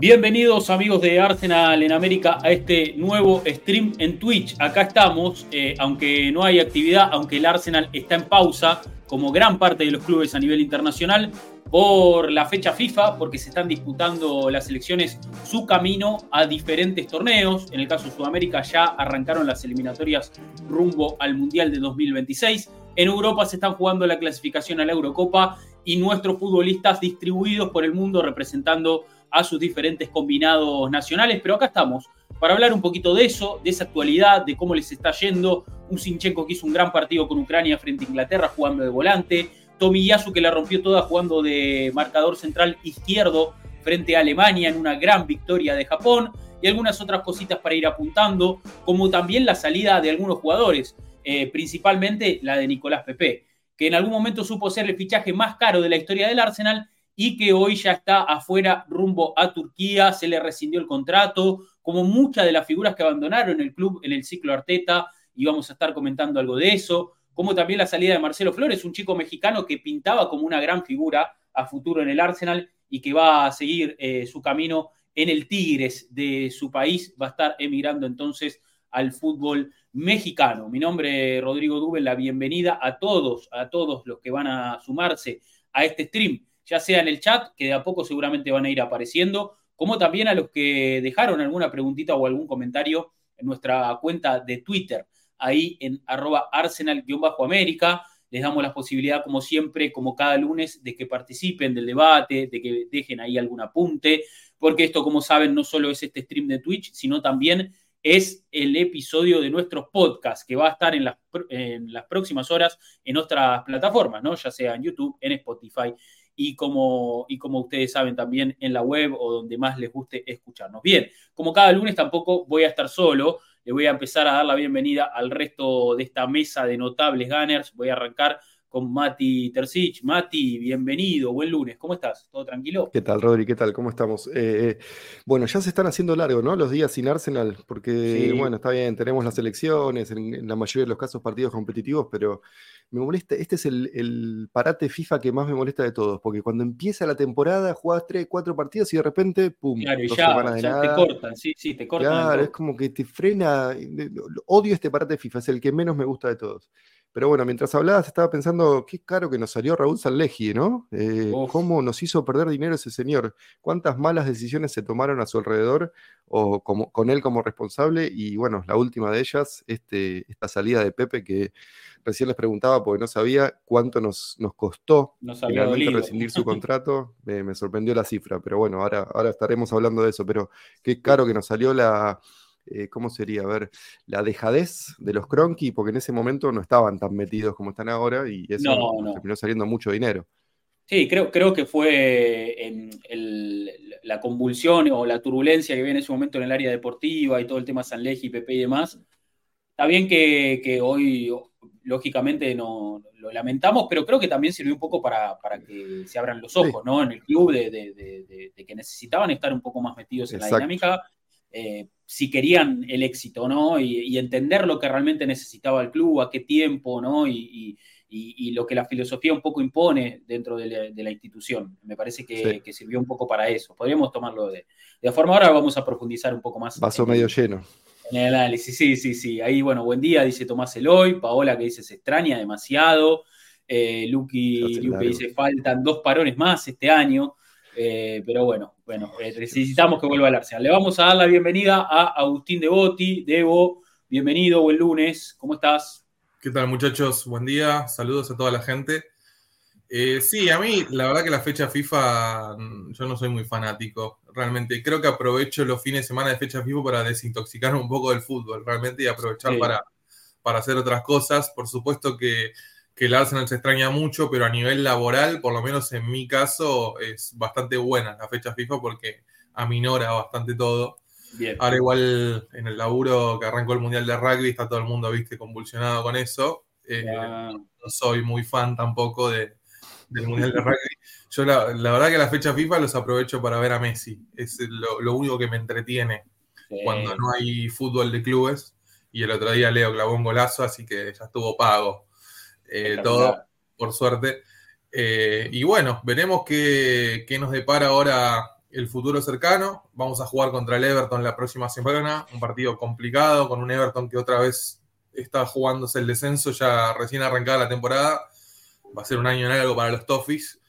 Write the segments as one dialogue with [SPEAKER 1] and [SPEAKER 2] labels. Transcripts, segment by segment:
[SPEAKER 1] Bienvenidos amigos de Arsenal en América a este nuevo stream en Twitch. Acá estamos, eh, aunque no hay actividad, aunque el Arsenal está en pausa, como gran parte de los clubes a nivel internacional, por la fecha FIFA, porque se están disputando las elecciones su camino a diferentes torneos. En el caso de Sudamérica ya arrancaron las eliminatorias rumbo al Mundial de 2026. En Europa se están jugando la clasificación a la Eurocopa y nuestros futbolistas distribuidos por el mundo representando a sus diferentes combinados nacionales, pero acá estamos para hablar un poquito de eso, de esa actualidad, de cómo les está yendo. Un Sinchenko que hizo un gran partido con Ucrania frente a Inglaterra jugando de volante. Tomiyasu que la rompió toda jugando de marcador central izquierdo frente a Alemania en una gran victoria de Japón. Y algunas otras cositas para ir apuntando, como también la salida de algunos jugadores, eh, principalmente la de Nicolás Pepe, que en algún momento supo ser el fichaje más caro de la historia del Arsenal y que hoy ya está afuera rumbo a Turquía, se le rescindió el contrato, como muchas de las figuras que abandonaron el club en el ciclo Arteta, y vamos a estar comentando algo de eso, como también la salida de Marcelo Flores, un chico mexicano que pintaba como una gran figura a futuro en el Arsenal y que va a seguir eh, su camino en el Tigres de su país, va a estar emigrando entonces al fútbol mexicano. Mi nombre es Rodrigo Dubel, la bienvenida a todos, a todos los que van a sumarse a este stream ya sea en el chat, que de a poco seguramente van a ir apareciendo, como también a los que dejaron alguna preguntita o algún comentario en nuestra cuenta de Twitter, ahí en arroba arsenal-américa. Les damos la posibilidad, como siempre, como cada lunes, de que participen del debate, de que dejen ahí algún apunte, porque esto, como saben, no solo es este stream de Twitch, sino también es el episodio de nuestros podcasts que va a estar en las, en las próximas horas en otras plataformas, ¿no? Ya sea en YouTube, en Spotify y como, y como ustedes saben también en la web o donde más les guste escucharnos. Bien, como cada lunes tampoco voy a estar solo, le voy a empezar a dar la bienvenida al resto de esta mesa de notables gunners. Voy a arrancar con Mati Tercich. Mati, bienvenido, buen lunes, ¿cómo estás? ¿Todo tranquilo?
[SPEAKER 2] ¿Qué tal, Rodri? ¿Qué tal? ¿Cómo estamos? Eh, eh, bueno, ya se están haciendo largos, ¿no? Los días sin Arsenal, porque, bueno, está bien, tenemos las elecciones, en, la mayoría de los casos partidos competitivos, pero me molesta, este es el, parate FIFA que más me molesta de todos, porque cuando empieza la temporada jugás tres, cuatro partidos y de repente, pum,
[SPEAKER 1] claro, ya, te cortan, sí, sí, te cortan.
[SPEAKER 2] Claro, es como que te frena, odio este parate FIFA, es el que menos me gusta de todos. Pero bueno, mientras hablabas estaba pensando, qué caro que nos salió Raúl Sanleggi, ¿no? Eh, ¿Cómo nos hizo perder dinero ese señor? ¿Cuántas malas decisiones se tomaron a su alrededor o como, con él como responsable? Y bueno, la última de ellas, este, esta salida de Pepe que recién les preguntaba porque no sabía cuánto nos, nos costó finalmente rescindir su contrato. me sorprendió la cifra, pero bueno, ahora, ahora estaremos hablando de eso. Pero qué caro que nos salió la eh, ¿cómo sería? A ver, la dejadez de los Cronky, porque en ese momento no estaban tan metidos como están ahora y eso terminó saliendo mucho dinero.
[SPEAKER 1] Sí, creo, creo que fue la convulsión o la turbulencia que había en ese momento en el área deportiva y todo el tema San y Pepe y demás. Está bien que, hoy, lógicamente, no lo lamentamos, pero creo que también sirvió un poco para, que se abran los ojos, ¿no? En el club, de, que necesitaban estar un poco más metidos en la dinámica. Eh, si querían el éxito, ¿no? Y, entender lo que realmente necesitaba el club, a qué tiempo, ¿no? Y, lo que la filosofía un poco impone dentro de la, institución. Me parece que, sirvió un poco para eso. Podríamos tomarlo de, de forma. Ahora vamos a profundizar un poco más.
[SPEAKER 2] Vaso medio lleno.
[SPEAKER 1] En el análisis, sí, sí, sí. Ahí, bueno, buen día, dice Tomás Eloy. Paola que dice se extraña demasiado. Eh, Luque dice faltan dos parones más este año. Eh, pero bueno, bueno, eh, necesitamos que vuelva al Arsenal. Le vamos a dar la bienvenida a Agustín Devoti. Debo, bienvenido, buen lunes, ¿cómo estás?
[SPEAKER 3] ¿Qué tal muchachos? Buen día, saludos a toda la gente. Eh, sí, a mí la verdad que la fecha FIFA mm, yo no soy muy fanático, realmente. Creo que aprovecho los fines de semana de fecha FIFA para desintoxicar un poco del fútbol, realmente, y aprovechar para, para hacer otras cosas. Por supuesto que que el Arsenal se extraña mucho, pero a nivel laboral, por lo menos en mi caso, es bastante buena la fecha FIFA porque aminora bastante todo. Ahora igual en el laburo que arrancó el Mundial de Rugby está todo el mundo, viste, convulsionado con eso. Eh, no soy muy fan tampoco de, del Mundial de Rugby. Yo la, verdad que la fecha FIFA los aprovecho para ver a Messi. Es lo, único que me entretiene cuando no hay fútbol de clubes. Y el otro día Leo clavó un golazo, así que ya estuvo pago eh, todo, por suerte. Eh, y bueno, veremos qué, qué nos depara ahora el futuro cercano. Vamos a jugar contra el Everton la próxima semana, un partido complicado con un Everton que otra vez está jugándose el descenso, ya recién arrancada la temporada. Va a ser un año en algo para los Toffees.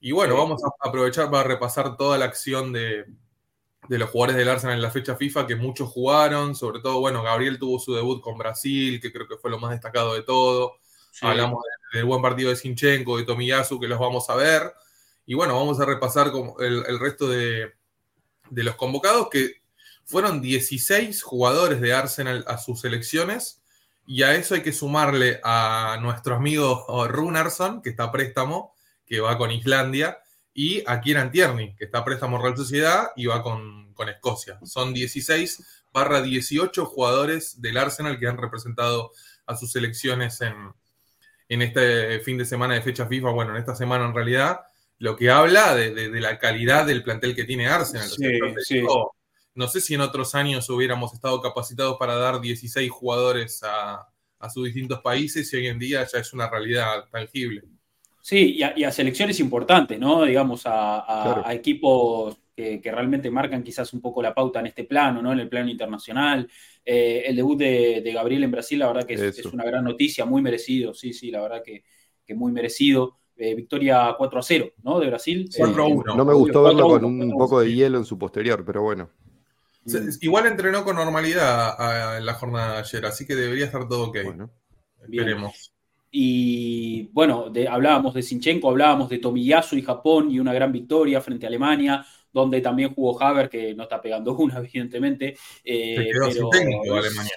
[SPEAKER 3] Y bueno, vamos a aprovechar para repasar toda la acción de, los jugadores del Arsenal en la fecha FIFA, que muchos jugaron, sobre todo, bueno, Gabriel tuvo su debut con Brasil, que creo que fue lo más destacado de todo. Hablamos del buen partido de Sinchenko, de Tomiyasu, que los vamos a ver. Y bueno, vamos a repasar el, el resto de, los convocados, que fueron 16 jugadores de Arsenal a sus selecciones. Y a eso hay que sumarle a nuestro amigo Runarsson, que está a préstamo, que va con Islandia, y a Kieran Tierney, que está a préstamo Real Sociedad y va con, Escocia. Son 16 barra 18 jugadores del Arsenal que han representado a sus selecciones en, en este fin de semana de fecha FIFA, bueno, en esta semana en realidad, lo que habla de, la calidad del plantel que tiene Arsenal. no sé si en otros años hubiéramos estado capacitados para dar 16 jugadores a, sus distintos países y hoy en día ya es una realidad tangible.
[SPEAKER 1] Sí, y a, selecciones importantes, ¿no? Digamos, a, equipos que, realmente marcan quizás un poco la pauta en este plano, ¿no? En el plano internacional. Eh, el debut de, Gabriel en Brasil, la verdad que es, una gran noticia, muy merecido, sí, sí, la verdad que, que muy merecido. Eh, victoria 4 a 0, ¿no? De Brasil.
[SPEAKER 2] 4 a 1. No me gustó verlo con un poco de hielo en su posterior, pero bueno.
[SPEAKER 3] Igual entrenó con normalidad en la jornada de ayer, así que debería estar todo ok. Bueno, Veremos.
[SPEAKER 1] Y bueno, hablábamos de Sinchenko, hablábamos de Tomiyasu y Japón y una gran victoria frente a Alemania, donde también jugó Haber, que no está pegando una, evidentemente.
[SPEAKER 3] Eh, Se quedó sin técnico Alemania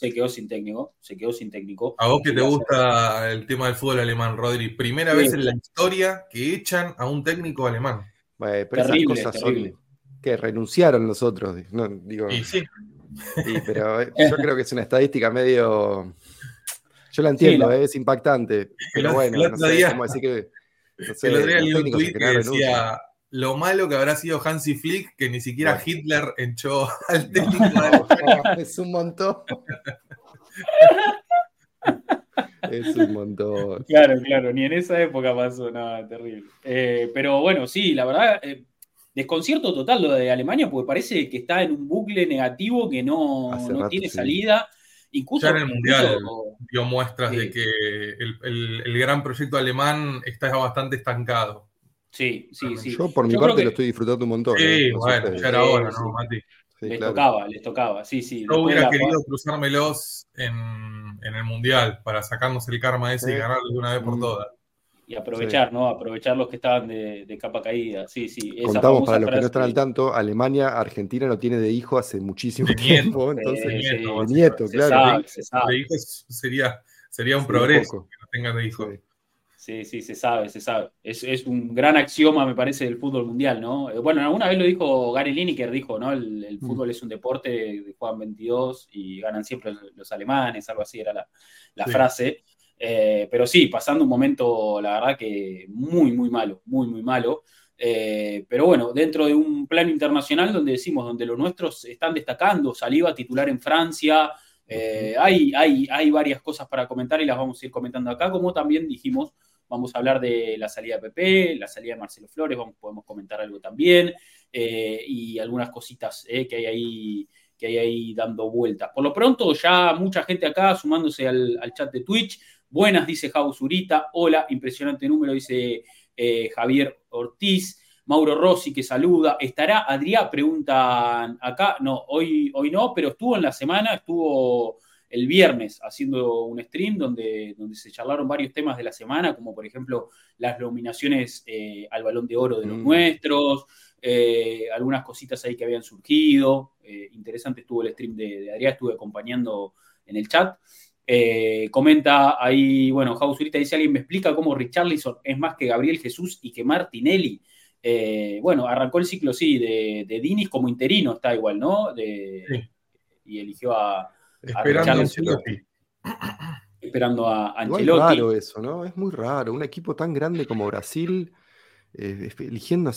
[SPEAKER 1] se quedó sin técnico, se quedó sin técnico.
[SPEAKER 3] A vos que te gusta el tema del fútbol alemán, Rodri, primera vez en la historia que echan a un técnico alemán.
[SPEAKER 2] pero terrible, esas cosas son que renunciaron los otros, no, digo.
[SPEAKER 3] Y sí.
[SPEAKER 2] pero eh, yo creo que es una estadística medio. Yo la entiendo, eh, es impactante. Pero bueno, no sé cómo decir que.
[SPEAKER 3] No sé, el otro día un tweet que decía lo malo que habrá sido Hansi Flick, que ni siquiera Hitler echó al técnico.
[SPEAKER 2] es un montón. es un montón.
[SPEAKER 1] Claro, claro, ni en esa época pasó nada terrible. Eh, pero bueno, sí, la verdad, eh, desconcierto total lo de Alemania, porque parece que está en un bucle negativo que no, tiene salida. Incluso,
[SPEAKER 3] ya en el Mundial dio muestras de que el gran proyecto alemán está bastante estancado.
[SPEAKER 1] Sí, sí, sí.
[SPEAKER 2] Yo por mi parte lo estoy disfrutando un montón.
[SPEAKER 3] Sí, ¿eh? bueno, ya era hora, ¿no, Mati?
[SPEAKER 1] les tocaba, les tocaba, sí, sí.
[SPEAKER 3] Yo hubiera querido cruzármelos en, en, el Mundial para sacarnos el karma ese y ganarlo de una vez por mm. todas.
[SPEAKER 1] Y aprovechar, ¿no? Aprovechar los que estaban de, de capa caída. Sí, sí.
[SPEAKER 2] Contamos para los que no están al tanto, Alemania, Argentina no tiene de hijo hace muchísimo tiempo. Entonces, de nieto, de nieto claro.
[SPEAKER 3] De hijo sería, sería un progreso que no tengan de hijo.
[SPEAKER 1] Sí, sí, se sabe, se sabe. Es, un gran axioma, me parece, del fútbol mundial, ¿no? Eh, bueno, alguna vez lo dijo Gary Lineker, dijo, ¿no? El, mm. fútbol es un deporte, de juegan 22 y ganan siempre los alemanes, algo así era la, frase. Eh, pero sí, pasando un momento, la verdad que muy, muy malo, muy, muy malo. Eh, pero bueno, dentro de un plano internacional donde decimos, donde los nuestros están destacando, Saliva titular en Francia, hay, hay, hay varias cosas para comentar y las vamos a ir comentando acá, como también dijimos Vamos a hablar de la salida de PP, la salida de Marcelo Flores, vamos, podemos comentar algo también, eh, y algunas cositas eh, que, hay ahí, que hay ahí dando vueltas. Por lo pronto, ya mucha gente acá sumándose al, chat de Twitch. Buenas, dice Javo Zurita. Hola, impresionante número, dice eh, Javier Ortiz. Mauro Rossi que saluda. ¿Estará Adrián? Preguntan acá. No, hoy, hoy no, pero estuvo en la semana, estuvo el viernes haciendo un stream donde, donde se charlaron varios temas de la semana, como por ejemplo las nominaciones eh, al balón de oro de los mm. nuestros, eh, algunas cositas ahí que habían surgido. Eh, interesante estuvo el stream de, Adrián, estuve acompañando en el chat. Eh, comenta ahí, bueno, Jausurita dice, alguien me explica cómo Richarlison es más que Gabriel Jesús y que Martinelli. Eh, bueno, arrancó el ciclo, sí, de, de, Dinis como interino, está igual, ¿no? De, Y eligió a,
[SPEAKER 2] Esperando a Ancelotti.
[SPEAKER 1] Esperando a Ancelotti.
[SPEAKER 2] Es raro eso, ¿no? Es muy raro. Un equipo tan grande como Brasil eh, eligiendo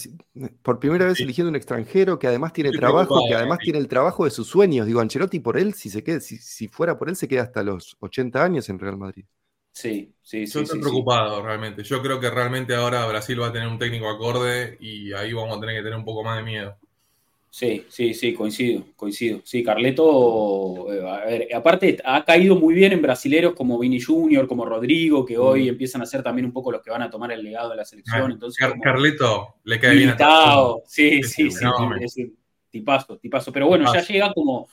[SPEAKER 2] por primera vez eligiendo un extranjero que además tiene trabajo, que además tiene el trabajo de sus sueños. Digo, Ancelotti por él, si se queda, si, fuera por él, se queda hasta los 80 años en Real Madrid.
[SPEAKER 1] Sí, sí,
[SPEAKER 3] sí.
[SPEAKER 1] Yo
[SPEAKER 3] estoy preocupado realmente. Yo creo que realmente ahora Brasil va a tener un técnico acorde y ahí vamos a tener que tener un poco más de miedo.
[SPEAKER 1] Sí, sí, sí, coincido, coincido. Sí, Carleto, eh, a ver, aparte ha caído muy bien en brasileros como Vini Junior, como Rodrigo, que hoy mm. empiezan a ser también un poco los que van a tomar el legado de la selección. Ah, Entonces,
[SPEAKER 3] Carleto le cae bien
[SPEAKER 1] a Sí, sí, sí, es un tipazo, tipazo. Pero bueno, ya llega como,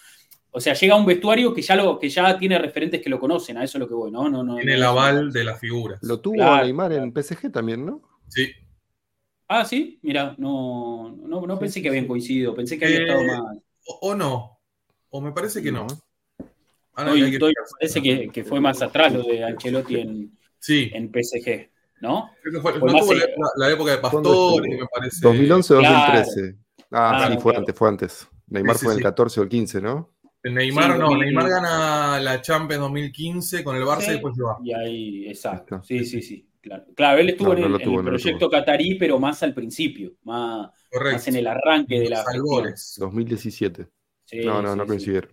[SPEAKER 1] o sea, llega a un vestuario que ya lo, que ya tiene referentes que lo conocen, a eso es lo que voy, ¿no? no, no
[SPEAKER 3] tiene el aval de las figuras.
[SPEAKER 2] Lo tuvo Neymar en PSG también, ¿no?
[SPEAKER 3] Sí.
[SPEAKER 1] Ah, sí, mira, no, no, pensé que habían coincidido, pensé que había eh, estado más.
[SPEAKER 3] O, no, o me parece que no.
[SPEAKER 1] parece que, fue más atrás lo de Ancelotti en, en PSG, ¿no?
[SPEAKER 3] Creo que fue, no tuvo la, época de Pastor, me parece.
[SPEAKER 2] 2011-2013. Ah, sí, fue antes, fue antes. Neymar fue en el 14 o el 15, ¿no?
[SPEAKER 3] Neymar no, Neymar gana la Champions 2015 con el Barça y después se va.
[SPEAKER 1] Y ahí, exacto. Sí, sí, sí. Claro, él estuvo en, el, proyecto catarí, pero más al principio, más, en el arranque de la.
[SPEAKER 2] 2017. no, no, no coincidieron.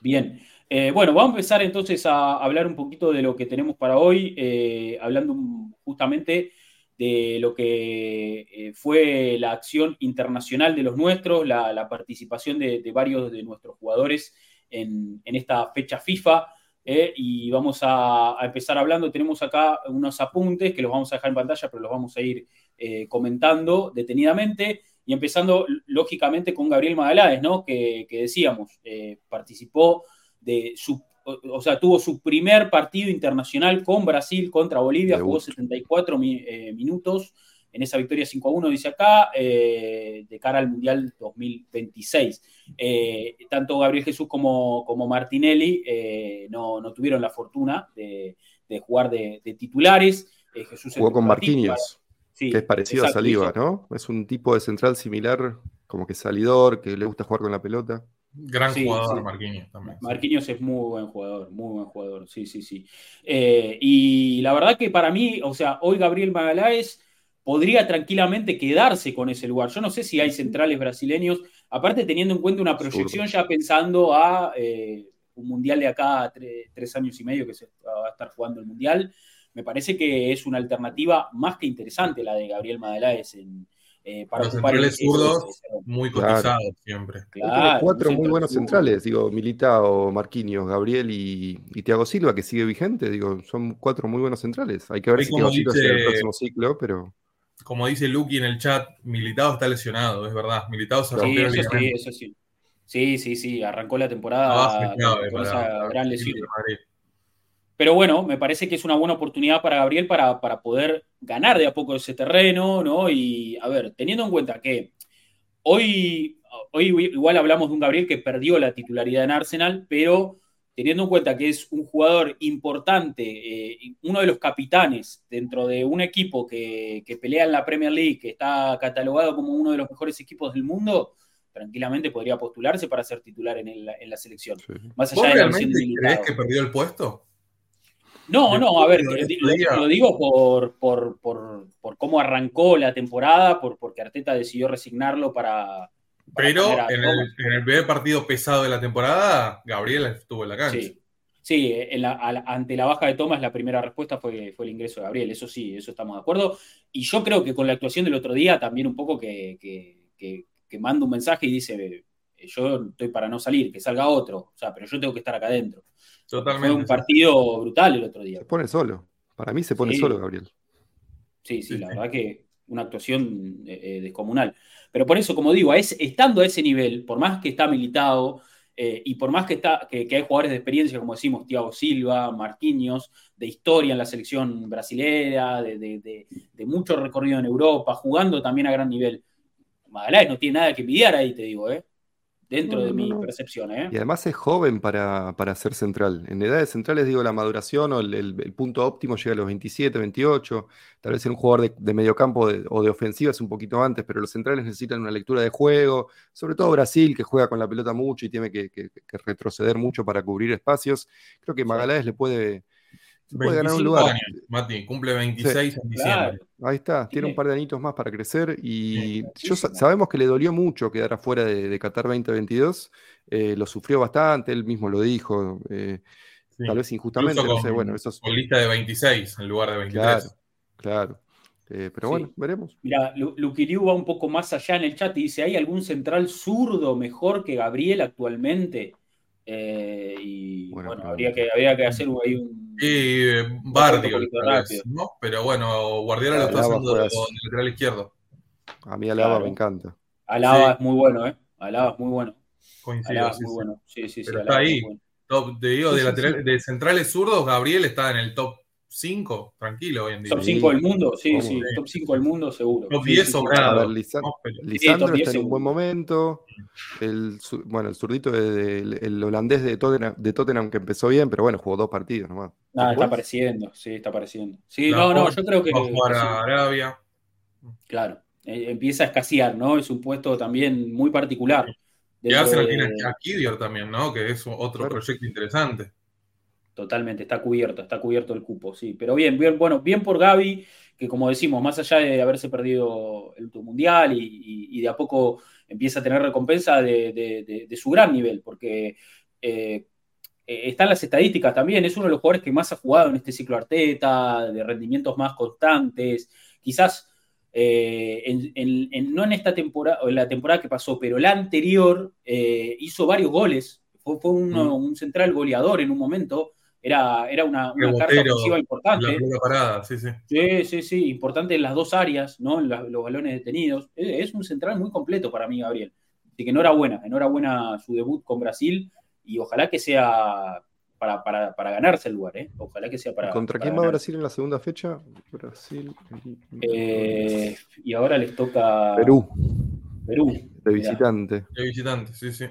[SPEAKER 1] Bien. Eh, bueno, vamos a empezar entonces a hablar un poquito de lo que tenemos para hoy, eh, hablando justamente de lo que eh, fue la acción internacional de los nuestros, la, participación de, varios de nuestros jugadores en, en esta fecha FIFA. Eh, y vamos a, empezar hablando. Tenemos acá unos apuntes que los vamos a dejar en pantalla, pero los vamos a ir eh, comentando detenidamente. Y empezando, lógicamente, con Gabriel Magaláes, ¿no? Que, decíamos, eh, participó de su, o, sea, tuvo su primer partido internacional con Brasil contra Bolivia, jugó 74 minutos en esa victoria 5 a 1, dice acá, eh, de cara al Mundial 2026. Eh, tanto Gabriel Jesús como, como Martinelli eh, no, tuvieron la fortuna de, jugar de, titulares.
[SPEAKER 2] Jesús Jugó con Marquinhos, que es parecido a Saliva, ¿no? Es un tipo de central similar, como que salidor, que le gusta jugar con la pelota.
[SPEAKER 3] Gran jugador, Marquinhos también.
[SPEAKER 1] Marquinhos es muy buen jugador, muy buen jugador, sí, sí, sí. y la verdad que para mí, o sea, hoy Gabriel Magaláes podría tranquilamente quedarse con ese lugar. Yo no sé si hay centrales brasileños, aparte teniendo en cuenta una proyección ya pensando a eh, un mundial de acá a tres, años y medio que se va a estar jugando el mundial, me parece que es una alternativa más que interesante la de Gabriel Madeláez en,
[SPEAKER 3] eh, para Los centrales zurdos muy cotizados siempre.
[SPEAKER 2] cuatro muy buenos centrales, digo, Militao, Marquinhos, Gabriel y, y, Thiago Silva, que sigue vigente, digo, son cuatro muy buenos centrales. Hay que ver si Thiago Silva en el próximo ciclo, pero
[SPEAKER 3] como dice Lucky en el chat, Militado está lesionado, es verdad. Militado se rompió
[SPEAKER 1] sí, eso sí, eso sí. Sí, sí, sí, arrancó la temporada con esa gran lesión. Pero bueno, me parece que es una buena oportunidad para Gabriel para, para, poder ganar de a poco ese terreno, ¿no? Y a ver, teniendo en cuenta que hoy, hoy igual hablamos de un Gabriel que perdió la titularidad en Arsenal, pero teniendo en cuenta que es un jugador importante, eh, uno de los capitanes dentro de un equipo que, pelea en la Premier League, que está catalogado como uno de los mejores equipos del mundo, tranquilamente podría postularse para ser titular en, la selección.
[SPEAKER 3] Más allá de realmente crees que perdió el puesto?
[SPEAKER 1] No, no, a ver, lo, digo por, por, cómo arrancó la temporada, por, porque Arteta decidió resignarlo para,
[SPEAKER 3] pero en el, primer partido pesado de la temporada, Gabriel estuvo en la cancha.
[SPEAKER 1] Sí, ante la baja de Thomas, la primera respuesta fue, fue el ingreso de Gabriel. Eso sí, eso estamos de acuerdo. Y yo creo que con la actuación del otro día también un poco que, que, manda un mensaje y dice, yo estoy para no salir, que salga otro. O sea, pero yo tengo que estar acá adentro.
[SPEAKER 3] Totalmente.
[SPEAKER 1] Fue un partido brutal el otro día.
[SPEAKER 2] Se pone solo. Para mí se pone solo, Gabriel.
[SPEAKER 1] Sí, sí, la verdad que una actuación eh, eh, descomunal. Pero por eso, como digo, es, estando a ese nivel, por más que está militado eh, y por más que, está, que, hay jugadores de experiencia, como decimos, Thiago Silva, Marquinhos, de historia en la selección brasilera, de, mucho recorrido en Europa, jugando también a gran nivel, Magaláes no tiene nada que envidiar ahí, te digo, ¿eh? Dentro de mi percepción. ¿eh?
[SPEAKER 2] Y además es joven para, ser central. En edades centrales, digo, la maduración o el, punto óptimo llega a los 27, 28. Tal vez en un jugador de, de mediocampo o de ofensiva es un poquito antes, pero los centrales necesitan una lectura de juego. Sobre todo Brasil, que juega con la pelota mucho y tiene que, retroceder mucho para cubrir espacios. Creo que Magaláes le puede
[SPEAKER 3] puede ganar un lugar. Años, Mati, cumple 26 en diciembre.
[SPEAKER 2] Ahí está, tiene un par de añitos más para crecer y yo, sabemos que le dolió mucho quedar afuera de, Qatar 2022, eh, lo sufrió bastante, él mismo lo dijo, eh, tal vez injustamente, no sé, bueno, eso
[SPEAKER 3] Con lista de 26 en lugar de 23.
[SPEAKER 2] Claro, claro. Eh, pero bueno, veremos.
[SPEAKER 1] Mira, Luquiriu va un poco más allá en el chat y dice, ¿hay algún central zurdo mejor que Gabriel actualmente? y bueno, habría, que, habría que hacer ahí un
[SPEAKER 3] y Bardio, ¿no? Pero bueno, Guardiola lo está haciendo de lateral izquierdo.
[SPEAKER 2] A mí Alaba me encanta.
[SPEAKER 1] Alaba es muy bueno, ¿eh? Alaba es muy bueno.
[SPEAKER 3] Coincido, Alaba es muy bueno. Sí, sí, sí. Pero está ahí. te digo, de, lateral, de centrales zurdos, Gabriel está en el top 5, tranquilo hoy en día.
[SPEAKER 1] Top 5 del mundo, sí, sí, top 5 del mundo seguro.
[SPEAKER 3] Top 10 sobrado.
[SPEAKER 2] Lisandro está en un buen momento. El, bueno, el zurdito, el, holandés de Tottenham, de Tottenham que empezó bien, pero bueno, jugó dos partidos nomás.
[SPEAKER 1] Ah, está apareciendo, sí, está apareciendo. Sí, no, no, yo creo que.
[SPEAKER 3] Va a jugar a Arabia.
[SPEAKER 1] Claro, eh, empieza a escasear, ¿no? Es un puesto también muy particular.
[SPEAKER 3] Y Arsenal tiene a Kidior también, ¿no? Que es otro proyecto interesante.
[SPEAKER 1] Totalmente, está cubierto, está cubierto el cupo, sí. Pero bien, bien, bueno, bien por Gaby, que como decimos, más allá de haberse perdido el Mundial y, de a poco empieza a tener recompensa de, su gran nivel, porque eh, eh, están las estadísticas también, es uno de los jugadores que más ha jugado en este ciclo Arteta, de rendimientos más constantes, quizás eh, no en esta temporada, o en la temporada que pasó, pero la anterior hizo varios goles, fue, mm. un central goleador en un momento, era, era una, carta ofensiva importante.
[SPEAKER 3] sí, sí.
[SPEAKER 1] sí, sí, sí, importante en las dos áreas, ¿no? En los balones detenidos. Es, un central muy completo para mí, Gabriel. Así que enhorabuena, enhorabuena su debut con Brasil y ojalá que sea para, para, para ganarse el lugar, ¿eh? Ojalá que sea para.
[SPEAKER 2] ¿Contra quién va Brasil en la segunda fecha? Brasil.
[SPEAKER 1] Eh, y ahora les toca.
[SPEAKER 2] Perú.
[SPEAKER 1] Perú.
[SPEAKER 2] De visitante.
[SPEAKER 3] De visitante, sí, sí.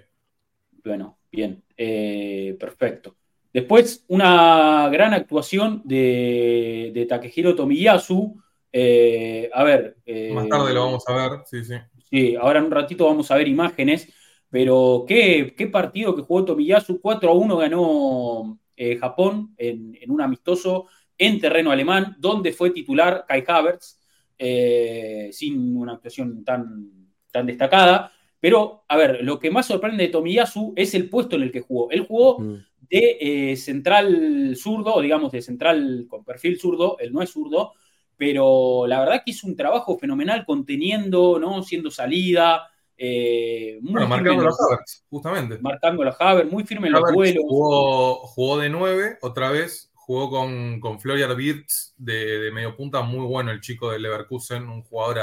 [SPEAKER 1] Bueno, bien. Eh, perfecto. Después, una gran actuación de, de Takehiro Tomiyasu. Eh, a ver.
[SPEAKER 3] Eh, Más tarde lo vamos a ver, sí, sí.
[SPEAKER 1] Sí, ahora en un ratito vamos a ver imágenes. Pero qué, partido que jugó Tomiyasu. 4 a 1 ganó eh, Japón en, un amistoso en terreno alemán, donde fue titular Kai Havertz, sin una actuación tan, tan destacada. Pero, a ver, lo que más sorprende de Tomiyasu es el puesto en el que jugó. Él jugó mm de eh, central zurdo, o digamos de central con perfil zurdo, él no es zurdo, pero la verdad que hizo un trabajo fenomenal conteniendo, ¿no? Siendo salida.
[SPEAKER 3] Eh, muy marcando los Havertz, justamente.
[SPEAKER 1] Marcando los Havertz, muy firme en los vuelos.
[SPEAKER 3] Jugó, de nueve, otra vez, jugó con, con Florian Wirtz de, medio punta, muy bueno el chico de Leverkusen, un jugador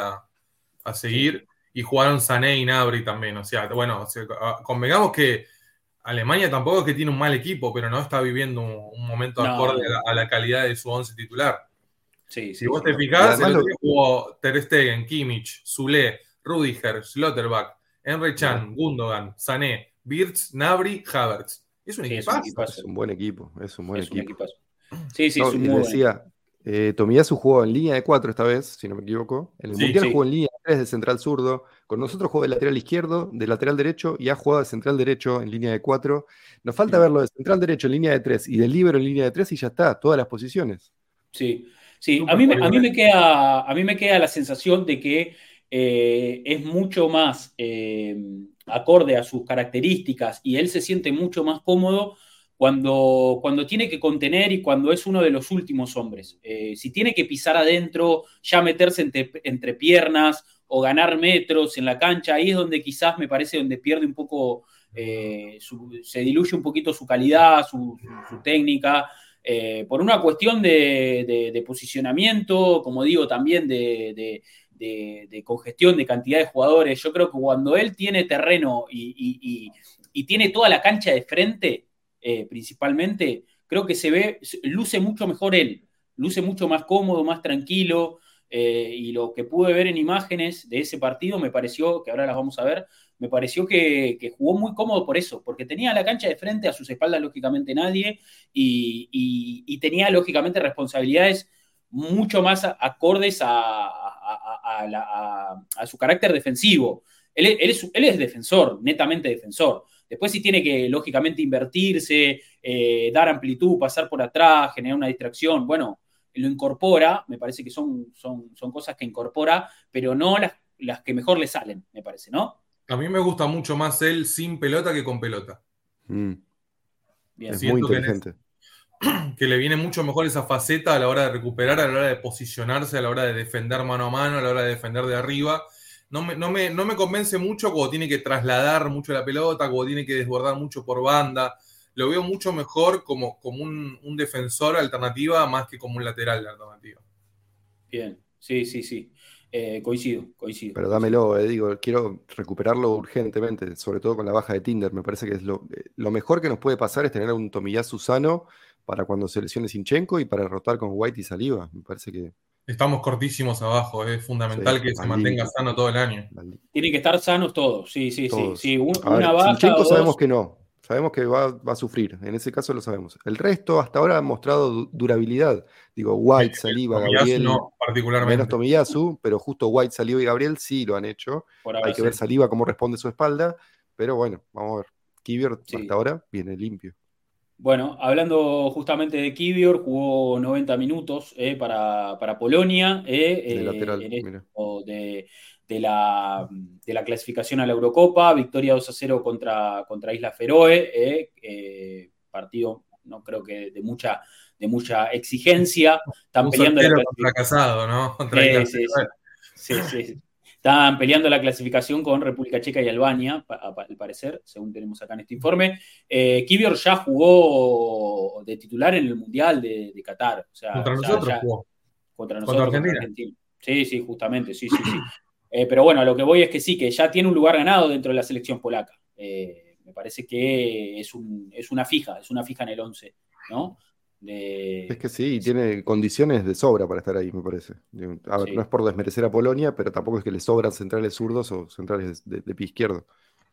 [SPEAKER 3] a, seguir. Y jugaron Sané y Nabri también. O sea, bueno, convengamos que Alemania tampoco es que tiene un mal equipo, pero no está viviendo un, momento acorde a, la, calidad de su once titular.
[SPEAKER 1] Sí,
[SPEAKER 3] si vos te fijás, el jugó Ter Stegen, Kimmich, Zule, Rudiger, Schlotterbach, Enre Chan, Gundogan, Sané, Birz, Nabri, Havertz. Es un,
[SPEAKER 2] es un buen equipo, es un buen equipo.
[SPEAKER 1] sí, sí, es un muy
[SPEAKER 2] decía, eh, Tomiyasu jugó en línea de cuatro esta vez, si no me equivoco. En el Mundial jugó en línea de tres de central zurdo. Con nosotros jugó de lateral izquierdo, de lateral derecho y ha jugado de central derecho en línea de cuatro. Nos falta verlo de central derecho en línea de tres y de libero en línea de tres y ya está, todas las posiciones.
[SPEAKER 1] Sí, sí. A mí, a mí, me, queda, a mí me queda la sensación de que eh, es mucho más eh, acorde a sus características y él se siente mucho más cómodo cuando, cuando tiene que contener y cuando es uno de los últimos hombres. Eh, si tiene que pisar adentro, ya meterse entre, piernas o ganar metros en la cancha, ahí es donde quizás me parece donde pierde un poco, eh, se diluye un poquito su calidad, su, técnica. Eh, por una cuestión de, posicionamiento, como digo, también de, congestión de cantidad de jugadores. Yo creo que cuando él tiene terreno y, y tiene toda la cancha de frente, eh, principalmente, creo que se ve, luce mucho mejor él, luce mucho más cómodo, más tranquilo. eh, y lo que pude ver en imágenes de ese partido me pareció, que ahora las vamos a ver, me pareció que, jugó muy cómodo por eso, porque tenía la cancha de frente a sus espaldas lógicamente nadie y, tenía lógicamente responsabilidades mucho más acordes a, su carácter defensivo. Él, es, defensor, netamente defensor. Después sí tiene que, lógicamente, invertirse, eh, dar amplitud, pasar por atrás, generar una distracción. Bueno, lo incorpora, me parece que son, son, son cosas que incorpora, pero no las, las que mejor le salen, me parece, ¿no?
[SPEAKER 3] A mí me gusta mucho más él sin pelota que con pelota.
[SPEAKER 2] Mm. Es muy inteligente.
[SPEAKER 3] Que, le viene mucho mejor esa faceta a la hora de recuperar, a la hora de posicionarse, a la hora de defender mano a mano, a la hora de defender de arriba. No me, no me, no me convence mucho cuando tiene que trasladar mucho la pelota, cuando tiene que desbordar mucho por banda. Lo veo mucho mejor como, como un, un defensor alternativa más que como un lateral de alternativa.
[SPEAKER 1] Bien, sí, sí, sí. Eh, coincido, coincido.
[SPEAKER 2] Pero dámelo, eh, digo, quiero recuperarlo urgentemente, sobre todo con la baja de Tinder. Me parece que es lo, eh, lo mejor que nos puede pasar es tener a un Tomiyasu sano para cuando se lesione Sinchenko y para rotar con White y Saliva. Me parece que.
[SPEAKER 3] Estamos cortísimos abajo, es fundamental que se mantenga sano todo el año.
[SPEAKER 1] Tienen que estar sanos todos, sí, sí, sí. sí. una baja.
[SPEAKER 2] Sinchenko sabemos que no, Sabemos que va, a sufrir, en ese caso lo sabemos. El resto hasta ahora ha mostrado durabilidad. Digo, White, Saliba, Gabriel.
[SPEAKER 3] No, particularmente.
[SPEAKER 2] Menos Tomiyasu, pero justo White, Saliba y Gabriel sí lo han hecho. Hay que ver Saliba cómo responde su espalda. Pero bueno, vamos a ver. Kivior hasta ahora viene limpio.
[SPEAKER 1] Bueno, hablando justamente de Kivior, jugó 90 minutos eh, para, Polonia. Eh,
[SPEAKER 2] de lateral,
[SPEAKER 1] eh, de, de la, de la clasificación a la Eurocopa, victoria 2 a 0 contra, contra Isla Feroe, eh, eh, partido no creo que de mucha, de mucha exigencia.
[SPEAKER 3] Están peleando la fracasado, ¿no?
[SPEAKER 1] sí, sí, Están peleando la clasificación con República Checa y Albania, al parecer, según tenemos acá en este informe. Eh, Kivior ya jugó de titular en el Mundial de, Qatar.
[SPEAKER 3] contra nosotros jugó.
[SPEAKER 1] Contra nosotros, contra Argentina. Sí, sí, justamente, sí, sí, sí. Eh, pero bueno, lo que voy es que sí, que ya tiene un lugar ganado dentro de la selección polaca. Eh, me parece que es, una fija, es una fija en el 11, ¿no?
[SPEAKER 2] Es que sí, tiene condiciones de sobra para estar ahí, me parece. A ver, no es por desmerecer a Polonia, pero tampoco es que le sobran centrales zurdos o centrales de, pie izquierdo.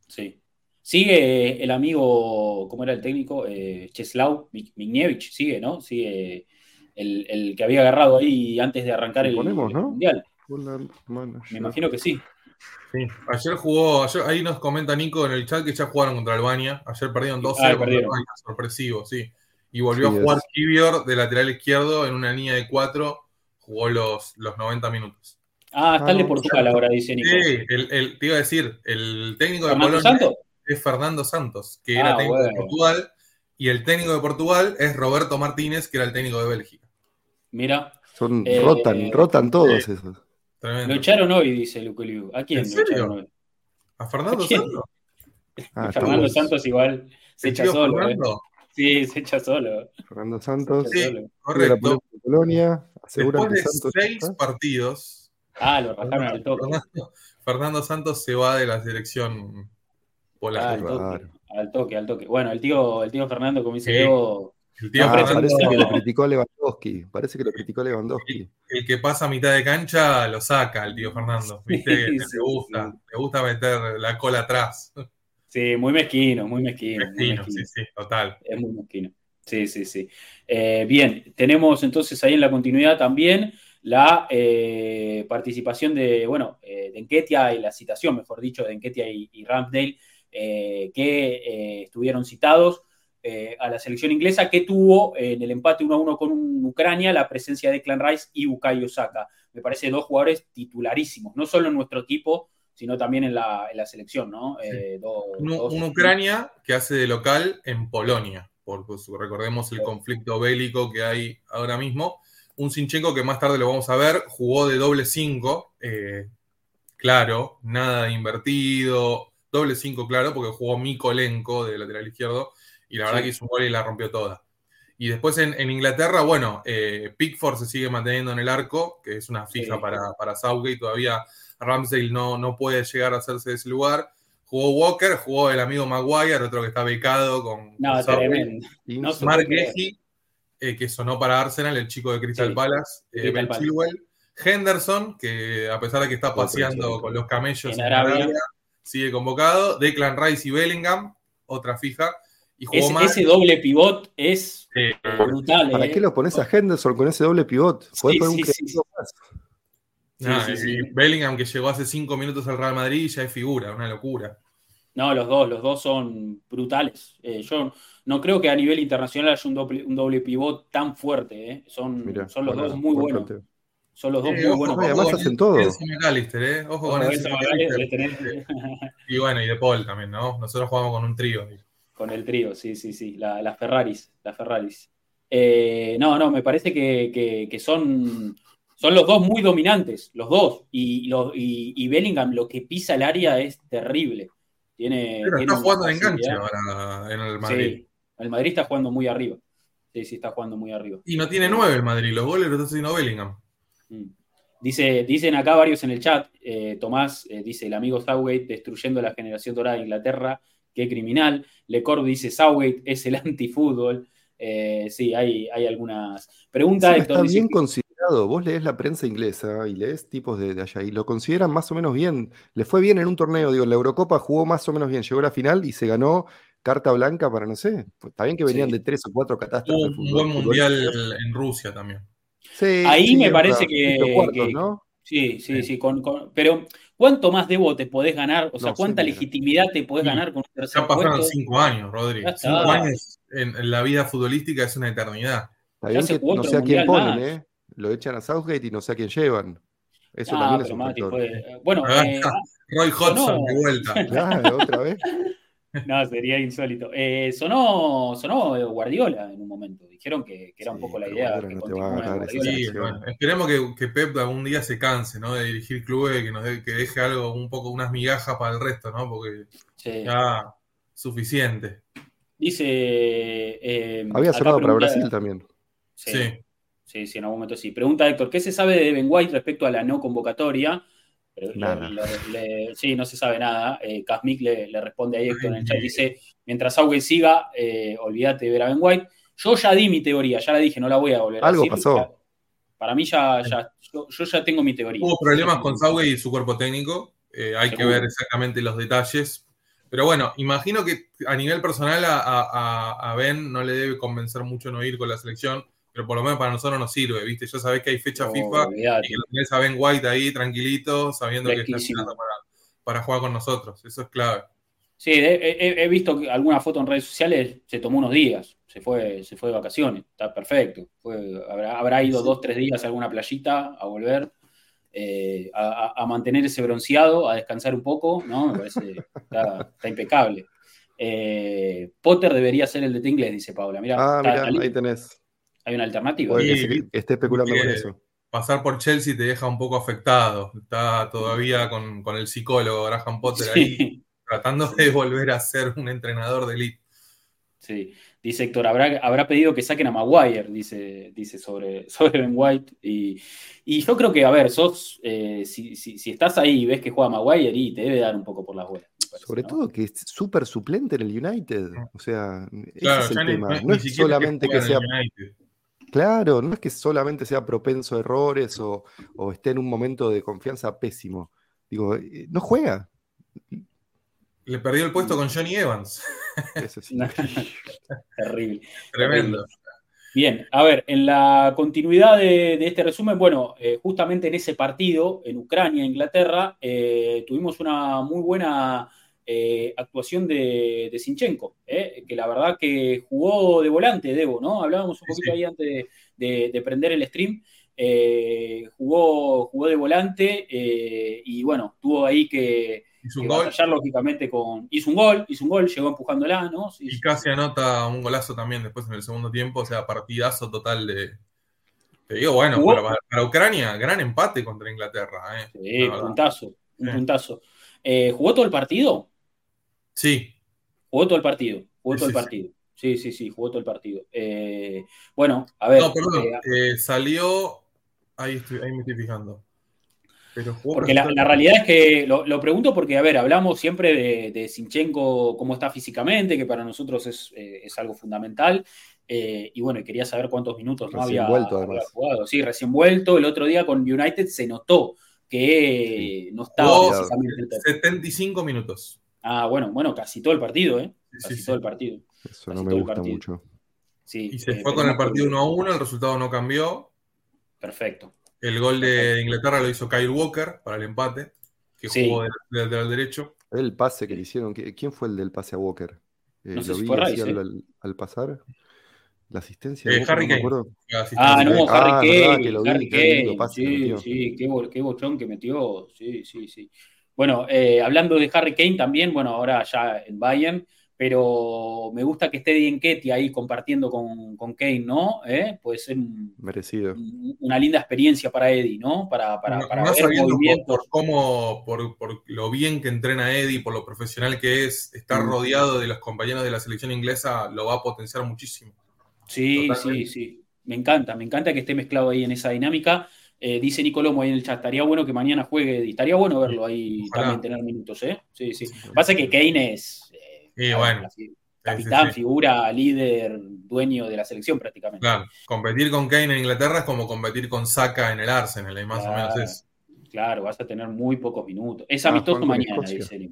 [SPEAKER 1] Sí. Sigue el amigo, ¿cómo era el técnico? Eh, Czeslaw Migniewicz, sigue, ¿no? Sigue el, que había agarrado ahí antes de arrancar el, Mundial. Me imagino que sí.
[SPEAKER 3] Sí, ayer jugó, ahí nos comenta Nico en el chat que ya jugaron contra Albania. Ayer perdieron 2-0 ah, sorpresivo, sí. Y volvió a jugar Kivior de lateral izquierdo en una línea de 4, jugó los, los 90 minutos.
[SPEAKER 1] Ah, está el de ah, Portugal ahora, dice Nico.
[SPEAKER 3] Sí, el, te iba a decir, el técnico de Polonia es Fernando Santos, que era ah, técnico de Portugal, y el técnico de Portugal es Roberto Martínez, que era el técnico de Bélgica.
[SPEAKER 1] Mira.
[SPEAKER 2] Son, rotan, eh, rotan todos esos.
[SPEAKER 1] Lo echaron hoy, dice Luke Liu. ¿A quién lo echaron hoy?
[SPEAKER 3] ¿A Fernando Santos?
[SPEAKER 1] Ah, Fernando Santos igual se echa solo. ¿eh? Sí, se echa solo.
[SPEAKER 2] Fernando Santos.
[SPEAKER 3] Sí, correcto.
[SPEAKER 2] Polonia,
[SPEAKER 3] Después de seis partidos.
[SPEAKER 1] Ah, lo rajaron al toque.
[SPEAKER 3] Fernando, Santos se va de la selección polaca.
[SPEAKER 1] al, toque, al toque, al toque. Bueno, el tío, el tío Fernando, como dice Leo,
[SPEAKER 2] parece que lo criticó a Lewandowski. Parece que lo criticó a Lewandowski.
[SPEAKER 3] El, que pasa a mitad de cancha lo saca el tío Fernando. ¿Viste? le gusta, le gusta meter la cola atrás.
[SPEAKER 1] Sí, muy mezquino, muy mezquino.
[SPEAKER 3] Mezquino, sí, sí, total.
[SPEAKER 1] Es muy mezquino. Sí, sí, sí. Eh, bien, tenemos entonces ahí en la continuidad también la eh, participación de, bueno, eh, de Enquetia y la citación, mejor dicho, de Enquetia y, y Ramsdale, que estuvieron citados a la selección inglesa, que tuvo en el empate 1 a 1 con Ucrania la presencia de Clan Rice y Bukayo Osaka. Me parece dos jugadores titularísimos, no solo en nuestro equipo, sino también en la, selección, ¿no?
[SPEAKER 3] Eh, un, Ucrania que hace de local en Polonia, porque recordemos el conflicto bélico que hay ahora mismo. Un Sinchenko que más tarde lo vamos a ver, jugó de doble 5, claro, nada de invertido, doble 5 claro, porque jugó Mikolenko de lateral izquierdo, y la verdad que hizo un gol y la rompió toda. Y después en, Inglaterra, bueno, eh, Pickford se sigue manteniendo en el arco, que es una fija para, para Southgate. Todavía Ramsdale no, no puede llegar a hacerse de ese lugar. Jugó Walker, jugó el amigo Maguire, otro que está becado con.
[SPEAKER 1] No, tremendo.
[SPEAKER 3] Mark eh, que sonó para Arsenal, el chico de Crystal Palace, eh, Ben Chilwell, Henderson, que a pesar de que está paseando con los camellos en, Arabia, sigue convocado. Declan Rice y Bellingham, otra fija. Y
[SPEAKER 1] ese, doble pivot es brutal.
[SPEAKER 2] ¿Para
[SPEAKER 1] eh.
[SPEAKER 2] qué lo pones a Henderson con ese doble pivot?
[SPEAKER 3] sí, sí, más. Bellingham que llegó hace cinco minutos al Real Madrid ya es figura, una locura.
[SPEAKER 1] No, los dos, los dos son brutales. Eh, yo no creo que a nivel internacional haya un doble, un doble pivot tan fuerte. Eh. Son, son los dos muy buenos. Son los dos muy buenos.
[SPEAKER 2] además hacen todo.
[SPEAKER 3] ¿eh? Ojo con Y bueno, y de Paul también, ¿no? Nosotros jugamos con un trío.
[SPEAKER 1] Con el trío, sí, sí, sí. las Ferraris. Las Ferraris. Eh, no, no, me parece que, son, son los dos muy dominantes, los dos. Y, y, Bellingham, lo que pisa el área es terrible. Tiene,
[SPEAKER 3] Pero está jugando de enganche ahora en el Madrid.
[SPEAKER 1] Sí, el Madrid está jugando muy arriba. Sí, sí, está jugando muy arriba.
[SPEAKER 3] Y no tiene nueve el Madrid, los goles los está haciendo Bellingham.
[SPEAKER 1] Mm. Dice, dicen acá varios en el chat, eh, Tomás eh, dice, el amigo Southgate destruyendo la generación dorada de Inglaterra, qué criminal. Lecord dice, Southgate es el antifútbol. Eh, sí, hay, hay algunas preguntas.
[SPEAKER 2] está bien Vos lees la prensa inglesa y lees tipos de, allá y lo consideran más o menos bien. Le fue bien en un torneo, digo, la Eurocopa jugó más o menos bien, llegó a la final y se ganó carta blanca para, no sé, pues, está bien que venían de tres o cuatro catástrofes.
[SPEAKER 3] un buen mundial en Rusia también.
[SPEAKER 1] Ahí me parece que, Sí, sí, sí. pero ¿cuánto más debo te podés ganar? O sea, ¿cuánta legitimidad te podés ganar con un
[SPEAKER 3] tercer Ya pasaron cinco años, Rodri. Cinco años en, la vida futbolística es una eternidad.
[SPEAKER 2] Está que no sé a quién ponen, ¿eh? Lo echan a Southgate y no sé a quién llevan. Eso también es un factor.
[SPEAKER 1] Bueno, eh,
[SPEAKER 3] Roy Hodgson de vuelta.
[SPEAKER 2] Claro, otra vez.
[SPEAKER 1] No, sería insólito. Eh, sonó, sonó Guardiola en un momento. Dijeron que, era un poco la idea.
[SPEAKER 3] esperemos que, Pep algún día se canse ¿no? de dirigir clubes, que, nos que deje algo, un poco, unas migajas para el resto, ¿no? Porque ya suficiente.
[SPEAKER 1] Dice. Eh,
[SPEAKER 2] Había sonado para Brasil también.
[SPEAKER 1] Sí. Sí. sí. en algún momento sí. Pregunta Héctor: ¿qué se sabe de Ben White respecto a la no convocatoria? sí, no se sabe nada. Eh, le, responde ahí esto en el chat. Dice: Mientras Auge siga, eh, olvídate de ver a Ben White. Yo ya di mi teoría, ya la dije, no la voy a volver
[SPEAKER 2] a decir. Algo pasó.
[SPEAKER 1] Para mí ya, ya yo, ya tengo mi teoría.
[SPEAKER 3] Hubo problemas con Sauge y su cuerpo técnico. Eh, hay que ver exactamente los detalles. Pero bueno, imagino que a nivel personal a, Ben no le debe convencer mucho no ir con la selección pero por lo menos para nosotros nos sirve, ¿viste? Ya sabés que hay fecha FIFA y que lo tenés a Ben White ahí tranquilito, sabiendo que está para, para, jugar con nosotros. Eso es clave.
[SPEAKER 1] Sí, he, visto alguna foto en redes sociales, se tomó unos días, se fue, se fue de vacaciones, está perfecto. habrá, ido dos, tres días a alguna playita a volver, eh, a, mantener ese bronceado, a descansar un poco, ¿no? Me parece, está, está impecable. Eh, Potter debería ser el de inglés, dice Paula.
[SPEAKER 2] Mirá, ah, ahí tenés.
[SPEAKER 1] Hay una alternativa.
[SPEAKER 2] esté especulando con eso.
[SPEAKER 3] Pasar por Chelsea te deja un poco afectado. Está todavía con, el psicólogo Graham Potter ahí tratando de volver a ser un entrenador de elite.
[SPEAKER 1] Sí, dice Héctor, habrá, habrá pedido que saquen a Maguire, dice, dice sobre, sobre Ben White. Y, yo creo que, a ver, sos, eh, si, estás ahí y ves que juega Maguire, y te debe dar un poco por las huevas.
[SPEAKER 2] Sobre todo que es súper suplente en el United. O sea, ese es el tema. no es solamente que, sea. Claro, no es que solamente sea propenso a errores o, esté en un momento de confianza pésimo. Digo, eh, no juega.
[SPEAKER 3] Le perdió el puesto con Johnny Evans.
[SPEAKER 1] Eso sí. Terrible.
[SPEAKER 3] Tremendo.
[SPEAKER 1] Bien, a ver, en la continuidad de, este resumen, bueno, eh, justamente en ese partido, en Ucrania, Inglaterra, eh, tuvimos una muy buena eh, actuación de, de Sinchenko, eh, que la verdad que jugó de volante, Debo, ¿no? Hablábamos un poquito ahí antes de, prender el stream. Eh, jugó, jugó de volante y bueno, tuvo ahí que,
[SPEAKER 3] hizo un gol.
[SPEAKER 1] lógicamente con. Hizo un gol, hizo un gol, llegó empujándola, ¿no?
[SPEAKER 3] y casi anota un golazo también después en el segundo tiempo, o sea, partidazo total de. Te digo, bueno, para, Ucrania, gran empate contra Inglaterra.
[SPEAKER 1] Sí, un puntazo, un puntazo. ¿Jugó todo el partido?
[SPEAKER 3] Sí.
[SPEAKER 1] Jugó todo el partido, jugó todo el partido. Sí, sí, sí, jugó todo el partido. Eh, bueno, a ver.
[SPEAKER 3] No, perdón, eh, eh, salió. Ahí, estoy, ahí me estoy fijando.
[SPEAKER 1] porque la, realidad es que lo, pregunto porque, a ver, hablamos siempre de, de Sinchenko, cómo está físicamente, que para nosotros es, algo fundamental. Eh, y bueno, quería saber cuántos minutos no había, jugado. Sí, recién vuelto. El otro día con United se notó que no estaba
[SPEAKER 3] 75 minutos.
[SPEAKER 1] Ah, bueno, bueno, casi todo el partido, ¿eh? Casi todo el partido.
[SPEAKER 2] Eso no me gusta mucho.
[SPEAKER 3] y se fue con el partido 1 a 1, el resultado no cambió.
[SPEAKER 1] Perfecto.
[SPEAKER 3] El gol de Inglaterra lo hizo Kyle Walker para el empate, que jugó del, del, derecho.
[SPEAKER 2] El pase que le hicieron, ¿quién fue el del pase a Walker? Eh, lo vi ¿eh? al, pasar. La asistencia.
[SPEAKER 3] Eh, Harry Kane.
[SPEAKER 1] Ah, no, Harry ah, Kane. Harry Kane. sí, sí, qué, qué bochón que metió. Sí, sí, sí. Bueno, hablando de Harry Kane también, bueno, ahora ya en Bayern, pero me gusta que esté Dienketti ahí compartiendo con, con Kane, ¿no? ¿Eh? Puede ser
[SPEAKER 2] Merecido.
[SPEAKER 1] una linda experiencia para Eddie, ¿no? Para, para, para ver
[SPEAKER 3] por, cómo, por, por, lo bien que entrena Eddie, por lo profesional que es, estar mm. rodeado de los compañeros de la selección inglesa lo va a potenciar muchísimo.
[SPEAKER 1] Sí, sí, sí. Me encanta, me encanta que esté mezclado ahí en esa dinámica. Eh, dice Nicolomo ahí en el chat, estaría bueno que mañana juegue Eddie. Estaría bueno verlo ahí también, tener minutos, ¿eh? Sí, sí. Pasa que Kane es
[SPEAKER 3] y bueno.
[SPEAKER 1] Capitán, figura, líder, dueño de la selección prácticamente.
[SPEAKER 3] Claro, competir con Kane en Inglaterra es como competir con Saka en el Arsenal, y más o menos es.
[SPEAKER 1] Claro, vas a tener muy pocos minutos. Es ah, amistoso mañana, dice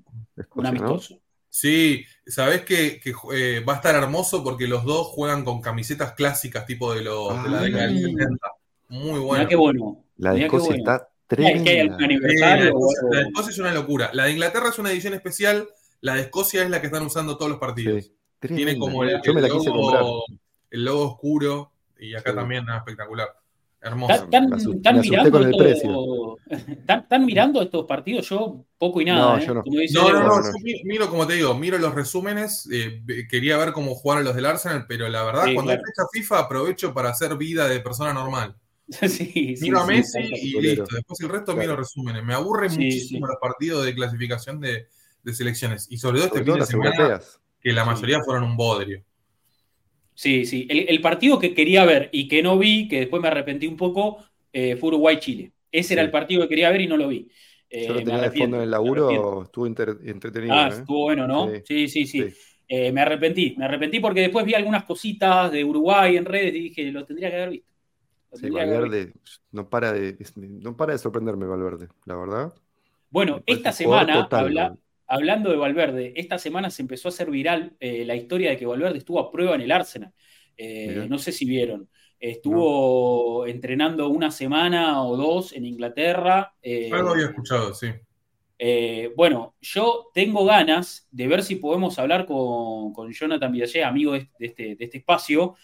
[SPEAKER 1] Un amistoso.
[SPEAKER 3] Sí, sabes que, eh, va a estar hermoso porque los dos juegan con camisetas clásicas tipo de, los, de la década del 70. Muy bueno.
[SPEAKER 1] qué bueno.
[SPEAKER 2] La de Escocia está tremenda.
[SPEAKER 1] ¿Hay algún aniversario?
[SPEAKER 3] la de Escocia es una locura. La de Inglaterra es una edición especial la de Escocia es la que están usando todos los partidos. Tiene como el, logo, el, logo, oscuro y acá también es espectacular. Hermoso.
[SPEAKER 1] ¿Están mirando, mirando estos partidos? Yo poco y nada.
[SPEAKER 3] No,
[SPEAKER 1] ¿eh?
[SPEAKER 3] no. no, no, no, miro, como te digo, miro los resúmenes. Eh, quería ver cómo jugaron los del Arsenal, pero la verdad, cuando hay fecha FIFA, aprovecho para hacer vida de persona normal.
[SPEAKER 1] Sí,
[SPEAKER 3] miro a Messi y listo. Después el resto miro resúmenes. Me aburre muchísimo los partidos de clasificación de, de selecciones. Y sobre todo este fin de semana, que la mayoría fueron un bodrio.
[SPEAKER 1] Sí, sí. El, partido que quería ver y que no vi, que después me arrepentí un poco, eh, fue Uruguay-Chile. Ese era el partido que quería ver y no lo vi.
[SPEAKER 2] Eh, Yo lo tenía de fondo en el laburo, estuvo entretenido.
[SPEAKER 1] Ah, ¿eh? estuvo bueno, ¿no? Sí, sí, sí. me arrepentí, me arrepentí porque después vi algunas cositas de Uruguay en redes y dije, lo tendría que haber visto.
[SPEAKER 2] Sí, Valverde no para, de, no para de sorprenderme, Valverde, la verdad.
[SPEAKER 1] Bueno, esta semana habla, hablando de Valverde, esta semana se empezó a hacer viral eh, la historia de que Valverde estuvo a prueba en el Arsenal. Eh, no sé si vieron. Estuvo entrenando una semana o dos en Inglaterra.
[SPEAKER 3] Eh, Algo había escuchado, sí.
[SPEAKER 1] bueno, yo tengo ganas de ver si podemos hablar con, Jonathan Villallé, amigo de este, de este espacio.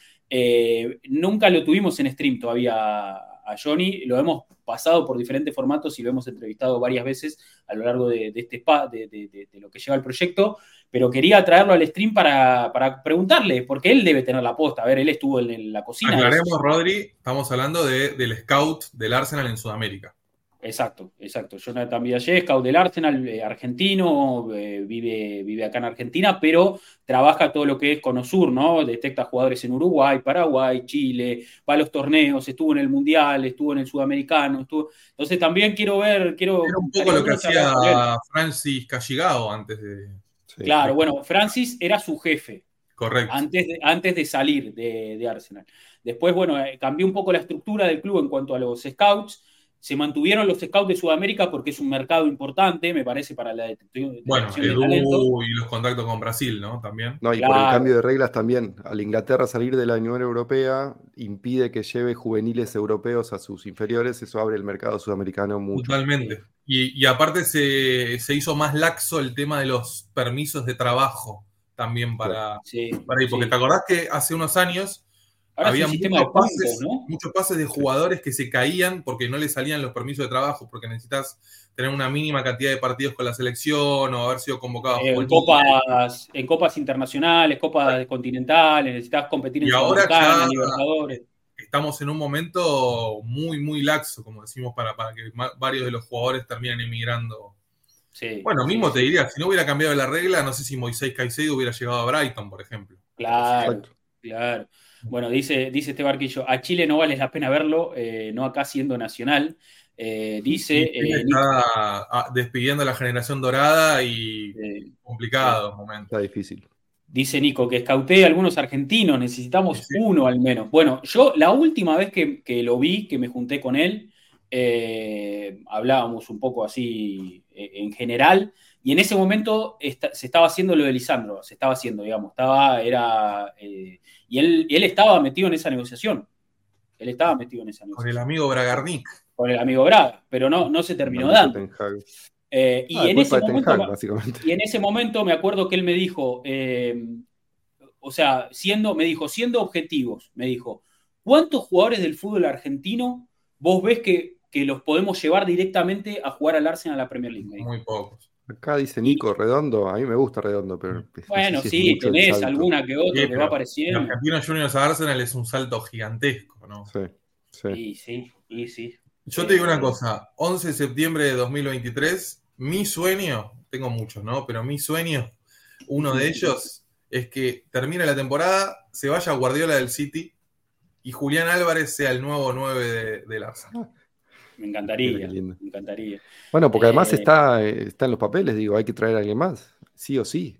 [SPEAKER 1] Nunca lo tuvimos en stream todavía a Johnny, lo hemos pasado por diferentes formatos y lo hemos entrevistado varias veces a lo largo de, este de, lo que lleva el proyecto, pero quería traerlo al stream para, preguntarle, porque él debe tener la posta. A ver, él estuvo en, la cocina.
[SPEAKER 3] Aclaremos, Rodri, estamos hablando del scout del Arsenal en Sudamérica.
[SPEAKER 1] Exacto, exacto. Jonathan scout del Arsenal, eh, argentino, eh, vive, vive acá en Argentina, pero trabaja todo lo que es Conosur, ¿no? Detecta jugadores en Uruguay, Paraguay, Chile, va a los torneos, estuvo en el Mundial, estuvo en el Sudamericano, estuvo... Entonces también quiero ver, quiero...
[SPEAKER 3] Era un poco lo que hacía Francis Calligao antes de...
[SPEAKER 1] claro, bueno, Francis era su jefe.
[SPEAKER 3] Correcto.
[SPEAKER 1] Antes de, antes de salir de, de Arsenal. Después, bueno, eh, cambió un poco la estructura del club en cuanto a los scouts se mantuvieron los scouts de Sudamérica porque es un mercado importante, me parece, para la detección,
[SPEAKER 3] bueno, de y los contactos con Brasil, ¿no? También.
[SPEAKER 2] No, y por el cambio de reglas también. Al Inglaterra salir de la Unión Europea impide que lleve juveniles europeos a sus inferiores, eso abre el mercado sudamericano mucho.
[SPEAKER 3] Totalmente. Y, aparte se, hizo más laxo el tema de los permisos de trabajo también para, para ir. Porque te acordás que hace unos años había muchos pases, muchos pases de jugadores que se caían porque no le salían los permisos de trabajo, porque necesitas tener una mínima cantidad de partidos con la selección o haber sido convocado.
[SPEAKER 1] Eh, en, copas, en copas internacionales, copas continentales, necesitas competir en
[SPEAKER 3] y ahora ya Libertadores. Estamos en un momento muy, muy laxo, como decimos, para, para que varios de los jugadores terminen emigrando. bueno, mismo te diría, si no hubiera cambiado la regla, no sé si Moisés Caicedo hubiera llegado a Brighton, por ejemplo.
[SPEAKER 1] Claro, claro. Bueno, dice, dice este barquillo, a Chile no vale la pena verlo, eh, no acá siendo nacional. Eh, dice.
[SPEAKER 3] Eh, está ah, despidiendo a la generación dorada y complicado momento.
[SPEAKER 2] Está difícil.
[SPEAKER 1] Dice Nico que escautee a algunos argentinos, necesitamos uno al menos. Bueno, yo la última vez que, lo vi, que me junté con él, eh, hablábamos un poco así eh, en general, y en ese momento se estaba haciendo lo de Lisandro, se estaba haciendo, digamos, estaba, era, eh, y él, él estaba metido en esa negociación. Él estaba metido en esa negociación.
[SPEAKER 3] Con el amigo Bragarnik.
[SPEAKER 1] Con el amigo Braga, pero no, no se terminó dando. Eh, y, ah, en ese momento, y, en ese momento, me acuerdo que él me dijo, eh, o sea, siendo, me dijo, siendo objetivos, me dijo, ¿cuántos jugadores del fútbol argentino vos ves que, que los podemos llevar directamente a jugar al Arsenal a la Premier League?
[SPEAKER 3] Muy pocos.
[SPEAKER 2] Acá dice Nico Redondo, a mí me gusta Redondo, pero.
[SPEAKER 1] Bueno, sí, tenés alguna que otra que va apareciendo.
[SPEAKER 3] Argentino Juniors a Arsenal es un salto gigantesco, ¿no?
[SPEAKER 2] Sí,
[SPEAKER 1] sí. sí, y sí.
[SPEAKER 3] Yo te digo una cosa, 11 de septiembre de 2023, mi sueño, tengo muchos, ¿no? Pero mi sueño, uno de ellos, es que termine la temporada, se vaya a Guardiola del City y Julián Álvarez sea el nuevo 9 de, del Arsenal.
[SPEAKER 1] Me encantaría, me encantaría.
[SPEAKER 2] Bueno, porque además eh, está, está en los papeles, digo, hay que traer a alguien más, sí o sí.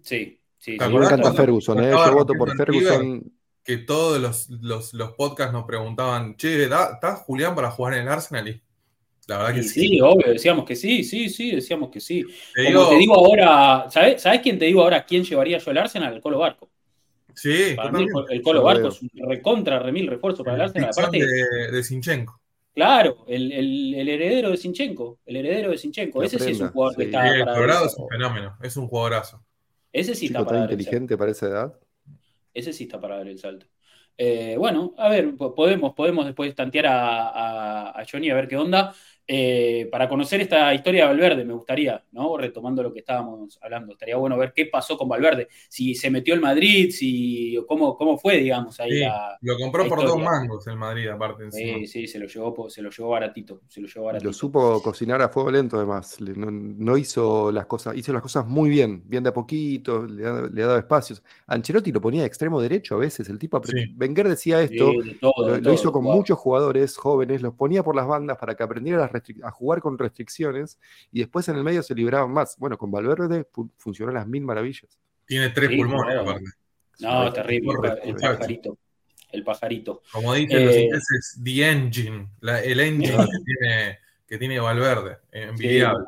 [SPEAKER 1] Sí, sí.
[SPEAKER 2] A mí me encanta Ferguson, ¿eh? yo voto por Ferguson
[SPEAKER 3] que todos los, los, podcasts nos preguntaban, che, ¿está Julián para jugar en el Arsenal? Y la verdad que sí.
[SPEAKER 1] Sí, obvio, decíamos que sí, sí, sí, decíamos que sí. Te digo, te digo ahora, ¿sabes, ¿sabes quién te digo ahora quién llevaría yo al Arsenal? El Colo Barco.
[SPEAKER 3] Sí,
[SPEAKER 1] el, Colo Barco es un recontra, remil refuerzo para el, Arsenal.
[SPEAKER 3] Aparte, de, de Sinchenko.
[SPEAKER 1] Claro, el, el, heredero de Sinchenko. El heredero de Sinchenko. Ese sí es un jugador que está.
[SPEAKER 3] Sí, para el es un fenómeno, es un jugadorazo.
[SPEAKER 1] Ese sí está para.
[SPEAKER 2] inteligente para esa edad.
[SPEAKER 1] Ese sí está para dar el salto. Eh, bueno, a ver, podemos, podemos después tantear a, a, Johnny a ver qué onda. Eh, para conocer esta historia de Valverde, me gustaría, ¿no? Retomando lo que estábamos hablando, estaría bueno ver qué pasó con Valverde, si se metió el Madrid, si cómo, cómo fue, digamos, ahí
[SPEAKER 3] Lo compró por dos mangos el Madrid, aparte.
[SPEAKER 1] Sí, sí, se lo llevó, se lo llevó baratito, se lo llevó baratito.
[SPEAKER 2] Lo supo cocinar a fuego lento, además. No, hizo las cosas, hizo las cosas muy bien, bien de a poquito, le ha, dado espacios. Ancelotti lo ponía de extremo derecho a veces, el tipo Wenger decía esto, lo, hizo con muchos jugadores jóvenes, los ponía por las bandas para que aprendieran las a jugar con restricciones y después en el medio se libraban más. Bueno, con Valverde funcionó las mil maravillas.
[SPEAKER 3] Tiene tres pulmones,
[SPEAKER 1] No, terrible. El, pajarito. El pajarito.
[SPEAKER 3] Como dicen los eh, ingleses, the engine. el engine que, tiene, que tiene Valverde. Envidiable.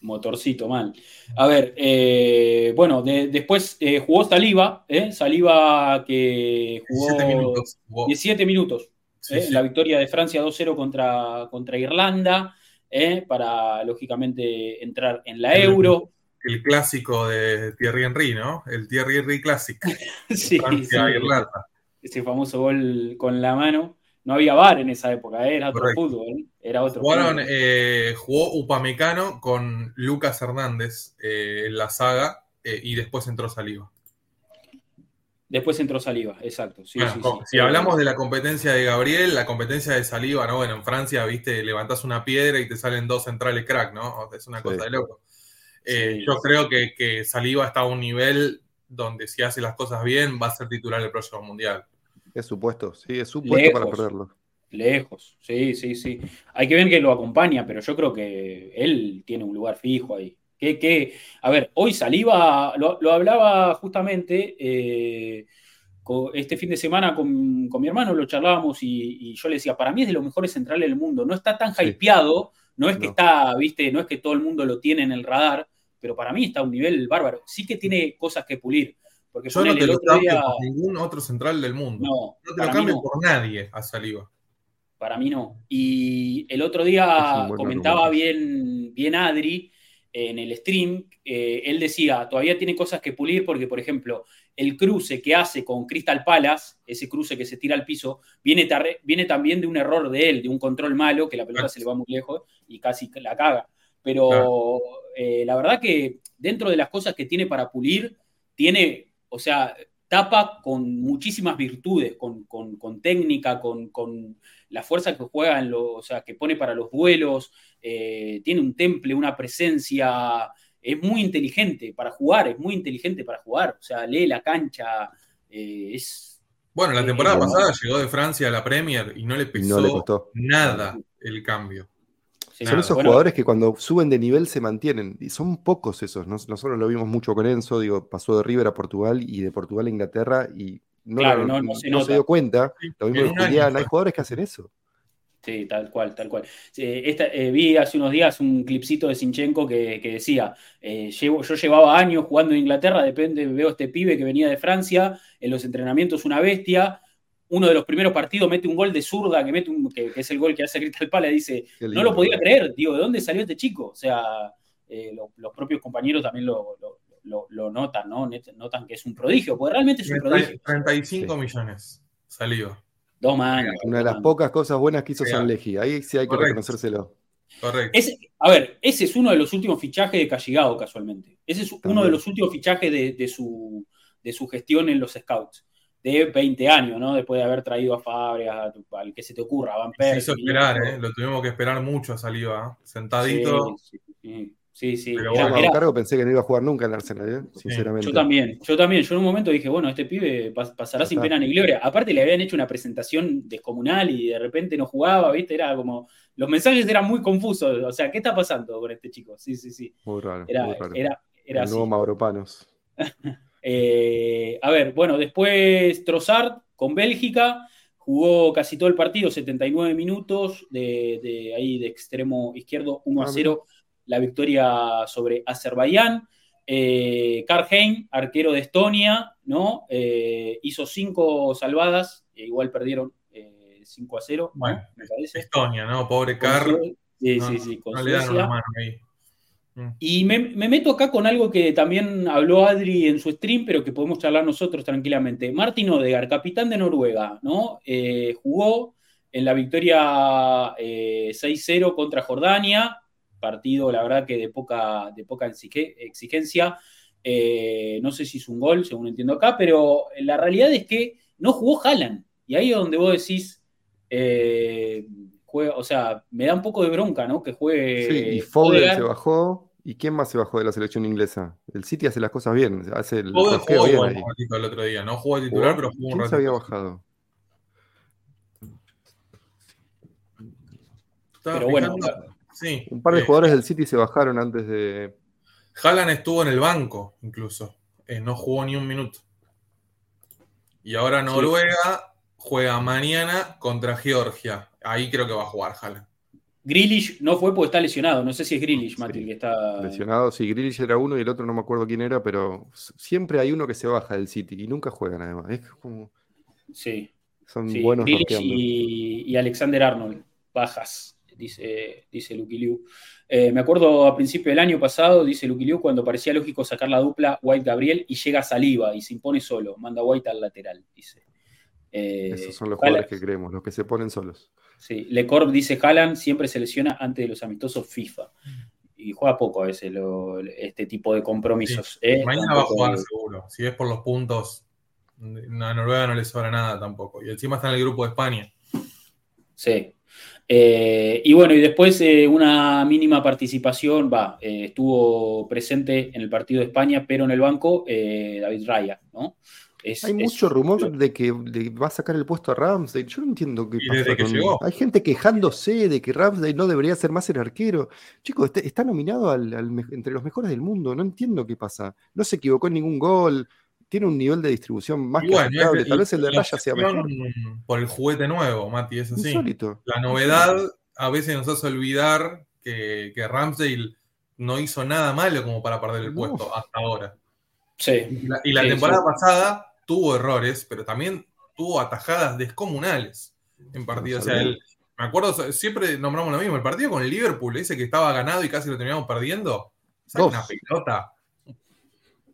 [SPEAKER 1] motorcito mal. A ver, eh, bueno, después eh, jugó Saliva, Saliva que jugó 17 minutos. 17 minutos La victoria de Francia 2-0 contra, contra Irlanda. ¿eh? para lógicamente entrar en la euro.
[SPEAKER 3] El clásico de Thierry Henry, ¿no? El Thierry Henry Clásico. sí,
[SPEAKER 1] Ese famoso gol con la mano. No había bar en esa época, ¿eh? era otro fútbol, era otro
[SPEAKER 3] eh, jugó Upamecano con Lucas Hernández en la saga y después entró Saliva.
[SPEAKER 1] Después entró Saliva, exacto.
[SPEAKER 3] si hablamos de la competencia de Gabriel, la competencia de Saliva, ¿no? Bueno, en Francia, viste, levantás una piedra y te salen dos centrales crack, ¿no? Es una cosa de loco. Eh, yo creo que, que, Saliva está a un nivel donde si hace las cosas bien va a ser titular del próximo mundial.
[SPEAKER 2] Es supuesto, sí, es supuesto para perderlo.
[SPEAKER 1] Lejos, sí, sí, sí. Hay que ver que lo acompaña, pero yo creo que él tiene un lugar fijo ahí. Que, a ver, hoy Saliva, lo, hablaba justamente eh, este fin de semana con, mi hermano, lo charlábamos y, yo le decía, para mí es de los mejores centrales del mundo, no está tan hypeado, no es que está, viste, no es que todo el mundo lo tiene en el radar, pero para mí está a un nivel bárbaro. Sí que tiene cosas que pulir. Porque
[SPEAKER 3] yo no te lo cambio por ningún otro central del mundo. No, no te lo cambio por nadie a Saliva.
[SPEAKER 1] Para mí no. Y el otro día comentaba bien, bien Adri en el stream, eh, él decía, todavía tiene cosas que pulir porque, por ejemplo, el cruce que hace con Crystal Palace, ese cruce que se tira al piso, viene, viene también de un error de él, de un control malo, que la pelota se le va muy lejos y casi la caga. Pero eh, la verdad que dentro de las cosas que tiene para pulir, tiene, o sea, tapa con muchísimas virtudes, con, técnica, con, la fuerza que juega, en lo, o sea, que pone para los duelos, eh, tiene un temple, una presencia, es muy inteligente para jugar, es muy inteligente para jugar, o sea, lee la cancha, eh, es...
[SPEAKER 3] Bueno, la temporada pasada llegó de Francia a la Premier y no le pesó nada el cambio.
[SPEAKER 2] son esos jugadores que cuando suben de nivel se mantienen. Y son pocos esos. Nosotros lo vimos mucho con Enzo, digo, pasó de River a Portugal y de Portugal a Inglaterra y no, se, dio cuenta. Lo mismo Julián, hay jugadores que hacen eso.
[SPEAKER 1] Sí, tal cual, tal cual. Eh, vi hace unos días un clipcito de Sinchenko que, decía, eh, yo llevaba años jugando en Inglaterra, depende, veo este pibe que venía de Francia, en los entrenamientos una bestia, uno de los primeros partidos mete un gol de zurda, que, mete un, que, es el gol que hace Cristal Pala, dice, no lo podía creer, digo, ¿de dónde salió este chico? O sea, eh, los propios compañeros también lo, notan, ¿no? Notan que es un prodigio, porque realmente es un prodigio.
[SPEAKER 3] 35 millones salió.
[SPEAKER 1] Dos años.
[SPEAKER 2] Una de las pocas cosas buenas que hizo San Legi. Ahí sí hay que reconocérselo.
[SPEAKER 1] Correcto. a ver, ese es uno de los últimos fichajes de Calligado, casualmente. Ese es uno de los últimos fichajes de, su, de su gestión en los Scouts. De 20 años, ¿no? Después de haber traído a Fabregas, al que se te ocurra, a Van
[SPEAKER 3] Persie. Se hizo esperar, ¿eh? Lo tuvimos que esperar mucho a Saliva. ¿eh? Sentadito.
[SPEAKER 1] Sí, sí, Sí, sí.
[SPEAKER 2] Pero bueno, cargo pensé que no iba a jugar nunca en Arsenal, ¿eh? sinceramente.
[SPEAKER 1] Yo también, yo también. Yo en un momento dije, bueno, este pibe pasará sin pena ni gloria. Aparte le habían hecho una presentación descomunal y de repente no jugaba, ¿viste? Era como. Los mensajes eran muy confusos. O sea, ¿qué está pasando con este chico? Sí, sí, sí.
[SPEAKER 2] Muy raro.
[SPEAKER 1] Era,
[SPEAKER 2] muy raro.
[SPEAKER 1] era, era
[SPEAKER 2] El nuevo Mauropanos.
[SPEAKER 1] eh, a ver, bueno, después Trossard con Bélgica. Jugó casi todo el partido, 79 minutos, de, de ahí de extremo izquierdo, 1 a 0 la victoria sobre Azerbaiyán. Eh, Karl arquero de Estonia, ¿no? Eh, hizo cinco salvadas, e igual perdieron 5 eh, a 0.
[SPEAKER 3] Bueno, me parece. Estonia, ¿no? Pobre Karl.
[SPEAKER 1] Sí, sí, sí, con no le dan mano ahí. Mm. Y me, meto acá con algo que también habló Adri en su stream, pero que podemos charlar nosotros tranquilamente. Martin Odegaard, capitán de Noruega, ¿no? Eh, jugó en la victoria 6-0 contra Jordania, partido, la verdad que de poca, de poca exigencia. Eh, no sé si es un gol, según entiendo acá, pero la realidad es que no jugó Haaland. Y ahí es donde vos decís, eh, o sea, me da un poco de bronca, ¿no? Que juegue.
[SPEAKER 2] Sí, y Foden se bajó. ¿Y quién más se bajó de la selección inglesa? El City hace las cosas bien. Hace el
[SPEAKER 3] jugó bien un ratito el otro día. No jugó titular, pero jugó un
[SPEAKER 2] ¿Quién se había bajado?
[SPEAKER 1] pero bueno,
[SPEAKER 2] un par de eh, jugadores del City se bajaron antes de.
[SPEAKER 3] Haaland estuvo en el banco, incluso. Eh, no jugó ni un minuto. Y ahora Noruega juega mañana contra Georgia. Ahí creo que va a jugar Haaland.
[SPEAKER 1] Grealish no fue porque está lesionado. No sé si es Grealish, Mati, que está.
[SPEAKER 2] Lesionado, sí, Grealish era uno y el otro no me acuerdo quién era, pero siempre hay uno que se baja del City y nunca juegan además. Es como.
[SPEAKER 1] Sí.
[SPEAKER 2] Son buenos
[SPEAKER 1] y, y Alexander Arnold, bajas dice, dice Lucky Liu. Eh, me acuerdo a principio del año pasado, dice Lucky Liu, cuando parecía lógico sacar la dupla White-Gabriel y llega Saliva y se impone solo, manda White al lateral, dice.
[SPEAKER 2] Eh, Esos son los jugadores que creemos, los que se ponen solos.
[SPEAKER 1] Sí, Lecorp dice Haaland siempre se lesiona antes de los amistosos FIFA. Y juega poco a veces este tipo de compromisos. ¿eh?
[SPEAKER 3] Mañana va a jugar seguro. Si es por los puntos, a Noruega no le sobra nada tampoco. Y encima está en el grupo de España.
[SPEAKER 1] Sí, eh, y bueno, y después eh, una mínima participación, va, eh, estuvo presente en el partido de España, pero en el banco David Raya, ¿no?
[SPEAKER 2] Hay mucho rumor de que va a sacar el puesto a Ramsey. Yo no entiendo qué pasa. Hay gente quejándose de que Ramsey no debería ser más el arquero. Chicos, está, está nominado entre los mejores del mundo. No entiendo qué pasa. No se equivocó en ningún gol tiene un nivel de distribución más que aceptable. Tal vez el de Raya sea mejor.
[SPEAKER 3] Por el juguete nuevo, Mati, es así. La novedad a veces nos hace olvidar que, que Ramsdale no hizo nada malo como para perder el puesto hasta ahora.
[SPEAKER 1] Sí.
[SPEAKER 3] Y la, temporada pasada tuvo errores, pero también tuvo atajadas descomunales en partidos. o sea, me acuerdo, siempre nombramos lo mismo, el partido con el Liverpool, ese que estaba ganado y casi lo terminamos perdiendo. una pelota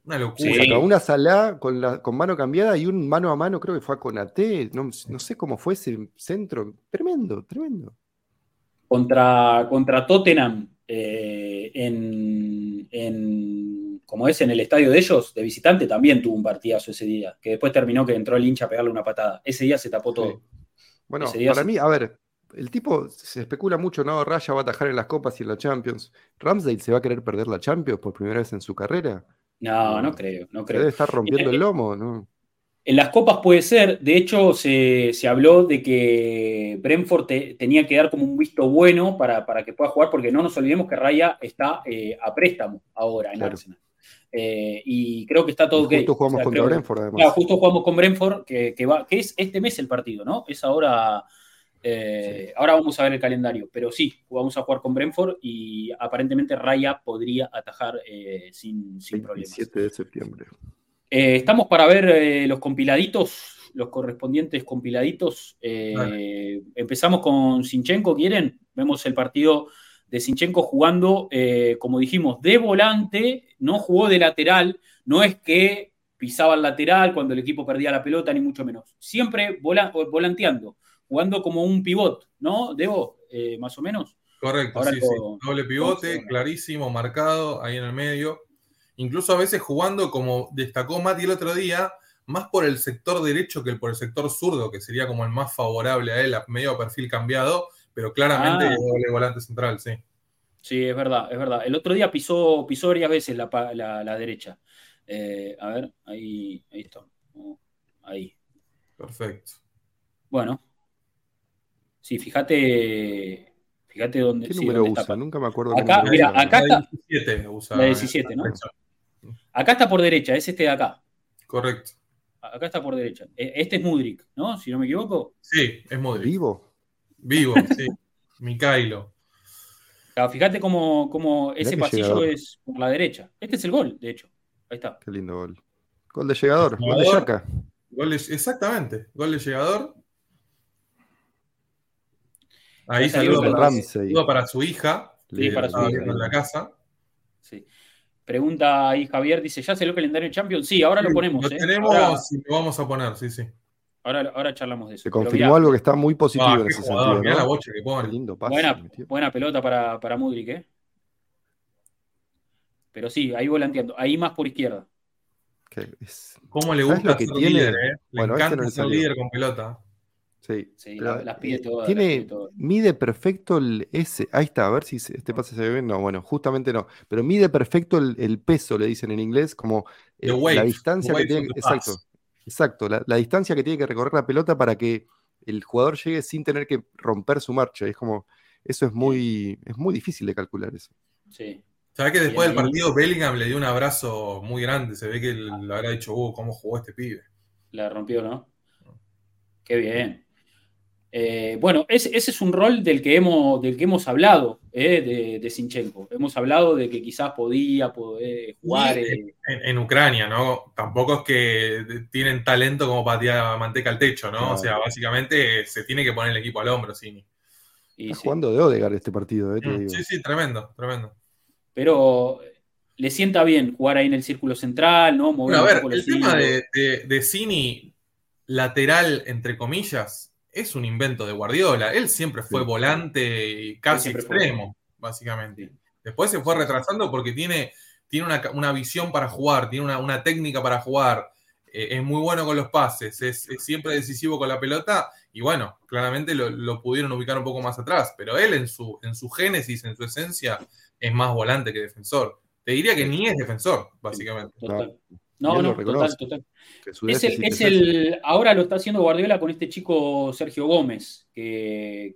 [SPEAKER 3] una locura.
[SPEAKER 2] una Salá con, la, con mano cambiada y un mano a mano, creo que fue a Conate. No, no sé cómo fue ese centro. Tremendo, tremendo.
[SPEAKER 1] Contra, contra Tottenham, eh, en, en, como es en el estadio de ellos, de visitante, también tuvo un partidazo ese día. Que después terminó que entró el hincha a pegarle una patada. Ese día se tapó todo.
[SPEAKER 2] Bueno, para mí, a ver, el tipo se especula mucho, ¿no? Raya va a atajar en las copas y en la Champions. ¿Ramsdale se va a querer perder la Champions por primera vez en su carrera?
[SPEAKER 1] No, no creo, no creo.
[SPEAKER 2] Debe estar rompiendo el lomo, ¿no?
[SPEAKER 1] En las copas puede ser, de hecho se, habló de que Brentford tenía que dar como un visto bueno para, que pueda jugar, porque no nos olvidemos que Raya está eh, a préstamo ahora en Arsenal. Eh, y creo que está todo.
[SPEAKER 2] Justo jugamos contra Brentford, además.
[SPEAKER 1] justo jugamos con Brentford, que, va, que es este mes el partido, ¿no? Es ahora. Eh, ahora vamos a ver el calendario, pero sí, vamos a jugar con Brentford y aparentemente Raya podría atajar sin, sin problemas.
[SPEAKER 2] 27 de septiembre.
[SPEAKER 1] Eh, estamos para ver eh, los compiladitos, los correspondientes compiladitos. Eh, empezamos con Sinchenko, ¿quieren? Vemos el partido de Sinchenko jugando, como dijimos, de volante, no jugó de lateral, no es que pisaba el lateral cuando el equipo perdía la pelota, ni mucho menos. Siempre volanteando, jugando como un pivot, ¿no? Debo, más o menos.
[SPEAKER 3] Correcto, sí, sí. Doble pivote, clarísimo, marcado, ahí en el medio incluso a veces jugando como destacó Mati el otro día, más por el sector derecho que por el sector zurdo, que sería como el más favorable a él, a medio perfil cambiado, pero claramente ah. doble volante central, sí.
[SPEAKER 1] Sí, es verdad, es verdad. El otro día pisó, pisó varias veces la, derecha. Eh, a ver, ahí, ahí está. Ahí.
[SPEAKER 3] Perfecto.
[SPEAKER 1] Bueno. Sí, fíjate. Fíjate dónde.
[SPEAKER 2] ¿Qué número usa? Nunca me acuerdo.
[SPEAKER 1] Acá, mira, acá está.
[SPEAKER 3] La 17 usa.
[SPEAKER 1] La 17, ¿no? Acá está por derecha, es este de acá.
[SPEAKER 3] Correcto.
[SPEAKER 1] Acá está por derecha. E, este es Mudrik, ¿no? Si no me equivoco.
[SPEAKER 3] Sí, es Mudrik.
[SPEAKER 2] ¿Vivo?
[SPEAKER 3] Vivo, sí. Micailo.
[SPEAKER 1] fíjate cómo, ese pasillo es por la derecha. Este es el gol, de hecho. Ahí está.
[SPEAKER 2] Qué lindo gol. Gol de llegador, gol de Yaka.
[SPEAKER 3] Gol exactamente, gol de llegador. Ahí salió para, para su hija,
[SPEAKER 1] sí, para su hija.
[SPEAKER 3] en la casa.
[SPEAKER 1] Sí. Pregunta ahí Javier, dice, ¿ya se lo calendario Champions? Sí, ahora lo ponemos.
[SPEAKER 3] Lo ¿eh? tenemos y lo vamos a poner, sí, sí.
[SPEAKER 1] Ahora, ahora charlamos de eso.
[SPEAKER 2] Se confirmó algo que está muy positivo ah, en ese sentido.
[SPEAKER 3] la bocha que pone.
[SPEAKER 1] Lindo buena, buena, pelota para, para Mudrik, ¿eh? Pero sí, ahí volanteando. Ahí más por izquierda.
[SPEAKER 3] ¿Cómo le gusta lo que tiene? líder, eh? Le bueno, este encanta ser líder con pelota.
[SPEAKER 2] Sí, las pide todas. Tiene, mide perfecto el S. Ahí está, a ver si este pase se ve bien. No, bueno, justamente no. Pero mide perfecto el, peso, le dicen en inglés, como eh, la distancia que tiene. Exacto, exacto. La, distancia que tiene que recorrer la pelota para que el jugador llegue sin tener que romper su marcha. Es como, eso es muy, es muy difícil de calcular eso.
[SPEAKER 1] Sí.
[SPEAKER 3] ¿Sabes que después del partido Bellingham le dio un abrazo muy grande? Se ve que le habrá dicho, uh, ¿cómo jugó este pibe?
[SPEAKER 1] La rompió, ¿no? Qué bien. Eh, bueno, ese, es un rol del que hemos, del que hemos hablado eh, de, de, Sinchenko. Hemos hablado de que quizás podía poder jugar.
[SPEAKER 3] En, Ucrania, ¿no? Tampoco es que tienen talento como para tirar manteca al techo, ¿no? O sea, básicamente se tiene que poner el equipo al hombro, Sini.
[SPEAKER 2] Está jugando de Odegar este partido, ¿eh?
[SPEAKER 3] Mm, sí, sí, tremendo, tremendo.
[SPEAKER 1] Pero le sienta bien jugar ahí en el círculo central, ¿no?
[SPEAKER 3] a ver, el tema de, de, de Cini lateral, entre comillas, es un invento de Guardiola. Él siempre fue volante casi extremo, básicamente. Después se fue retrasando porque tiene, tiene una, visión para jugar, tiene una, técnica para jugar. Eh, es muy bueno con los pases, es, siempre decisivo con la pelota. Y bueno, claramente lo, pudieron ubicar un poco más atrás. Pero él en su, en su génesis, en su esencia, es más volante que defensor. Te diría que ni es defensor, básicamente.
[SPEAKER 1] No, no, total, total. Es el, ahora lo está haciendo Guardiola con este chico Sergio Gómez, que,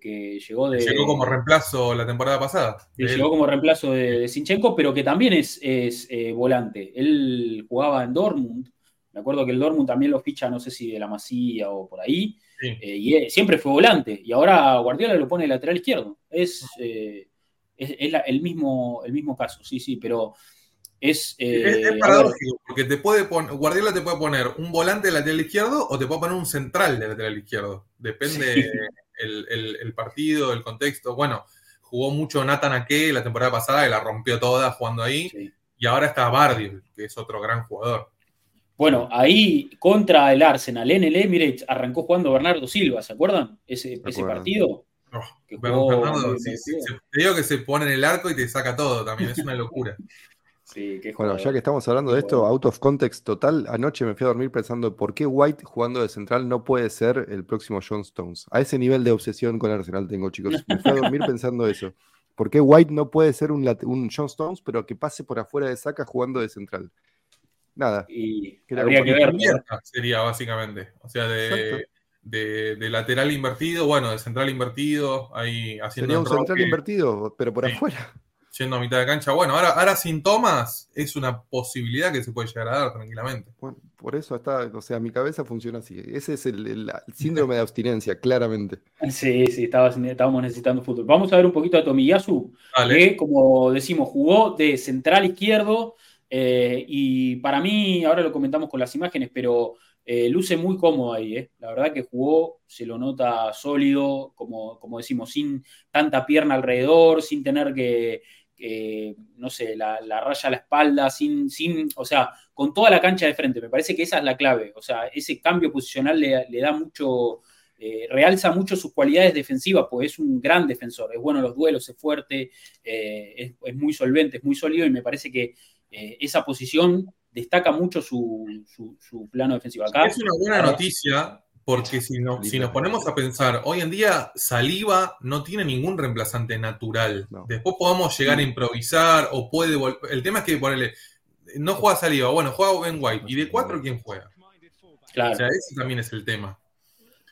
[SPEAKER 1] llegó de.
[SPEAKER 3] Llegó como reemplazo la temporada pasada.
[SPEAKER 1] llegó como reemplazo de, Sinchenko, pero que también es, eh, volante. Él jugaba en Dortmund. Me acuerdo que el Dortmund también lo ficha, no sé si de la Masía o por ahí. Eh, y siempre fue volante. Y ahora Guardiola lo pone lateral izquierdo. Es, eh, es, el, mismo, el mismo caso, sí, sí, pero es,
[SPEAKER 3] eh, paradójico, porque te puede poner, Guardiola te puede poner un volante de lateral izquierdo o te puede poner un central de lateral izquierdo. Depende el, partido, el contexto. Bueno, jugó mucho Nathan Ake la temporada pasada y la rompió toda jugando ahí. Y ahora está Bardi, que es otro gran jugador.
[SPEAKER 1] Bueno, ahí contra el Arsenal, en el mire, arrancó jugando Bernardo Silva, ¿se acuerdan? Ese, ese partido.
[SPEAKER 3] Bernardo, te digo que se pone en el arco y te saca todo también, es una locura.
[SPEAKER 2] bueno, ya que estamos hablando de esto, out of context total, anoche me fui a dormir pensando por qué White jugando de central no puede ser el próximo John Stones. A ese nivel de obsesión con Arsenal tengo, chicos. Me fui a dormir pensando eso. ¿Por qué White no puede ser un, un John Stones, pero que pase por afuera de saca jugando de central? nada.
[SPEAKER 1] Y habría que ver.
[SPEAKER 3] Sería básicamente. O sea, de, de, lateral invertido, bueno, de central invertido, ahí haciendo.
[SPEAKER 2] Sería un central invertido, pero por afuera.
[SPEAKER 3] Yendo a mitad de cancha. Bueno, ahora, ahora sin Thomas es una posibilidad que se puede llegar a dar tranquilamente.
[SPEAKER 2] Bueno, por eso está, o sea, mi cabeza funciona así. Ese es el, síndrome de abstinencia, claramente.
[SPEAKER 1] Sí, sí, estábamos necesitando fútbol. Vamos a ver un poquito a Tomiyasu, que como decimos, jugó de central izquierdo. Eh, y para mí, ahora lo comentamos con las imágenes, pero eh, luce muy cómodo ahí, ¿eh? la verdad que jugó, se lo nota sólido, como, como decimos, sin tanta pierna alrededor, sin tener que, no sé, la, raya a la espalda, sin, sin, o sea, con toda la cancha de frente. Me parece que esa es la clave, o sea, ese cambio posicional le, da mucho, eh, realza mucho sus cualidades defensivas, pues es un gran defensor, es bueno en los duelos, es fuerte, es, es, muy solvente, es muy sólido y me parece que esa posición destaca mucho su, plano defensivo. Acá,
[SPEAKER 3] es una buena noticia porque si, no, si nos ponemos a pensar, hoy en día Saliva no tiene ningún reemplazante natural. Después podemos llegar a improvisar o puede volver. El tema es que ponerle, no juega Saliva, bueno, juega Ben White. ¿Y de cuatro quién juega?
[SPEAKER 1] Claro.
[SPEAKER 3] O sea, ese también es el tema.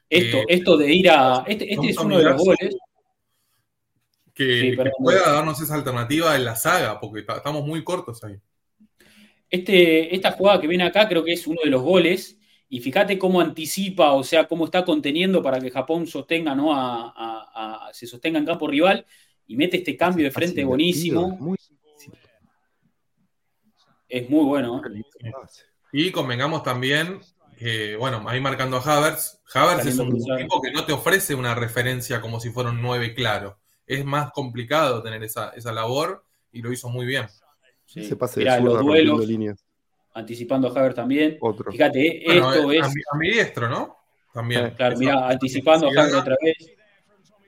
[SPEAKER 1] Esto, eh, esto de ir a. Este, este es uno de los goles.
[SPEAKER 3] Que, que pueda darnos esa alternativa en la saga, porque estamos muy cortos ahí.
[SPEAKER 1] Este, esta jugada que viene acá creo que es uno de los goles. Y fíjate cómo anticipa, o sea, cómo está conteniendo para que Japón sostenga, ¿no? A, se sostenga en campo rival y mete este cambio de frente buenísimo. Es muy bueno. ¿eh?
[SPEAKER 3] Y convengamos también que, bueno, ahí marcando a Havertz, Havertz es un tipo que no te ofrece una referencia como si fuera un 9 claro. Es más complicado tener esa, esa labor y lo hizo muy bien.
[SPEAKER 2] Se pase de los duelos, líneas.
[SPEAKER 1] Anticipando a Haver también. Fíjate, esto
[SPEAKER 3] es.
[SPEAKER 1] A
[SPEAKER 3] mi, diestro, ¿no? También.
[SPEAKER 1] Claro, mira, anticipando a Haver otra vez.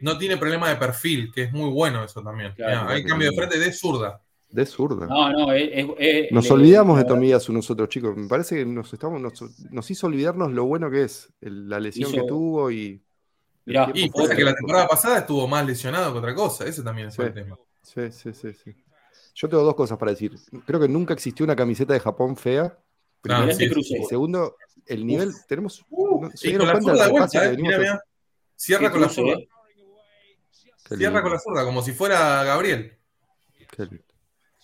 [SPEAKER 3] No tiene problema de perfil, que es muy bueno eso también. hay cambio de frente de zurda.
[SPEAKER 2] De zurda.
[SPEAKER 1] No, no, es,
[SPEAKER 2] Nos olvidamos de Tomiyasu nosotros, chicos. Me parece que nos, estamos, nos, hizo olvidarnos lo bueno que es la lesión que tuvo y.
[SPEAKER 3] Mirá, y que la temporada pasada estuvo más lesionado que otra cosa. Ese también es el tema.
[SPEAKER 2] Sí, sí, sí, sí. Yo tengo dos cosas para decir. Creo que nunca existió una camiseta de Japón fea.
[SPEAKER 1] Primero,
[SPEAKER 2] segundo, el nivel. Tenemos.
[SPEAKER 3] Uh, de vuelta, eh, Cierra con la zurda. Cierra con la zurda, como si fuera Gabriel.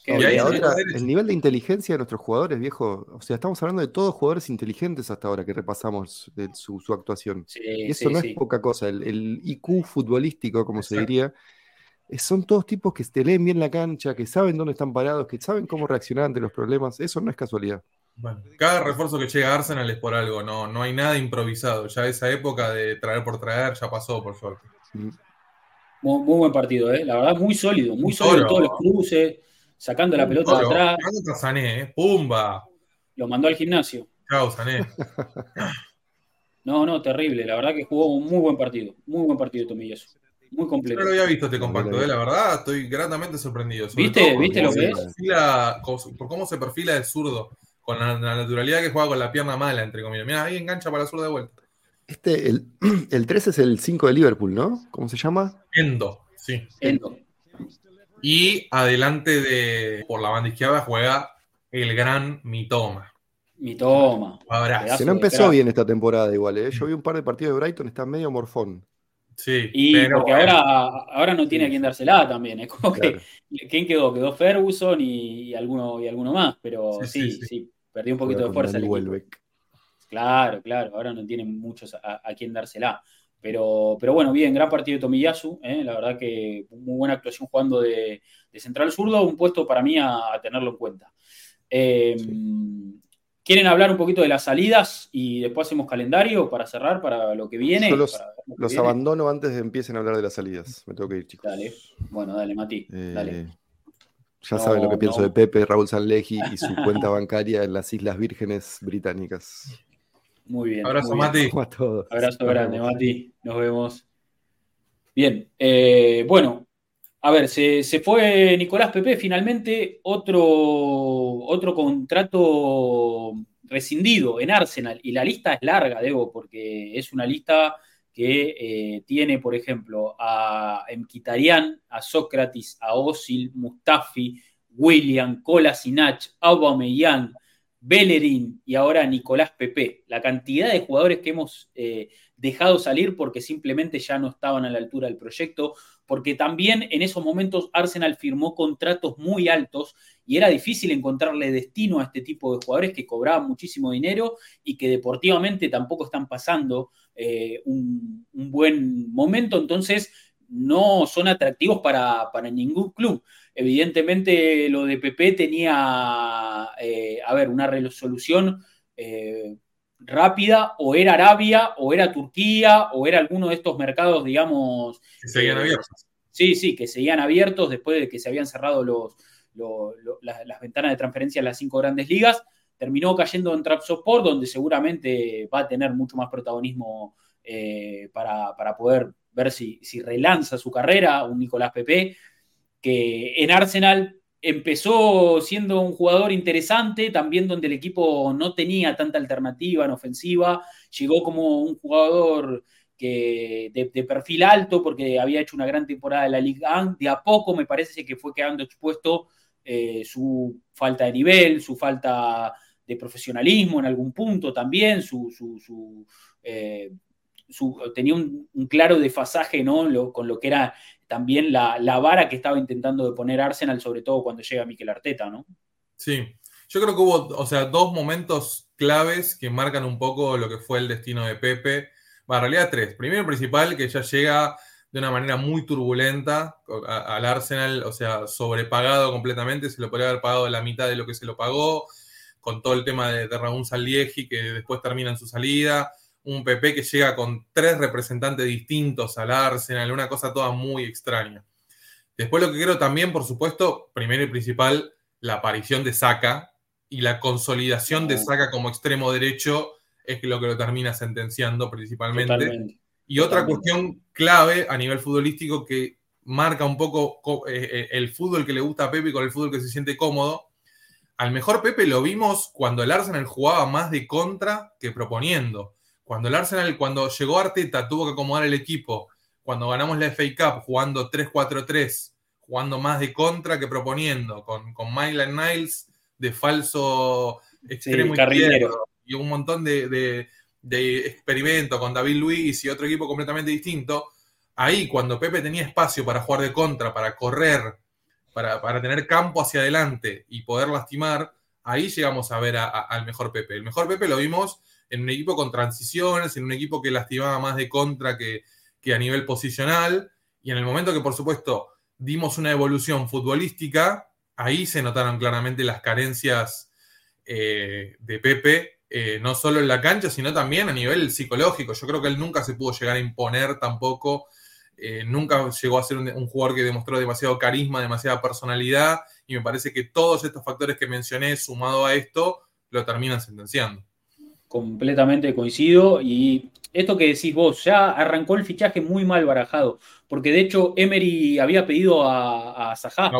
[SPEAKER 2] y ahí ahora, el nivel de inteligencia de nuestros jugadores, viejo, o sea, estamos hablando de todos jugadores inteligentes hasta ahora que repasamos de su, actuación. y eso no es poca cosa. El, IQ futbolístico, como se diría, eh, son todos tipos que te leen bien la cancha, que saben dónde están parados, que saben cómo reaccionar ante los problemas. Eso no es casualidad.
[SPEAKER 3] Bueno, cada refuerzo que llega a Arsenal es por algo, no, no hay nada improvisado. Ya esa época de traer por traer ya pasó, por suerte. Mm.
[SPEAKER 1] Muy, buen partido, ¿eh? la verdad, muy sólido, muy sólido. Todos los cruces, sacando la pelota de atrás.
[SPEAKER 3] Sané, ¿eh? ¡Pumba!
[SPEAKER 1] Lo mandó al gimnasio.
[SPEAKER 3] Chao, Sané.
[SPEAKER 1] no, no, terrible. La verdad que jugó un muy buen partido. Muy buen partido, Tomillas. Muy completo.
[SPEAKER 3] no lo había visto este compacto, eh, la verdad, estoy gratamente sorprendido.
[SPEAKER 1] ¿Viste, ¿viste lo que es?
[SPEAKER 3] por cómo se perfila el zurdo, con la, naturalidad que juega con la pierna mala, entre comillas. Mira, ahí engancha para la zurda de vuelta.
[SPEAKER 2] Este, el, el 3 es el 5 de Liverpool, ¿no? ¿Cómo se llama?
[SPEAKER 3] Endo, sí.
[SPEAKER 1] Endo.
[SPEAKER 3] Y adelante de, por la banda izquierda juega el gran Mitoma.
[SPEAKER 1] Mitoma.
[SPEAKER 2] Que no empezó bien esta temporada igual, ¿eh? Yo vi un par de partidos de Brighton, está medio morfón.
[SPEAKER 3] Sí,
[SPEAKER 1] y porque ahora, ahora no tiene a quien dársela también. Es como que. ¿Quién quedó? Quedó Ferguson y, alguno, y alguno más. Pero sí, sí, perdió un poquito de fuerza. El claro, claro. Ahora no tiene muchos a, quien dársela. Pero, pero bueno, bien, gran partido de Tomiyasu. ¿eh? La verdad que muy buena actuación jugando de, central zurdo. Un puesto para mí a, tenerlo en cuenta. Eh, ¿Quieren hablar un poquito de las salidas y después hacemos calendario para cerrar para lo que viene?
[SPEAKER 2] Yo los, abandono antes de empiecen a hablar de las salidas. Me tengo que ir, chicos.
[SPEAKER 1] Dale. Bueno, dale, Mati. Eh, dale.
[SPEAKER 2] Ya saben lo que pienso de Pepe, Raúl Sanleji y su cuenta bancaria en las Islas Vírgenes Británicas.
[SPEAKER 1] Muy bien.
[SPEAKER 3] Abrazo, Mati.
[SPEAKER 1] Abrazo grande, Mati. Nos vemos. Bien. Eh, bueno, a ver, se, fue Nicolás Pepe, finalmente otro, otro contrato rescindido en Arsenal. Y la lista es larga, Debo, porque es una lista que eh, tiene, por ejemplo, a Mkhitaryan, a Sócrates, a Osil, Mustafi, William, Kolasinac, Aubameyang, Bellerín y ahora Nicolás Pepe. La cantidad de jugadores que hemos eh, dejado salir porque simplemente ya no estaban a la altura del proyecto, porque también en esos momentos Arsenal firmó contratos muy altos y era difícil encontrarle destino a este tipo de jugadores que cobraban muchísimo dinero y que deportivamente tampoco están pasando eh, un, buen momento, entonces no son atractivos para, ningún club. Evidentemente lo de PP tenía, eh, a ver, una resolución eh, rápida, o era Arabia, o era Turquía, o era alguno de estos mercados, digamos...
[SPEAKER 3] Que seguían abiertos.
[SPEAKER 1] Sí, sí, que seguían abiertos después de que se habían cerrado los, las, ventanas de transferencia en las cinco grandes ligas. Terminó cayendo en Trapsoport, donde seguramente va a tener mucho más protagonismo eh, para, poder ver si, si, relanza su carrera, un Nicolás Pepe, que en Arsenal empezó siendo un jugador interesante, también donde el equipo no tenía tanta alternativa en ofensiva, llegó como un jugador que de, perfil alto porque había hecho una gran temporada de la Liga de a poco me parece que fue quedando expuesto eh, su falta de nivel, su falta de profesionalismo en algún punto también, su, eh, tenía un, claro desfasaje ¿no? con lo que era también la, vara que estaba intentando de poner Arsenal, sobre todo cuando llega Mikel Arteta, ¿no?
[SPEAKER 3] Sí, yo creo que hubo, o sea, dos momentos claves que marcan un poco lo que fue el destino de Pepe. Bueno, en realidad tres. Primero principal, que ya llega de una manera muy turbulenta al Arsenal, o sea, sobrepagado completamente, se lo podría haber pagado la mitad de lo que se lo pagó, con todo el tema de, de Raúl Salieji, que después termina en su salida un PP que llega con tres representantes distintos al Arsenal, una cosa toda muy extraña. Después lo que creo también, por supuesto, primero y principal, la aparición de Saka y la consolidación de Saka como extremo derecho es lo que lo termina sentenciando principalmente. Y otra cuestión clave a nivel futbolístico que marca un poco eh, eh, el fútbol que le gusta a Pepe con el fútbol que se siente cómodo. Al mejor Pepe lo vimos cuando el Arsenal jugaba más de contra que proponiendo. Cuando el Arsenal, cuando llegó Arteta, tuvo que acomodar el equipo. Cuando ganamos la FA Cup jugando 3-4-3, jugando más de contra que proponiendo, con, con Niles de falso extremo izquierdo y un montón de, experimentos con David Luis y otro equipo completamente distinto. Ahí, cuando Pepe tenía espacio para jugar de contra, para correr, para, tener campo hacia adelante y poder lastimar, ahí llegamos a ver al mejor Pepe. El mejor Pepe lo vimos en un equipo con transiciones, en un equipo que lastimaba más de contra que, a nivel posicional. Y en el momento que, por supuesto, dimos una evolución futbolística, ahí se notaron claramente las carencias eh, de Pepe, eh, no solo en la cancha, sino también a nivel psicológico. Yo creo que él nunca se pudo llegar a imponer tampoco, eh, nunca llegó a ser un, un, jugador que demostró demasiado carisma, demasiada personalidad, y me parece que todos estos factores que mencioné, sumado a esto, lo terminan sentenciando
[SPEAKER 1] completamente coincido. Y esto que decís vos, ya arrancó el fichaje muy mal barajado, porque de hecho Emery había pedido a, a Zaha.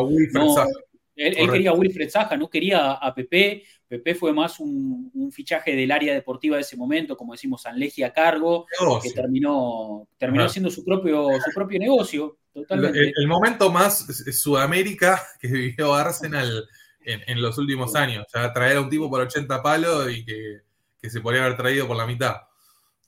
[SPEAKER 1] Él, quería a Wilfred Zaha, no quería a Pepe. Pepe fue más un, fichaje del área deportiva de ese momento, como decimos, Sanlegi a cargo, que terminó, terminó siendo su propio, su propio negocio. Totalmente.
[SPEAKER 3] El, momento más Sudamérica que vivió Arsenal en, en los últimos años. O sea, traer a un tipo por 80 palos y que que se podría haber traído por la mitad.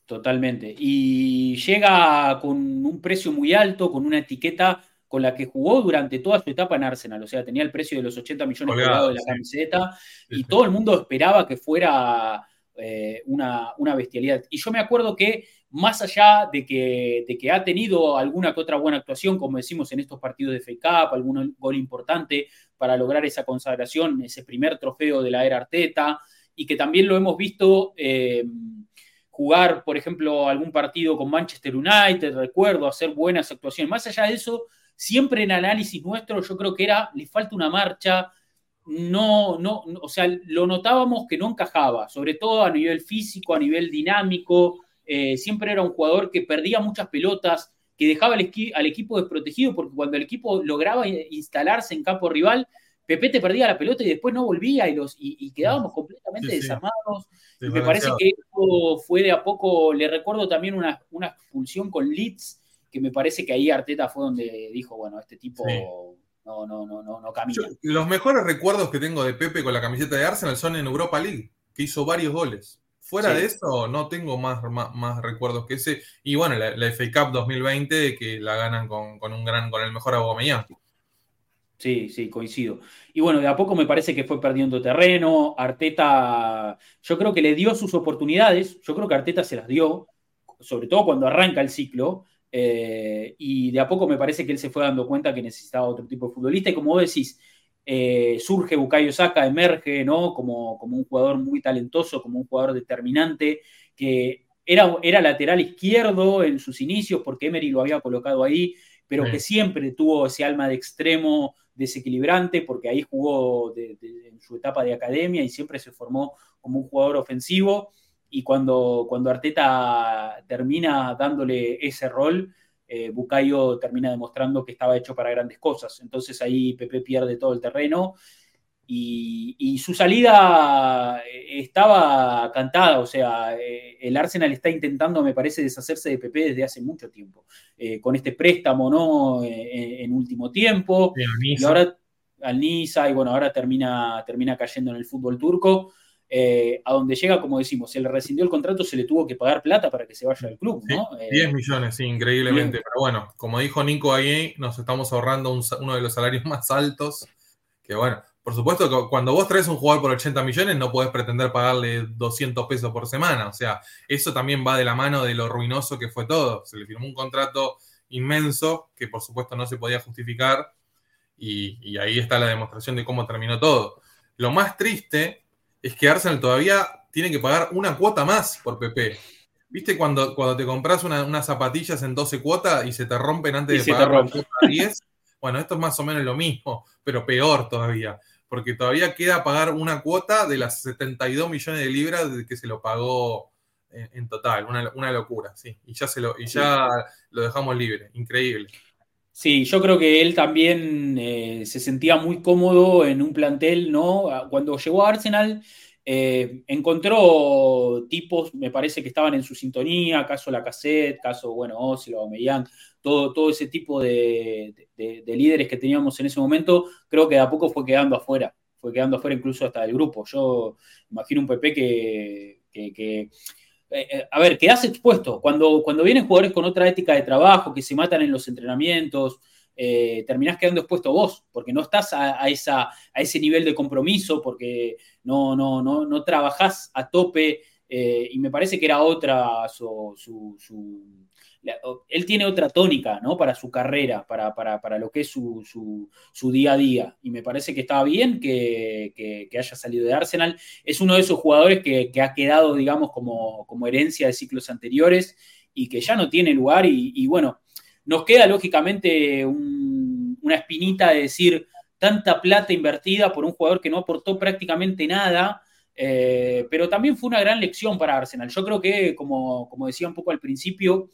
[SPEAKER 1] Totalmente. Y llega con un precio muy alto, con una etiqueta con la que jugó durante toda su etapa en Arsenal. O sea, tenía el precio de los 80 millones de de la camiseta y todo el mundo esperaba que fuera eh, una, una, bestialidad. Y yo me acuerdo que más allá de que, de que ha tenido alguna que otra buena actuación, como decimos en estos partidos de FA Cup, algún gol importante para lograr esa consagración, ese primer trofeo de la era Arteta, y que también lo hemos visto eh, jugar, por ejemplo, algún partido con Manchester United, recuerdo, hacer buenas actuaciones. Más allá de eso, siempre en análisis nuestro yo creo que era, le falta una marcha, no, no, o sea, lo notábamos que no encajaba, sobre todo a nivel físico, a nivel dinámico, eh, siempre era un jugador que perdía muchas pelotas, que dejaba al, al equipo desprotegido, porque cuando el equipo lograba instalarse en campo rival, Pepe te perdía la pelota y después no volvía y, los, y, quedábamos completamente desarmados. me parece que eso fue de a poco, le recuerdo también una, expulsión con Leeds, que me parece que ahí Arteta fue donde dijo, bueno, este tipo no, no, no, no, no caminan.
[SPEAKER 3] los mejores recuerdos que tengo de Pepe con la camiseta de Arsenal son en Europa League, que hizo varios goles. Fuera de eso, no tengo más, más, recuerdos que ese. Y bueno, la, FA Cup 2020, que la ganan con, un gran, con el mejor Aubameyang.
[SPEAKER 1] Sí, sí, coincido. Y bueno, de a poco me parece que fue perdiendo terreno. Arteta, yo creo que le dio sus oportunidades. Yo creo que Arteta se las dio, sobre todo cuando arranca el ciclo. Eh, y de a poco me parece que él se fue dando cuenta que necesitaba otro tipo de futbolista. Y como vos decís, eh, surge Bukayo Saka, emerge, ¿no? Como, como un jugador muy talentoso, como un jugador determinante, que era, era lateral izquierdo en sus inicios, porque Emery lo había colocado ahí, pero que siempre tuvo ese alma de extremo desequilibrante, porque ahí jugó en su etapa de academia y siempre se formó como un jugador ofensivo. Y cuando, cuando Arteta termina dándole ese rol, eh, Bucayo termina demostrando que estaba hecho para grandes cosas. Entonces ahí Pepe pierde todo el terreno y, su salida eh, estaba cantada. O sea, eh, el Arsenal está intentando, me parece, deshacerse de Pepe desde hace mucho tiempo. con este préstamo, ¿no? en último tiempo. Y ahora al Niza y bueno, ahora termina, termina cayendo en el fútbol turco. Eh, a donde llega, como decimos, se le rescindió el contrato, se le tuvo que pagar plata para que se vaya al club, ¿no?
[SPEAKER 3] 10 eh, millones, sí, increíblemente. Pero bueno, como dijo Nico ahí, nos estamos ahorrando uno de los salarios más altos. Que bueno, por supuesto que cuando vos traes un jugador por 80 millones, no podés pretender pagarle 200 pesos por semana. O sea, eso también va de la mano de lo ruinoso que fue todo. Se le firmó un contrato inmenso que por supuesto no se podía justificar. Y, y ahí está la demostración de cómo terminó todo. Lo más triste es que Arsenal todavía tiene que pagar una cuota más por PP. ¿Viste cuando, cuando te compras unas zapatillas en 12 cuotas y se te rompen antes de pagar la cuota 10? Bueno, esto es más o menos lo mismo, pero peor todavía, porque todavía queda pagar una cuota de las 72 millones de libras que se lo pagó en, total, una, locura, sí. Y ya, se lo, y ya lo dejamos libre, increíble.
[SPEAKER 1] Sí, yo creo que él también eh, se sentía muy cómodo en un plantel, ¿no? Cuando llegó a Arsenal, eh, encontró tipos, me parece que estaban en su sintonía, caso Lacazette, caso, bueno, Ozil, Aubameyang, todo, todo ese tipo de, líderes que teníamos en ese momento, creo que de a poco fue quedando afuera, fue quedando afuera incluso hasta del grupo. Yo imagino un PP que, que eh, eh, a ver, quedás expuesto. Cuando, cuando vienen jugadores con otra ética de trabajo, que se matan en los entrenamientos, eh, terminás quedando expuesto vos, porque no estás a, ese nivel de compromiso, porque no, no, trabajás a tope, y me parece que era otra su, él tiene otra tónica, ¿no? Para su carrera, para, lo que es su, día a día. Y me parece que estaba bien que, haya salido de Arsenal. Es uno de esos jugadores que, ha quedado, digamos, como, herencia de ciclos anteriores y que ya no tiene lugar. Y, bueno, nos queda lógicamente una espinita de decir tanta plata invertida por un jugador que no aportó prácticamente nada. Eh, pero también fue una gran lección para Arsenal. Yo creo que, como, como decía un poco al principio,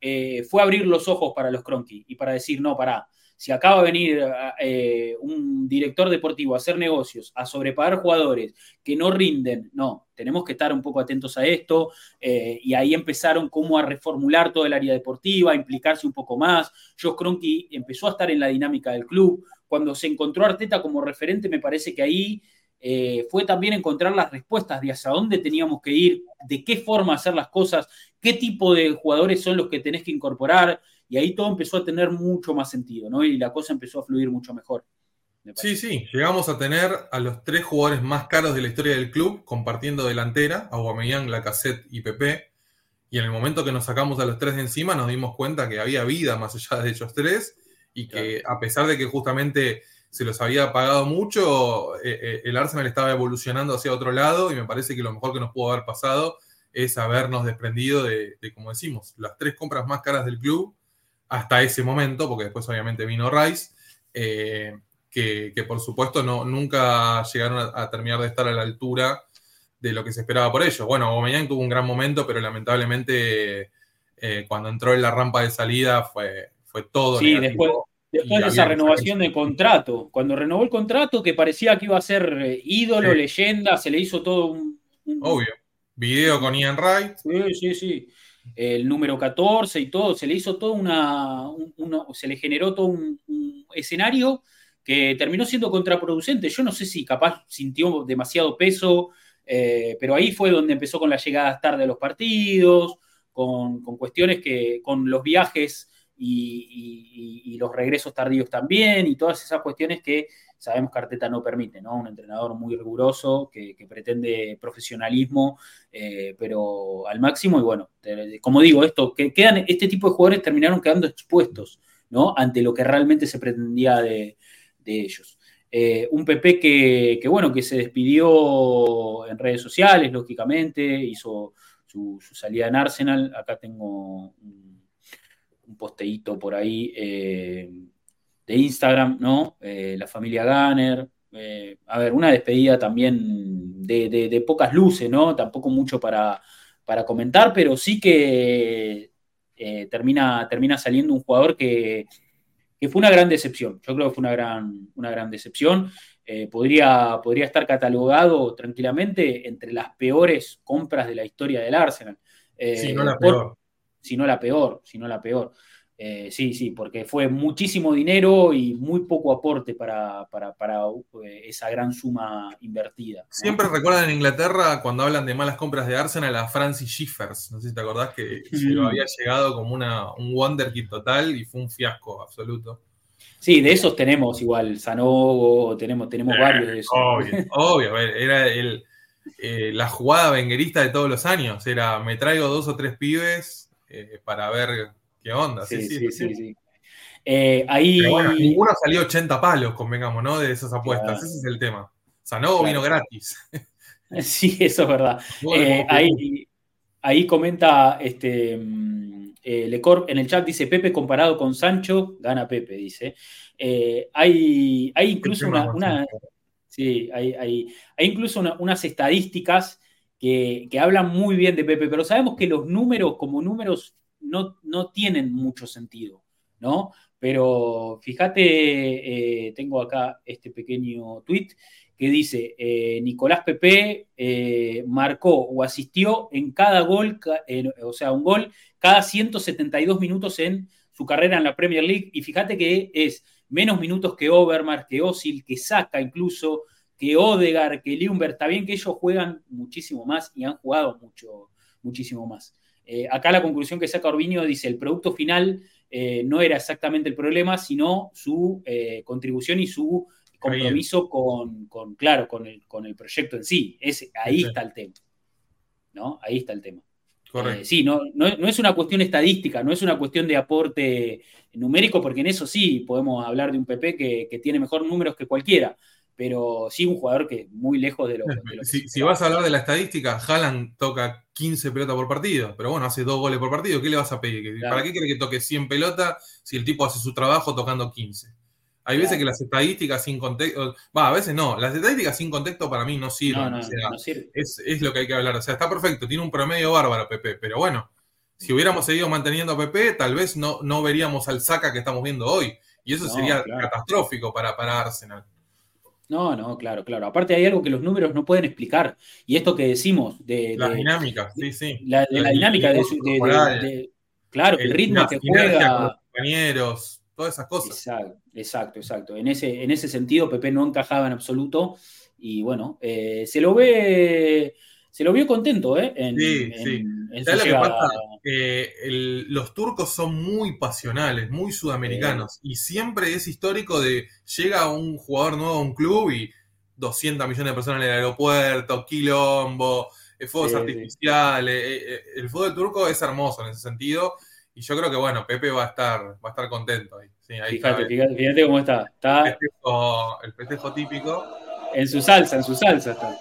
[SPEAKER 1] eh, fue abrir los ojos para los Cronky y para decir, no, para si acaba de venir eh, un director deportivo a hacer negocios, a sobrepagar jugadores que no rinden, no, tenemos que estar un poco atentos a esto. Eh, y ahí empezaron como a reformular todo el área deportiva, a implicarse un poco más. Josh Cronky empezó a estar en la dinámica del club. Cuando se encontró Arteta como referente, me parece que ahí fue también encontrar las respuestas de hacia dónde teníamos que ir, de qué forma hacer las cosas qué tipo de jugadores son los que tenés que incorporar, y ahí todo empezó a tener mucho más sentido, ¿no? Y la cosa empezó a fluir mucho mejor.
[SPEAKER 3] Sí, sí, llegamos a tener a los tres jugadores más caros de la historia del club compartiendo delantera, Aubameyang, Lacazette y Pepe, y en el momento que nos sacamos a los tres de encima nos dimos cuenta que había vida más allá de ellos tres y que a pesar de que justamente se los había pagado mucho, eh, eh, el Arsenal estaba evolucionando hacia otro lado y me parece que lo mejor que nos pudo haber pasado es habernos desprendido de, como decimos, las tres compras más caras del club hasta ese momento, porque después obviamente vino Rice, eh, que, por supuesto no, nunca llegaron a, terminar de estar a la altura de lo que se esperaba por ellos. Bueno, Aubameyang tuvo un gran momento, pero lamentablemente eh, cuando entró en la rampa de salida fue, fue todo.
[SPEAKER 1] Sí, después, después de esa renovación de contrato, cuando renovó el contrato que parecía que iba a ser eh, ídolo, leyenda, se le hizo todo un...
[SPEAKER 3] Obvio Video con Ian Wright.
[SPEAKER 1] Sí, sí, sí. El número 14 y todo, se le hizo todo una, se le generó todo un, escenario que terminó siendo contraproducente. Yo no sé si capaz sintió demasiado peso, eh, pero ahí fue donde empezó con las llegadas tarde a los partidos, con, cuestiones que, con los viajes y, los regresos tardíos también, y todas esas cuestiones que sabemos que Arteta no permite, ¿no? Un entrenador muy riguroso que, pretende profesionalismo, eh, pero al máximo, y bueno, como digo, esto, que quedan, este tipo de jugadores terminaron quedando expuestos, ¿no? Ante lo que realmente se pretendía de, ellos. Eh, un PP que, bueno, que se despidió en redes sociales, lógicamente, hizo su, salida en Arsenal. Acá tengo un, posteíto por ahí eh, de Instagram, ¿no? Eh, la familia Gunner. a ver, una despedida también de, pocas luces, ¿no? Tampoco mucho para, para comentar, pero sí que termina, termina saliendo un jugador que, que fue una gran decepción. Yo creo que fue una gran, una gran decepción. Eh, podría, podría estar catalogado tranquilamente entre las peores compras de la historia del Arsenal.
[SPEAKER 3] Eh, si no la peor.
[SPEAKER 1] Si no la peor, si no la peor. Eh, sí, sí, porque fue muchísimo dinero y muy poco aporte para, esa gran suma invertida.
[SPEAKER 3] Siempre recuerdan en Inglaterra cuando hablan de malas compras de Arsenal a Francis Schiffers. No sé si te acordás que había llegado como una, un wonderkid total y fue un fiasco absoluto.
[SPEAKER 1] Sí, de esos tenemos igual, Sanogo, tenemos, tenemos varios de esos.
[SPEAKER 3] Obvio, obvio, era el, eh, la jugada venguerista de todos los años. Era me traigo dos o tres pibes para ver ¿Qué onda? Sí, sí, sí. sí,
[SPEAKER 1] eh, ahí...
[SPEAKER 3] ninguno salió 80 palos, convengamos, ¿no? De esas apuestas. Ese es el tema. O sea, no vino gratis.
[SPEAKER 1] Sí, eso es verdad. Eh, ahí, ahí comenta este, mm, eh, Lecor en el chat, dice Pepe comparado con Sancho, gana Pepe, dice. hay, hay incluso una, sí, hay, hay, hay incluso unas estadísticas que, hablan muy bien de Pepe, pero sabemos que los números, como números no, tienen mucho sentido, ¿no? Pero fíjate, eh, tengo acá este pequeño tweet que dice, eh, Nicolás Pepe eh, marcó o asistió en cada gol, o sea, un gol cada 172 minutos en su carrera en la Premier League. Y fíjate que es menos minutos que Overmars, que Osil, que Saca incluso, que Odegar, que Liumberg. Está bien que ellos juegan muchísimo más y han jugado mucho, muchísimo más. Eh, acá la conclusión que saca Orbiño dice, el producto final eh, no era exactamente el problema, sino su eh, contribución y su compromiso con, claro, con el, con el proyecto en sí. ahí está el tema. ¿No? Ahí está el tema. sí, no, no, es una cuestión estadística, no es una cuestión de aporte numérico, porque en eso sí podemos hablar de un PP que, que tiene mejor números que cualquiera pero sí un jugador que muy lejos de lo,
[SPEAKER 3] que... Si, vas a hablar de la estadística, Haaland toca 15 pelotas por partido, pero bueno, hace dos goles por partido, ¿qué le vas a pedir? ¿Para qué quiere que toque 100 pelotas si el tipo hace su trabajo tocando 15? Hay veces que las estadísticas sin contexto, va, a veces no, las estadísticas sin contexto para mí no sirven. Es, lo que hay que hablar. O sea, está perfecto, tiene un promedio bárbaro Pepe, pero bueno, si hubiéramos seguido manteniendo a Pepe, tal vez no, no veríamos al saca que estamos viendo hoy. Y eso sería catastrófico para, para Arsenal.
[SPEAKER 1] No, no, claro, claro. Aparte hay algo que los números no pueden explicar. Y esto que decimos de...
[SPEAKER 3] La dinámica, sí, sí.
[SPEAKER 1] La, de la, dinámica de, Claro, el, ritmo que juega...
[SPEAKER 3] compañeros, todas esas cosas.
[SPEAKER 1] Exacto, exacto, exacto. En ese, en ese sentido, Pepe no encajaba en absoluto. Y bueno, eh, se lo ve se lo vio contento, ¿eh?
[SPEAKER 3] sí, sí. Los turcos son muy pasionales, muy sudamericanos, y siempre es histórico de llega un jugador nuevo a un club y 200 millones de personas en el aeropuerto, quilombo, eh, fuegos artificiales. Eh, eh, el fútbol turco es hermoso en ese sentido, y yo creo que, bueno, Pepe va a estar, va a estar contento ahí.
[SPEAKER 1] fíjate, fíjate, cómo está. está...
[SPEAKER 3] El, festejo, el festejo típico.
[SPEAKER 1] En su salsa, en su salsa está.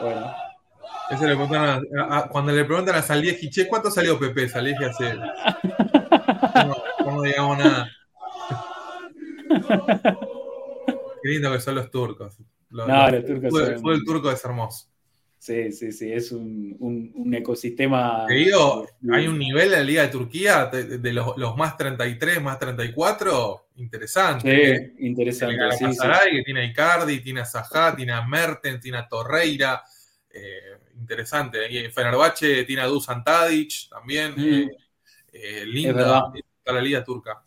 [SPEAKER 3] Bueno. Eso le cuando le preguntan a Salieji, che, ¿cuánto salió Pepe? Salieji hace. No, digamos nada. Qué lindo que son los turcos.
[SPEAKER 1] no, los turcos
[SPEAKER 3] son... el turco es hermoso.
[SPEAKER 1] Sí, sí, sí, es un, un, ecosistema.
[SPEAKER 3] Te digo, hay un nivel en la Liga de Turquía de, los, los, más 33, más 34, interesante.
[SPEAKER 1] Sí, ¿eh? interesante.
[SPEAKER 3] Tiene a que tiene a Icardi, tiene a Zaha, tiene a Mertens, tiene a Torreira. Eh, interesante. Y Fenerbahce tiene a Dusan Tadic también. Mm. Eh, linda, está la liga turca.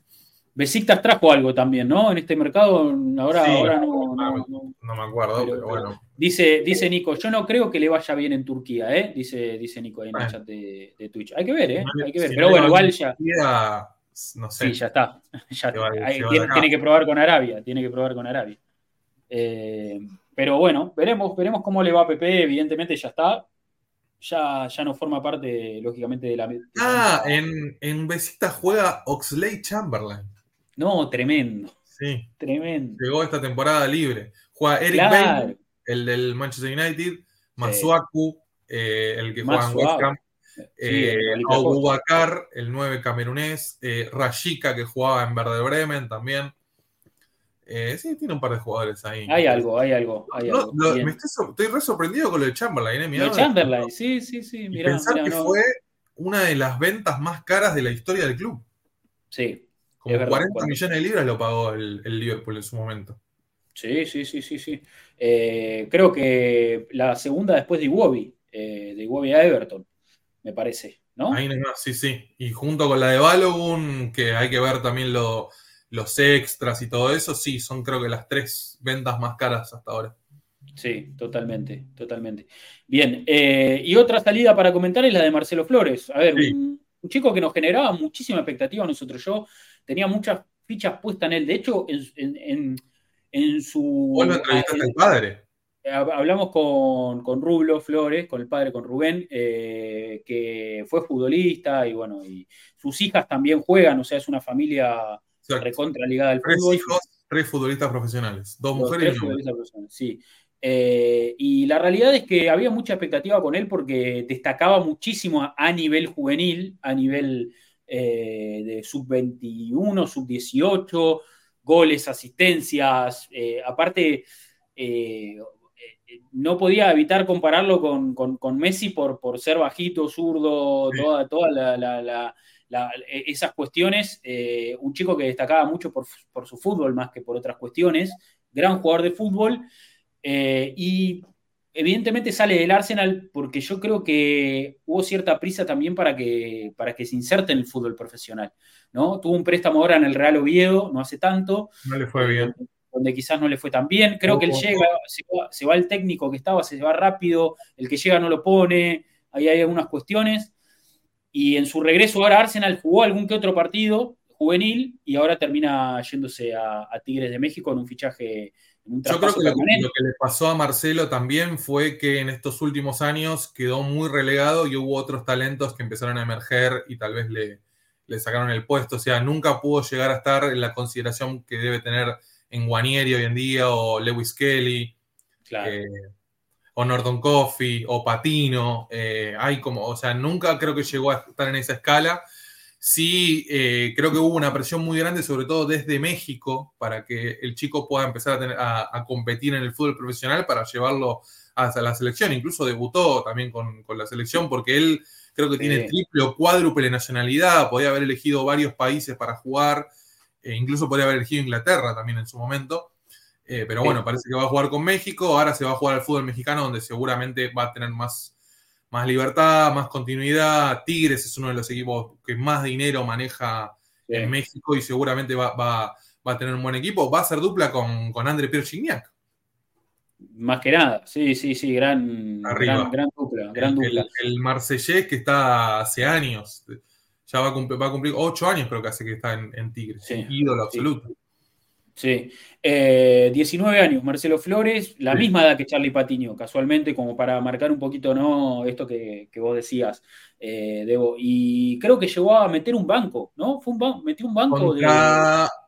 [SPEAKER 1] Besiktas trajo algo también, ¿no? En este mercado, ahora, ahora
[SPEAKER 3] no, no, me acuerdo, pero, bueno.
[SPEAKER 1] Dice, dice Nico, yo no creo que le vaya bien en Turquía, ¿eh? Dice, dice Nico ahí en el chat de, Twitch. Hay que ver, ¿eh? Hay que ver. pero bueno, igual ya.
[SPEAKER 3] No sé.
[SPEAKER 1] Sí, ya está. Ya tiene, que probar con Arabia. Tiene que probar con Arabia. Eh, pero bueno, veremos, veremos cómo le va a PP. Evidentemente ya está. Ya, ya no forma parte, lógicamente, de la.
[SPEAKER 3] ah, en, en juega Oxley Chamberlain.
[SPEAKER 1] No, tremendo.
[SPEAKER 3] Sí.
[SPEAKER 1] Tremendo.
[SPEAKER 3] Llegó esta temporada libre. Juega Eric el del Manchester United, Masuaku, eh, el que juega en West Ham, eh, el 9 camerunés, eh, Rashika, que jugaba en Verde Bremen también. Eh, sí, tiene un par de jugadores ahí.
[SPEAKER 1] Hay algo, hay algo.
[SPEAKER 3] me estoy, re sorprendido con lo de Chamberlain. ¿eh?
[SPEAKER 1] Mirá, Chamberlain, sí, sí, sí.
[SPEAKER 3] Mirá, pensar que fue una de las ventas más caras de la historia del club.
[SPEAKER 1] Sí.
[SPEAKER 3] Como 40 millones de libras lo pagó el, Liverpool en su momento.
[SPEAKER 1] Sí, sí, sí, sí, sí. Eh, creo que la segunda después de Iwobi, eh, de Iwobi a Everton, me parece, ¿no?
[SPEAKER 3] Ahí no, sí, sí. Y junto con la de Balogun, que hay que ver también lo, los extras y todo eso, sí, son creo que las tres ventas más caras hasta ahora.
[SPEAKER 1] Sí, totalmente, totalmente. Bien, eh, y otra salida para comentar es la de Marcelo Flores. A ver, un, chico que nos generaba muchísima expectativa a nosotros. Yo tenía muchas fichas puestas en él. De hecho, en, en, su...
[SPEAKER 3] Vos lo entrevistaste al padre.
[SPEAKER 1] Hablamos con, con, Rublo Flores, con el padre, con Rubén, eh, que fue futbolista y bueno, y sus hijas también juegan, o sea, es una familia recontra ligada al
[SPEAKER 3] tres Hijos, tres futbolistas profesionales, dos mujeres y un
[SPEAKER 1] Sí. Eh, y la realidad es que había mucha expectativa con él porque destacaba muchísimo a, nivel juvenil, a nivel eh, de sub-21, sub-18, goles, asistencias. Eh, aparte, no podía evitar compararlo con, Messi por, por, ser bajito, zurdo, toda, toda la e, esas cuestiones, eh, un chico que destacaba mucho por, su fútbol más que por otras cuestiones, gran jugador de fútbol, eh, y evidentemente sale del Arsenal porque yo creo que hubo cierta prisa también para que, para que se inserte en el fútbol profesional. ¿no? Tuvo un préstamo ahora en el Real Oviedo, no hace tanto.
[SPEAKER 3] No le fue bien.
[SPEAKER 1] Donde quizás no le fue tan bien. Creo que él llega, se va, el técnico que estaba, se va rápido, el que llega no lo pone, ahí hay algunas cuestiones. Y en su regreso ahora Arsenal jugó algún que otro partido juvenil y ahora termina yéndose a, Tigres de México en un fichaje.
[SPEAKER 3] un Yo creo que lo, que le pasó a Marcelo también fue que en estos últimos años quedó muy relegado y hubo otros talentos que empezaron a emerger y tal vez le, le sacaron el puesto. O sea, nunca pudo llegar a estar en la consideración que debe tener en Guanieri hoy en día o Lewis Kelly. Claro. Eh, o Norton Coffee, o Patino, eh, hay como, o sea, nunca creo que llegó a estar en esa escala. Sí, eh, creo que hubo una presión muy grande, sobre todo desde México, para que el chico pueda empezar a, competir en el fútbol profesional para llevarlo hasta la selección. Incluso debutó también con, la selección, porque él creo que tiene triple o cuádruple nacionalidad, podía haber elegido varios países para jugar, e incluso podría haber elegido Inglaterra también en su momento. Eh, pero bueno, parece que va a jugar con México. Ahora se va a jugar al fútbol mexicano, donde seguramente va a tener más, más libertad, más continuidad. Tigres es uno de los equipos que más dinero maneja en México y seguramente va, a tener un buen equipo. Va a ser dupla con, con André Pierre Gignac.
[SPEAKER 1] Más que nada, sí, sí, sí, gran, gran, dupla. Gran
[SPEAKER 3] el, dupla. El, Marsellés que está hace años, ya va a cumplir, va a cumplir ocho años, creo que hace que está en, Tigres. ídolo absoluto.
[SPEAKER 1] Sí, 19 eh, años, Marcelo Flores, la misma edad que Charlie Patiño, casualmente, como para marcar un poquito, ¿no? Esto que, vos decías, eh, Debo. Y creo que llegó a meter un banco, ¿no? Fue un metió un banco de.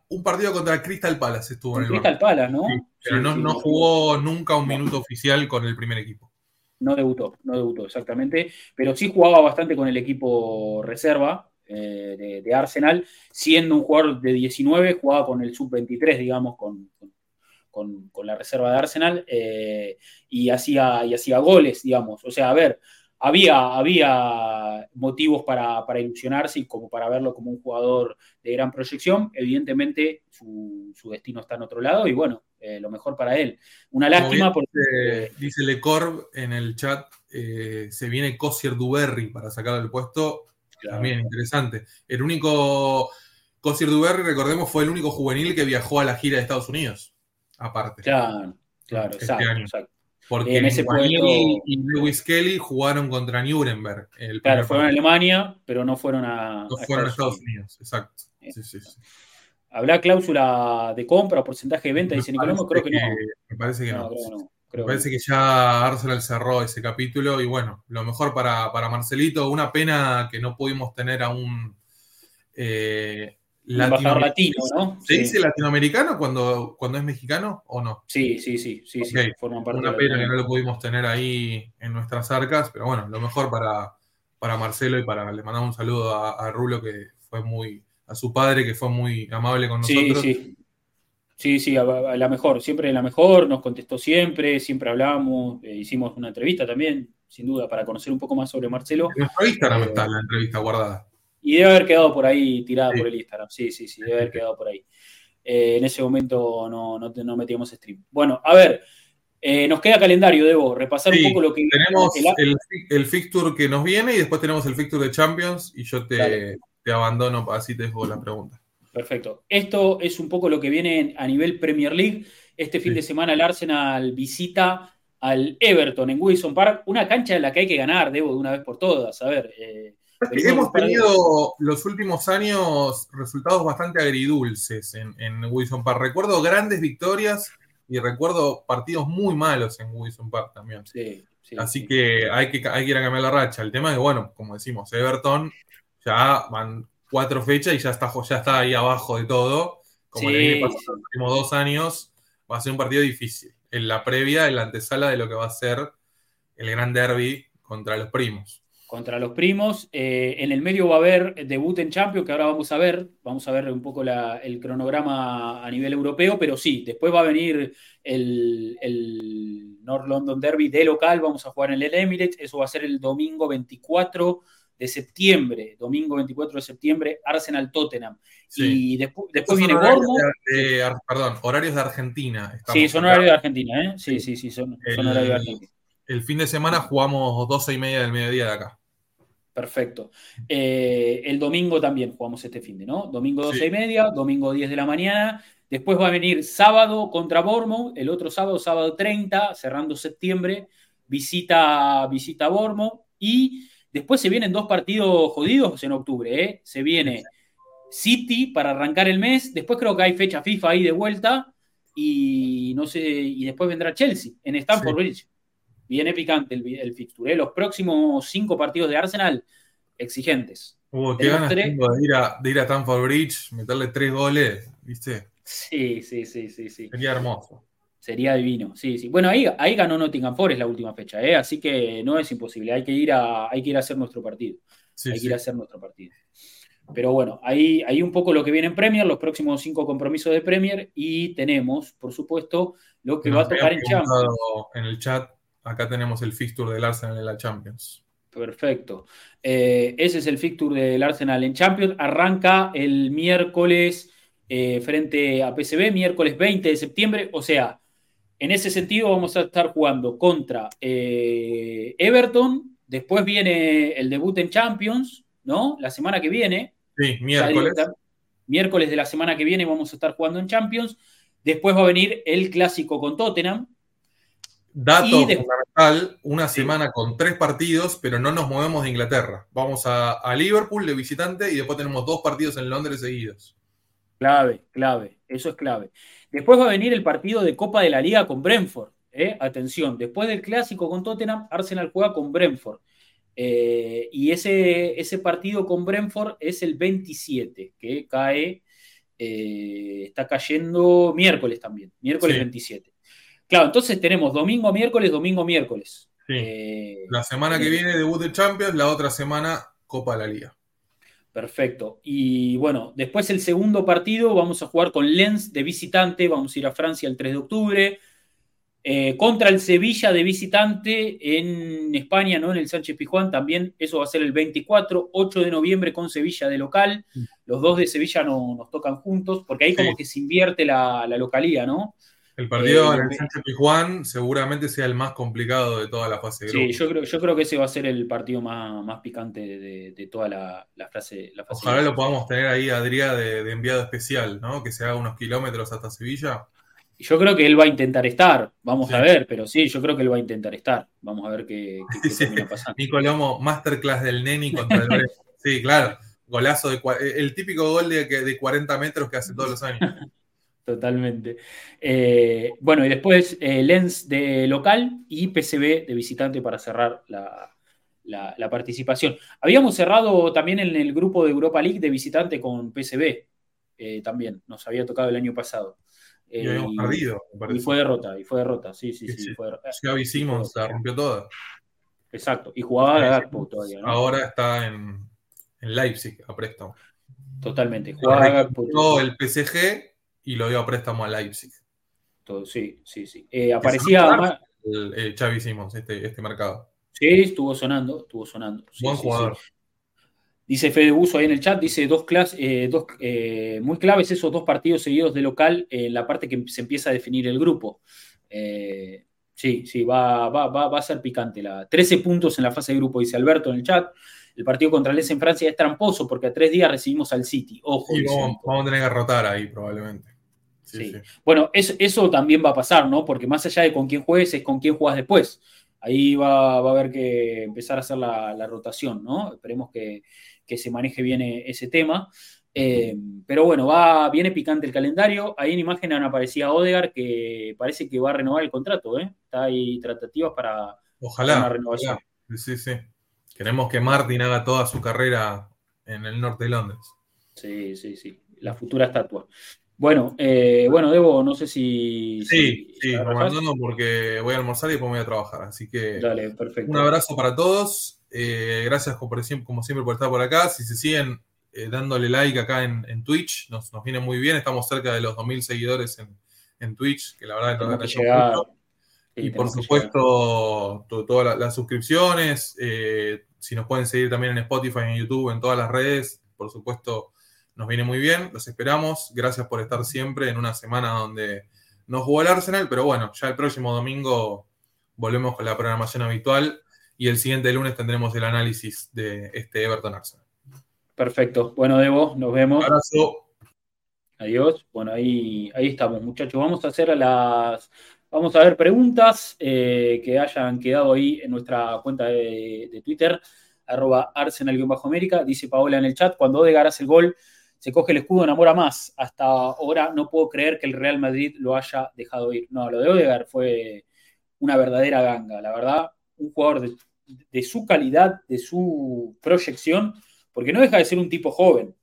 [SPEAKER 3] Un partido contra Crystal Palace estuvo en el
[SPEAKER 1] Crystal Palace, ¿no?
[SPEAKER 3] pero no, jugó nunca un minuto oficial con el primer equipo.
[SPEAKER 1] No debutó, no debutó, exactamente. Pero sí jugaba bastante con el equipo reserva, eh, de, Arsenal, siendo un jugador de 19, jugaba con el sub-23, digamos, con, con, la reserva de Arsenal, eh, y, hacía, y hacía goles, digamos. O sea, a ver, había, había motivos para, ilusionarse y como para verlo como un jugador de gran proyección. Evidentemente, su, destino está en otro lado y bueno, eh, lo mejor para él. Una lástima porque.
[SPEAKER 3] Dice, dice Lecorb en el chat eh, se viene Cosier Duberry para sacar el puesto. También interesante. El único. Cosier Duberry, recordemos, fue el único juvenil que viajó a la gira de Estados Unidos. Aparte.
[SPEAKER 1] Claro, claro, este exacto,
[SPEAKER 3] Porque en ese y Lewis Kelly jugaron contra Nuremberg.
[SPEAKER 1] claro, fueron a Alemania, pero no fueron a.
[SPEAKER 3] No fueron a Estados Unidos, exacto. Sí, sí, sí.
[SPEAKER 1] ¿Habrá cláusula de compra o porcentaje de venta? Dice Nicolás, creo que, no.
[SPEAKER 3] Me parece que no. me parece que ya Arsenal cerró ese capítulo y bueno, lo mejor para, Marcelito, una pena que no pudimos tener a un
[SPEAKER 1] eh, latino, ¿no?
[SPEAKER 3] ¿Se dice latinoamericano cuando, cuando es mexicano o no?
[SPEAKER 1] Sí, sí, sí, sí, sí
[SPEAKER 3] forman parte Una pena que no lo pudimos tener ahí en nuestras arcas, pero bueno, lo mejor para, para Marcelo y para le mandamos un saludo a Rulo que fue muy, a su padre, que fue muy amable con nosotros.
[SPEAKER 1] Sí, sí. Sí, sí, a, la mejor, siempre la mejor, nos contestó siempre, siempre hablamos, eh, hicimos una entrevista también, sin duda, para conocer un poco más sobre Marcelo.
[SPEAKER 3] En nuestro Instagram eh, está la entrevista guardada.
[SPEAKER 1] Y debe haber quedado por ahí tirada por el Instagram, sí, sí, sí, debe haber quedado por ahí. Eh, en ese momento no, no, metíamos stream. Bueno, a ver, nos queda calendario, debo repasar un poco lo que...
[SPEAKER 3] Tenemos el, el, fixture que nos viene y después tenemos el fixture de Champions y yo te te abandono, así te dejo la pregunta.
[SPEAKER 1] Perfecto. Esto es un poco lo que viene a nivel Premier League. Este fin de semana el Arsenal visita al Everton en Wilson Park, una cancha en la que hay que ganar, debo de una vez por todas. A ver. Eh,
[SPEAKER 3] hemos tenido los últimos años resultados bastante agridulces en, Wilson Park. Recuerdo grandes victorias y recuerdo partidos muy malos en Wilson Park también. Sí, Así Que, hay que hay que ir a cambiar la racha. El tema es que, bueno, como decimos, Everton ya van cuatro fechas y ya está, ya está ahí abajo de todo. Como le viene pasando los últimos dos años, va a ser un partido difícil. En la previa, en la antesala de lo que va a ser el gran derby contra los primos.
[SPEAKER 1] Contra los primos. Eh, en el medio va a haber debut en Champions, que ahora vamos a ver. Vamos a ver un poco el cronograma a nivel europeo, pero sí, después va a venir el, el North London Derby de local. Vamos a jugar en el Emirates. Eso va a ser el domingo 24 de septiembre, domingo 24 de septiembre, Arsenal Tottenham. Y después, después viene
[SPEAKER 3] Bournemouth. perdón, horarios de Argentina.
[SPEAKER 1] sí, son horarios de Argentina, ¿eh? Sí, sí, sí, son, horarios de Argentina.
[SPEAKER 3] El fin de semana jugamos 12 y media del mediodía de acá.
[SPEAKER 1] Perfecto. Eh, el domingo también jugamos este fin de, ¿no? Domingo 12 y media, domingo 10 de la mañana. Después va a venir sábado contra Bournemouth, el otro sábado, sábado 30, cerrando septiembre, visita, visita Bournemouth y Después se vienen dos partidos jodidos en octubre. ¿eh? Se viene City para arrancar el mes. Después creo que hay fecha FIFA ahí de vuelta. Y no sé, y después vendrá Chelsea en Stamford Bridge. Viene picante el, el fixture. ¿eh? Los próximos cinco partidos de Arsenal, exigentes.
[SPEAKER 3] Hubo qué ganas de ir, a, de ir a Stamford Bridge, meterle tres goles, ¿viste?
[SPEAKER 1] Sí, sí, sí, sí, sí.
[SPEAKER 3] Sería hermoso.
[SPEAKER 1] Sería divino, sí, sí. Bueno, ahí, ahí ganó Nottingham Forest la última fecha, ¿eh? así que no es imposible, hay que ir a, hay que ir a hacer nuestro partido. hay que ir a hacer nuestro partido. Pero bueno, ahí, ahí un poco lo que viene en Premier, los próximos cinco compromisos de Premier y tenemos, por supuesto, lo que va a tocar en Champions.
[SPEAKER 3] En el chat, acá tenemos el fixture del Arsenal en la Champions.
[SPEAKER 1] Perfecto. Eh, ese es el fixture del Arsenal en Champions. Arranca el miércoles eh, frente a PSV, miércoles 20 de septiembre, o sea, en ese sentido, vamos a estar jugando contra eh, Everton. Después viene el debut en Champions, ¿no? La semana que viene.
[SPEAKER 3] Sí, miércoles.
[SPEAKER 1] Miércoles de la semana que viene vamos a estar jugando en Champions. Después va a venir el clásico con Tottenham.
[SPEAKER 3] Dato fundamental, una semana con tres partidos, pero no nos movemos de Inglaterra. Vamos a, a Liverpool de visitante y después tenemos dos partidos en Londres seguidos.
[SPEAKER 1] Clave, clave, eso es clave. Después va a venir el partido de Copa de la Liga con Brentford. ¿eh? Atención, después del clásico con Tottenham, Arsenal juega con Brentford. Eh, y ese, ese partido con Brentford es el 27, que cae, eh, está cayendo miércoles también, miércoles 27. Claro, entonces tenemos domingo, miércoles, domingo, miércoles.
[SPEAKER 3] la semana que viene debut de Champions, la otra semana Copa de la Liga.
[SPEAKER 1] Perfecto. Y bueno, después el segundo partido vamos a jugar con Lens de visitante, vamos a ir a Francia el 3 de octubre, eh, contra el Sevilla de visitante en España, ¿no? En el Sánchez Pijuán también, eso va a ser el 24, 8 de noviembre con Sevilla de local. Los dos de Sevilla no, nos tocan juntos, porque ahí como que se invierte la, localía, ¿no?
[SPEAKER 3] El partido en el Sánchez Pijuán seguramente sea el más complicado de toda la fase de.
[SPEAKER 1] Sí, yo creo, yo creo que ese va a ser el partido más, más picante de, toda la, fase, la
[SPEAKER 3] Ojalá lo podamos tener ahí, Adrián, de, de, enviado especial, ¿no? Que se haga unos kilómetros hasta Sevilla.
[SPEAKER 1] Yo creo que él va a intentar estar, vamos a ver, pero sí, yo creo que él va a intentar estar. Vamos a ver qué, qué,
[SPEAKER 3] termina pasando. Nico Lomo, masterclass del Neni contra el Sí, claro, golazo de el típico gol de, de 40 metros que hace todos los años.
[SPEAKER 1] Totalmente. Eh, bueno, y después eh, Lens de local y PCB de visitante para cerrar la, participación. Habíamos cerrado también en el grupo de Europa League de visitante con PCB, eh, también, nos había tocado el año pasado.
[SPEAKER 3] y habíamos perdido.
[SPEAKER 1] Y fue derrota, y fue derrota, sí, sí, sí. Fue
[SPEAKER 3] la rompió toda.
[SPEAKER 1] Exacto, y jugaba todavía.
[SPEAKER 3] Ahora está en, Leipzig a préstamo.
[SPEAKER 1] Totalmente. Jugaba
[SPEAKER 3] todo el PSG y lo dio a préstamo a Leipzig.
[SPEAKER 1] Todo, sí, sí, sí. Eh, aparecía
[SPEAKER 3] el, el Xavi Simons, este, este mercado.
[SPEAKER 1] Sí, estuvo sonando, estuvo sonando.
[SPEAKER 3] Buen jugador.
[SPEAKER 1] Dice Fede Buso ahí en el chat, dice dos, clases, eh, dos eh, muy claves esos dos partidos seguidos de local en la parte que se empieza a definir el grupo. sí, sí, va, va, va, a ser picante. La, 13 puntos en la fase de grupo, dice Alberto en el chat. El partido contra el en Francia es tramposo porque a tres días recibimos al City. Ojo.
[SPEAKER 3] vamos, a tener que rotar ahí probablemente.
[SPEAKER 1] Sí, Bueno, eso, también va a pasar, ¿no? Porque más allá de con quién juegues, es con quién juegas después. Ahí va, a haber que empezar a hacer la, rotación, ¿no? Esperemos que, se maneje bien e, ese tema. Eh, pero bueno, va, viene picante el calendario. Ahí en imagen aparecía Odegar que parece que va a renovar el contrato, ¿eh? Está ahí tratativas para,
[SPEAKER 3] ojalá, una renovación. Sí, sí. Queremos que Martin haga toda su carrera en el norte de Londres.
[SPEAKER 1] Sí, sí, sí. La futura estatua. Bueno, eh, bueno, Debo, no sé si.
[SPEAKER 3] Sí, sí, abandono porque voy a almorzar y después voy a trabajar. Así que. Dale, perfecto. Un abrazo para todos. Eh, gracias como siempre por estar por acá. Si se siguen eh, dándole like acá en, Twitch, nos, viene muy bien. Estamos cerca de los 2.000 seguidores en, Twitch, que la verdad nos agradecemos mucho. y por supuesto, todas las, suscripciones. si nos pueden seguir también en Spotify, en YouTube, en todas las redes. Por supuesto nos viene muy bien, los esperamos. Gracias por estar siempre en una semana donde no jugó el Arsenal, pero bueno, ya el próximo domingo volvemos con la programación habitual y el siguiente lunes tendremos el análisis de este Everton Arsenal.
[SPEAKER 1] Perfecto. Bueno, Debo, nos vemos.
[SPEAKER 3] Un abrazo.
[SPEAKER 1] Adiós. Bueno, ahí, ahí estamos, muchachos. Vamos a hacer las. Vamos a ver preguntas eh, que hayan quedado ahí en nuestra cuenta de, Twitter, arroba Arsenal-América. Dice Paola en el chat, cuando Odegar hace el gol, se coge el escudo, enamora más. Hasta ahora no puedo creer que el Real Madrid lo haya dejado ir. No, lo de Odegaard fue una verdadera ganga. La verdad, un jugador de, su calidad, de su proyección, porque no deja de ser un tipo joven.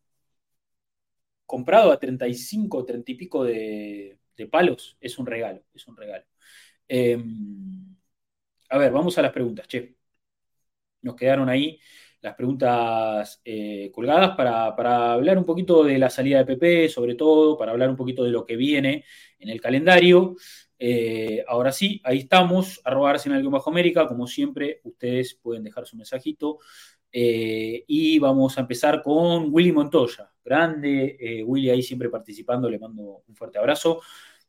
[SPEAKER 1] Comprado a 35, 30 y pico de, palos, es un regalo, es un regalo. Em, a ver, vamos a las preguntas, che. Nos quedaron ahí las preguntas eh, colgadas para, hablar un poquito de la salida de PP, sobre todo, para hablar un poquito de lo que viene en el calendario. Eh, ahora sí, ahí estamos, arroba Arsenal Bajo América, como siempre, ustedes pueden dejar su mensajito. Eh, y vamos a empezar con Willy Montoya, grande, Willy ahí siempre participando, le mando un fuerte abrazo.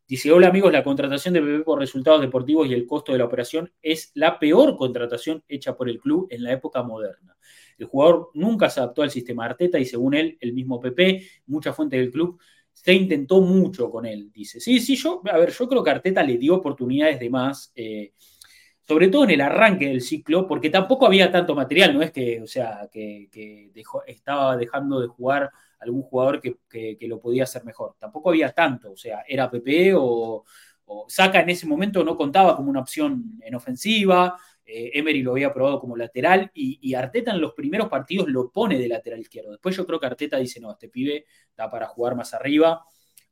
[SPEAKER 1] Dice, hola amigos, la contratación de PP por resultados deportivos y el costo de la operación es la peor contratación hecha por el club en la época moderna. El jugador nunca se adaptó al sistema Arteta y según él, el mismo PP, mucha fuente del club, se intentó mucho con él, dice. Sí, sí, yo, a ver, yo creo que Arteta le dio oportunidades de más, eh, sobre todo en el arranque del ciclo, porque tampoco había tanto material, no es que, o sea, que, estaba dejando de jugar algún jugador que, lo podía hacer mejor. Tampoco había tanto, o sea, era PP o Saca en ese momento no contaba como una opción en ofensiva, eh, Emery lo había probado como lateral y, Arteta en los primeros partidos lo pone de lateral izquierdo. Después yo creo que Arteta dice, no, este pibe da para jugar más arriba.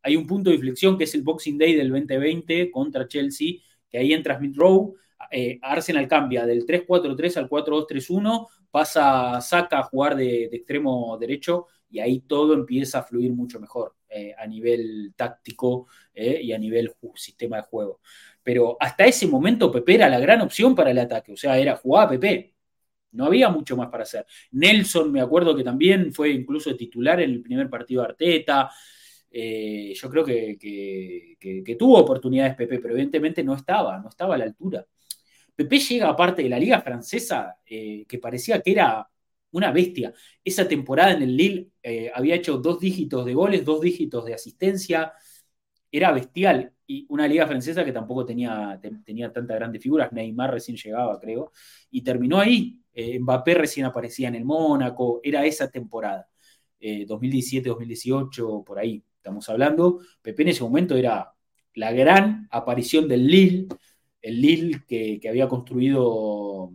[SPEAKER 1] Hay un punto de inflexión que es el Boxing Day del 2020 contra Chelsea, que ahí entra Smith Rowe. Eh, Arsenal cambia del 3-4-3 al 4-2-3-1, pasa, saca a jugar de, extremo derecho y ahí todo empieza a fluir mucho mejor eh, a nivel táctico y a nivel sistema de juego pero hasta ese momento Pepe era la gran opción para el ataque, o sea, era jugar a Pepe. No había mucho más para hacer. Nelson, me acuerdo que también fue incluso titular en el primer partido de Arteta. eh, yo creo que, tuvo oportunidades Pepe, pero evidentemente no estaba, no estaba a la altura. Pepe llega aparte de la liga francesa, eh, que parecía que era una bestia. Esa temporada en el Lille eh, había hecho dos dígitos de goles, dos dígitos de asistencia, era bestial. Una liga francesa que tampoco tenía, tenía tantas grandes figuras, Neymar recién llegaba, creo, y terminó ahí. Mbappé recién aparecía en el Mónaco, era esa temporada. 2017-2018, por ahí estamos hablando. Pepe en ese momento era la gran aparición del Lille, el Lille que, había construido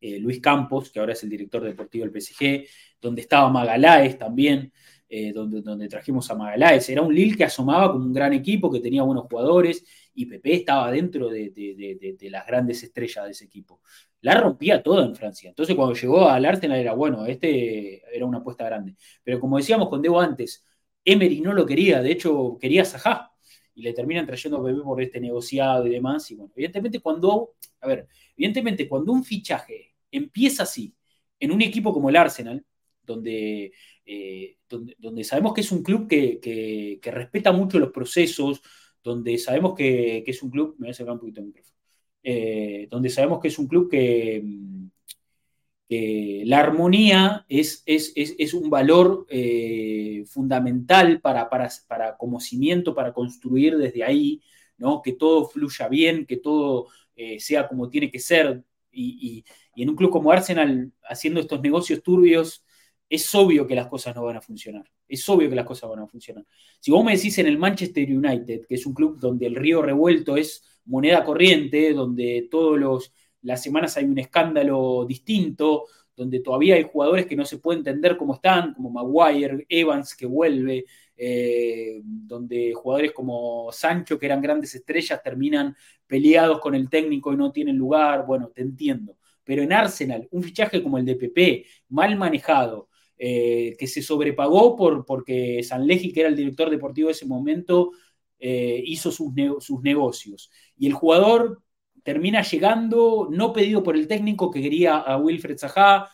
[SPEAKER 1] eh, Luis Campos, que ahora es el director deportivo del PSG, donde estaba Magaláes también, eh, donde, donde, trajimos a Magaláes. Era un Lille que asomaba como un gran equipo, que tenía buenos jugadores, y Pepe estaba dentro de, las grandes estrellas de ese equipo. La rompía toda en Francia. Entonces cuando llegó al Arsenal era bueno, este era una apuesta grande. Pero como decíamos con Debo antes, Emery no lo quería, de hecho quería a Sajá y le terminan trayendo Pepe por este negociado y demás. Y bueno, evidentemente cuando, a ver, evidentemente cuando un fichaje empieza así, en un equipo como el Arsenal, donde, eh, donde, sabemos que es un club que, respeta mucho los procesos, donde sabemos que, es un club, me voy a un poquito el micrófono, eh, donde sabemos que es un club que, la armonía es, es, un valor eh, fundamental para, para, cimiento, para construir desde ahí, ¿no? que todo fluya bien, que todo sea como tiene que ser. Y, en un club como Arsenal, haciendo estos negocios turbios, es obvio que las cosas no van a funcionar. Es obvio que las cosas van a funcionar. Si vos me decís en el Manchester United, que es un club donde el río revuelto es moneda corriente, donde todos los las semanas hay un escándalo distinto, donde todavía hay jugadores que no se puede entender cómo están, como Maguire, Evans que vuelve, eh, donde jugadores como Sancho, que eran grandes estrellas, terminan peleados con el técnico y no tienen lugar. Bueno, te entiendo. Pero en Arsenal, un fichaje como el de PP, mal manejado, eh, que se sobrepagó por, porque Sanleji, que era el director deportivo de ese momento, eh, hizo sus, sus negocios. Y el jugador termina llegando, no pedido por el técnico que quería a Wilfred Zaha,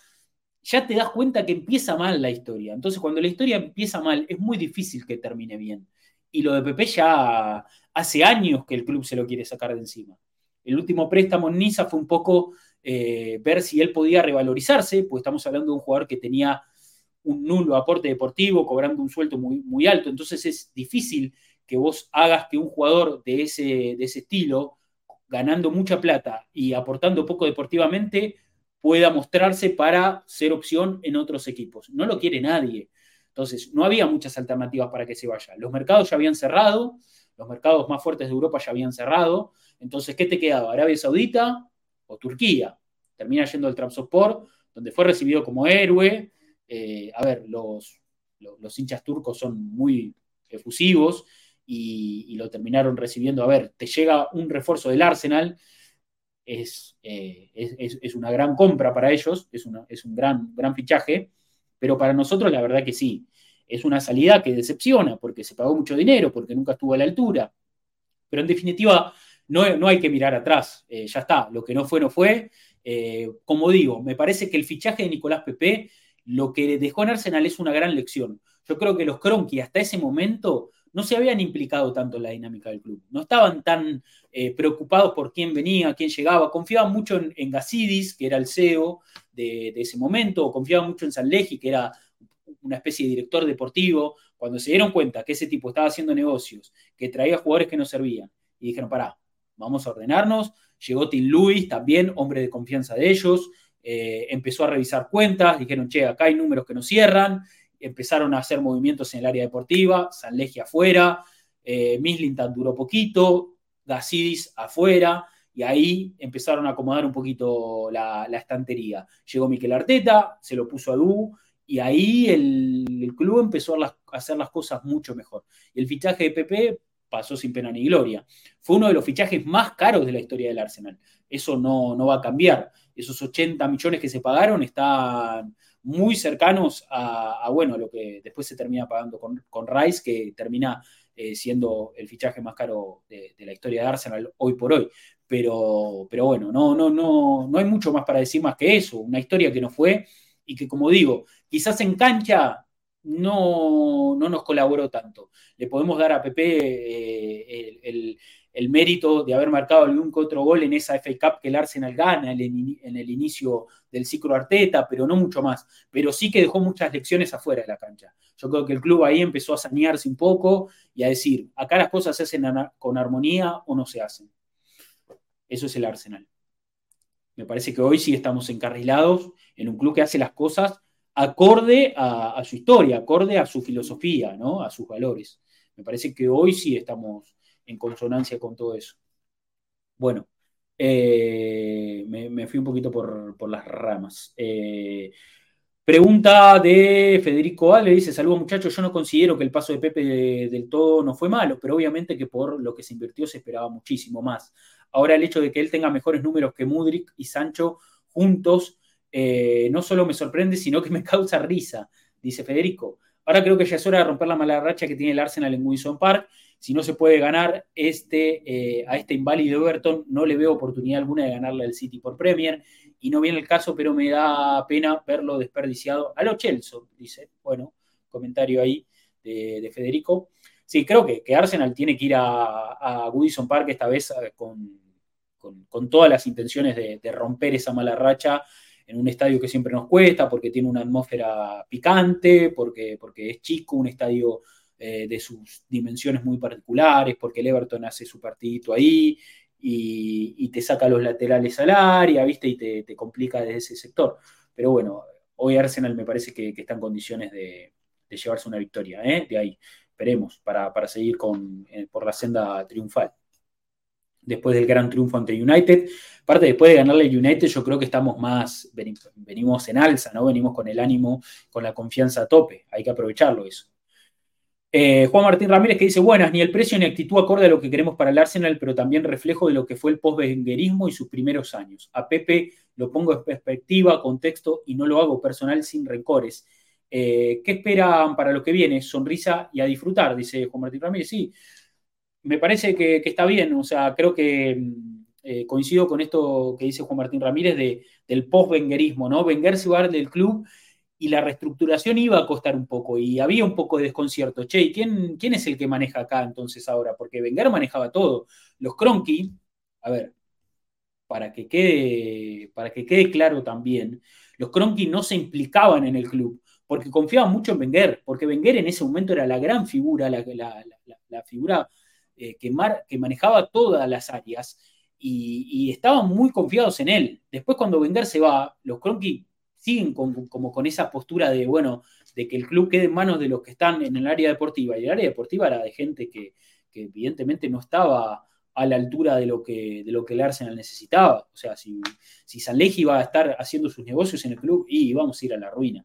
[SPEAKER 1] ya te das cuenta que empieza mal la historia. Entonces, cuando la historia empieza mal, es muy difícil que termine bien. Y lo de Pepe ya hace años que el club se lo quiere sacar de encima. El último préstamo en Niza fue un poco eh, ver si él podía revalorizarse, pues estamos hablando de un jugador que tenía un nulo aporte deportivo, cobrando un sueldo muy, muy alto. Entonces es difícil que vos hagas que un jugador de ese, de ese estilo ganando mucha plata y aportando poco deportivamente, pueda mostrarse para ser opción en otros equipos. No lo quiere nadie. Entonces, no había muchas alternativas para que se vaya. Los mercados ya habían cerrado, los mercados más fuertes de Europa ya habían cerrado. Entonces, ¿qué te quedaba? ¿Arabia Saudita o Turquía? Termina yendo al Trabzonspor, donde fue recibido como héroe. Eh, a ver, los, los hinchas turcos son muy efusivos y, lo terminaron recibiendo. A ver, te llega un refuerzo del Arsenal, es, eh, es, una gran compra para ellos, es, es un gran, gran fichaje, pero para nosotros la verdad que sí, es una salida que decepciona porque se pagó mucho dinero, porque nunca estuvo a la altura. Pero en definitiva, no, no hay que mirar atrás, eh, ya está, lo que no fue, no fue. Eh, como digo, me parece que el fichaje de Nicolás Pepe lo que dejó en Arsenal es una gran lección. Yo creo que los Cronky hasta ese momento no se habían implicado tanto en la dinámica del club. No estaban tan eh, preocupados por quién venía, quién llegaba. Confiaban mucho en, Gasidis, que era el CEO de, ese momento, o confiaban mucho en Sanleji, que era una especie de director deportivo. Cuando se dieron cuenta que ese tipo estaba haciendo negocios, que traía jugadores que no servían, y dijeron, pará, vamos a ordenarnos. Llegó Tim Lewis, también hombre de confianza de ellos. Eh, empezó a revisar cuentas, dijeron, che, acá hay números que no cierran, empezaron a hacer movimientos en el área deportiva, Sanlegia afuera, eh, Mislintat duró poquito, Gasidis afuera, y ahí empezaron a acomodar un poquito la, estantería. Llegó Miquel Arteta, se lo puso a Du, y ahí el, club empezó a, hacer las cosas mucho mejor. Y el fichaje de PP pasó sin pena ni gloria. Fue uno de los fichajes más caros de la historia del Arsenal. Eso no, no va a cambiar. Esos 80 millones que se pagaron están muy cercanos a, bueno, lo que después se termina pagando con, con Rice, que termina eh, siendo el fichaje más caro de, la historia de Arsenal hoy por hoy. Pero, pero bueno, no, no, no, no hay mucho más para decir más que eso. Una historia que no fue y que, como digo, quizás en cancha no, no nos colaboró tanto. Le podemos dar a Pepe eh, el, el, mérito de haber marcado algún otro gol en esa FA Cup que el Arsenal gana en el inicio del ciclo Arteta, pero no mucho más. Pero sí que dejó muchas lecciones afuera de la cancha. Yo creo que el club ahí empezó a sanearse un poco y a decir, acá las cosas se hacen con armonía o no se hacen. Eso es el Arsenal. Me parece que hoy sí estamos encarrilados en un club que hace las cosas acorde a, su historia, acorde a su filosofía, ¿no? a sus valores. Me parece que hoy sí estamos en consonancia con todo eso. Bueno, eh, me, fui un poquito por, las ramas. Eh, pregunta de Federico Ale, dice, saludos muchachos, yo no considero que el paso de Pepe del todo no fue malo, pero obviamente que por lo que se invirtió se esperaba muchísimo más. Ahora el hecho de que él tenga mejores números que Mudrik y Sancho juntos eh, no solo me sorprende, sino que me causa risa, dice Federico. Ahora creo que ya es hora de romper la mala racha que tiene el Arsenal en Wilson Park. Si no se puede ganar este, eh, a este inválido Everton, no le veo oportunidad alguna de ganarle al City por Premier. Y no viene el caso, pero me da pena verlo desperdiciado a lo Chelsea, dice. Bueno, comentario ahí de, Federico. Sí, creo que, que, Arsenal tiene que ir a, a Park esta vez eh, con, con, todas las intenciones de romper esa mala racha en un estadio que siempre nos cuesta, porque tiene una atmósfera picante, porque, porque es chico, un estadio eh, de sus dimensiones muy particulares, porque el Everton hace su partidito ahí y, te saca los laterales al área, ¿viste? Y te, complica desde ese sector. Pero bueno, hoy Arsenal me parece que, está en condiciones de, llevarse una victoria, ¿eh? De ahí, esperemos, para, seguir con, eh, por la senda triunfal después del gran triunfo ante United. Aparte, después de ganarle United, yo creo que estamos más, venimos en alza, ¿no? Venimos con el ánimo, con la confianza a tope. Hay que aprovecharlo eso. Eh, Juan Martín Ramírez que dice, buenas, ni el precio ni actitud acorde a lo que queremos para el Arsenal, pero también reflejo de lo que fue el post-vengerismo y sus primeros años. A Pepe lo pongo en perspectiva, contexto y no lo hago personal sin rencores. Eh, ¿Qué esperan para lo que viene? Sonrisa y a disfrutar, dice Juan Martín Ramírez. Sí, me parece que, está bien, o sea, creo que mm, eh, coincido con esto que dice Juan Martín Ramírez de, del post-vengerismo, ¿no? Wenger se va del club y la reestructuración iba a costar un poco y había un poco de desconcierto. Che, ¿quién, quién es el que maneja acá entonces ahora? Porque Wenger manejaba todo. Los Cronky, a ver, para que quede, para que quede claro también, los Cronky no se implicaban en el club porque confiaban mucho en Wenger, porque Wenger en ese momento era la gran figura, la, la figura eh, que, manejaba todas las áreas y, estaban muy confiados en él. Después cuando Wenger se va, los Cronky siguen como con esa postura de, bueno, de que el club quede en manos de los que están en el área deportiva. Y el área deportiva era de gente que, evidentemente no estaba a la altura de lo que, de lo que el Arsenal necesitaba. O sea, si, si Sanleji iba a estar haciendo sus negocios en el club, y íbamos a ir a la ruina.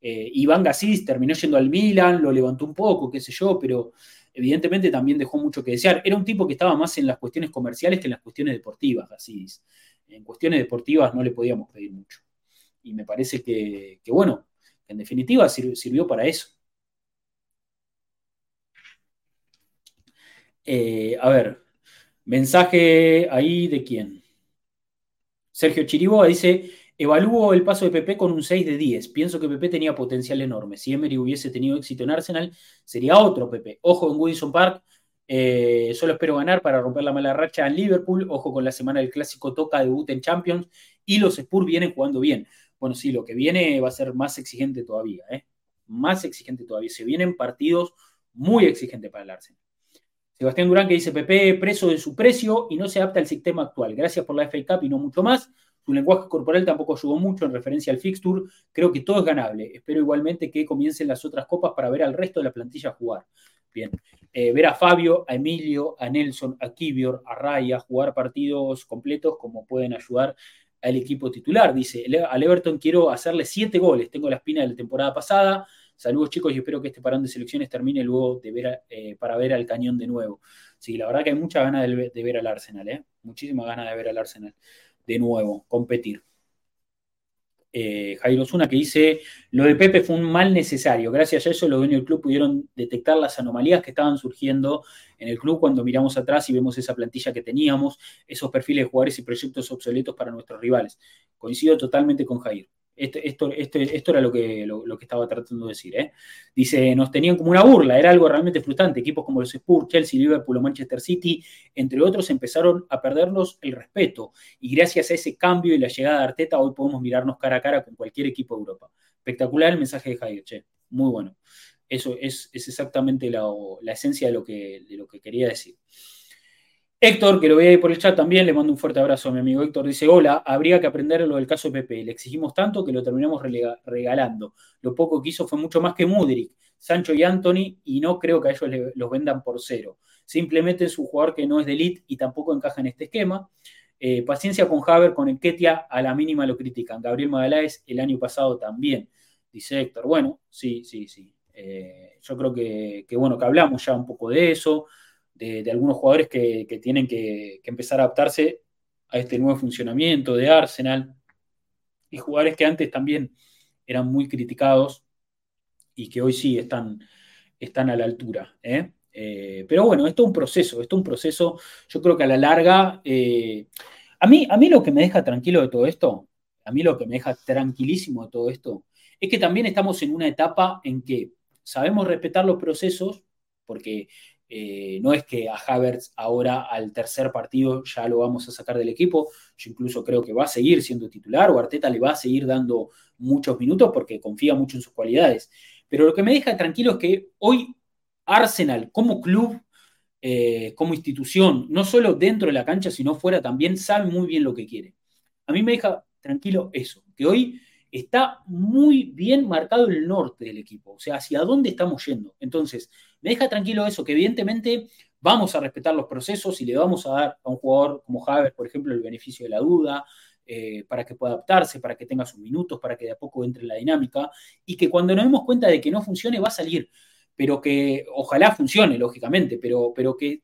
[SPEAKER 1] Eh, Iván Gassis terminó yendo al Milan, lo levantó un poco, qué sé yo, pero evidentemente también dejó mucho que desear. Era un tipo que estaba más en las cuestiones comerciales que en las cuestiones deportivas, así En cuestiones deportivas no le podíamos pedir mucho. Y me parece que, bueno, en definitiva sirvió para eso. Eh, a ver, mensaje ahí de quién. Sergio Chiriboa dice, Evalúo el paso de Pepe con un 6 de 10. Pienso que Pepe tenía potencial enorme. Si Emery hubiese tenido éxito en Arsenal, sería otro Pepe. Ojo en Wilson Park. Eh, solo espero ganar para romper la mala racha en Liverpool. Ojo con la semana del clásico toca debut en Champions. Y los Spurs vienen jugando bien. Bueno, sí, lo que viene va a ser más exigente todavía. ¿eh? Más exigente todavía. Se vienen partidos muy exigentes para el Arsenal. Sebastián Durán que dice Pepe preso de su precio y no se adapta al sistema actual. Gracias por la FA Cup y no mucho más. Su lenguaje corporal tampoco ayudó mucho en referencia al fixture. Creo que todo es ganable. Espero igualmente que comiencen las otras copas para ver al resto de la plantilla jugar. Bien. Eh, ver a Fabio, a Emilio, a Nelson, a Kibior, a Raya jugar partidos completos como pueden ayudar al equipo titular. Dice, al Everton quiero hacerle siete goles. Tengo la espina de la temporada pasada. Saludos chicos y espero que este parón de selecciones termine luego de ver eh, para ver al cañón de nuevo. Sí, la verdad que hay mucha ganas de, de ver al Arsenal, ¿eh? Muchísima ganas de ver al Arsenal de nuevo, competir. Eh, Jairo que dice, lo de Pepe fue un mal necesario. Gracias a eso los dueños del club pudieron detectar las anomalías que estaban surgiendo en el club cuando miramos atrás y vemos esa plantilla que teníamos, esos perfiles de jugadores y proyectos obsoletos para nuestros rivales. Coincido totalmente con Jair. Esto, esto, era lo que, lo, que estaba tratando de decir. ¿eh? Dice, nos tenían como una burla, era algo realmente frustrante. Equipos como los Spurs, Chelsea, Liverpool o Manchester City, entre otros, empezaron a perdernos el respeto. Y gracias a ese cambio y la llegada de Arteta, hoy podemos mirarnos cara a cara con cualquier equipo de Europa. Espectacular el mensaje de Javier, che, muy bueno. Eso es, exactamente la, esencia de lo, que, de lo que quería decir. Héctor, que lo veía ahí por el chat también, le mando un fuerte abrazo a mi amigo Héctor. Dice: Hola, habría que aprender lo del caso Pepe. Le exigimos tanto que lo terminamos regalando. Lo poco que hizo fue mucho más que Mudrik, Sancho y Anthony, y no creo que a ellos los vendan por cero. Simplemente es un jugador que no es de elite y tampoco encaja en este esquema. Eh, paciencia con Haber, con Enquetia, a la mínima lo critican. Gabriel Magaláes el año pasado también, dice Héctor. Bueno, sí, sí, sí. Eh, yo creo que, que, bueno, que hablamos ya un poco de eso de, algunos jugadores que, tienen que, empezar a adaptarse a este nuevo funcionamiento de Arsenal y jugadores que antes también eran muy criticados y que hoy sí están, están a la altura. ¿eh? Eh, pero bueno, esto es un proceso, esto es un proceso, yo creo que a la larga, eh, a, mí, a mí lo que me deja tranquilo de todo esto, a mí lo que me deja tranquilísimo de todo esto, es que también estamos en una etapa en que sabemos respetar los procesos, porque eh, no es que a Havertz ahora al tercer partido ya lo vamos a sacar del equipo. Yo incluso creo que va a seguir siendo titular o Arteta le va a seguir dando muchos minutos porque confía mucho en sus cualidades. Pero lo que me deja tranquilo es que hoy Arsenal como club, eh, como institución, no solo dentro de la cancha, sino fuera también, sabe muy bien lo que quiere. A mí me deja tranquilo eso, que hoy está muy bien marcado el norte del equipo, o sea, hacia dónde estamos yendo. Entonces, me deja tranquilo eso, que evidentemente vamos a respetar los procesos y le vamos a dar a un jugador como Javier, por ejemplo, el beneficio de la duda, eh, para que pueda adaptarse, para que tenga sus minutos, para que de a poco entre en la dinámica y que cuando nos demos cuenta de que no funcione va a salir, pero que ojalá funcione, lógicamente, pero, pero que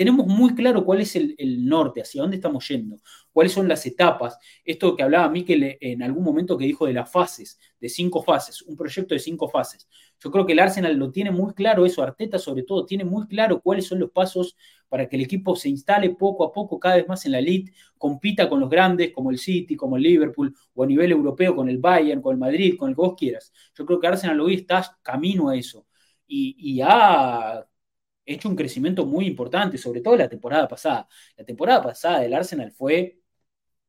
[SPEAKER 1] tenemos muy claro cuál es el, norte, hacia dónde estamos yendo, cuáles son las etapas. Esto que hablaba Miquel en algún momento que dijo de las fases, de cinco fases, un proyecto de cinco fases. Yo creo que el Arsenal lo tiene muy claro, eso Arteta sobre todo, tiene muy claro cuáles son los pasos para que el equipo se instale poco a poco cada vez más en la elite, compita con los grandes como el City, como el Liverpool, o a nivel europeo con el Bayern, con el Madrid, con el que vos quieras. Yo creo que Arsenal hoy está camino a eso. Y, y ha hecho un crecimiento muy importante, sobre todo la temporada pasada. La temporada pasada del Arsenal fue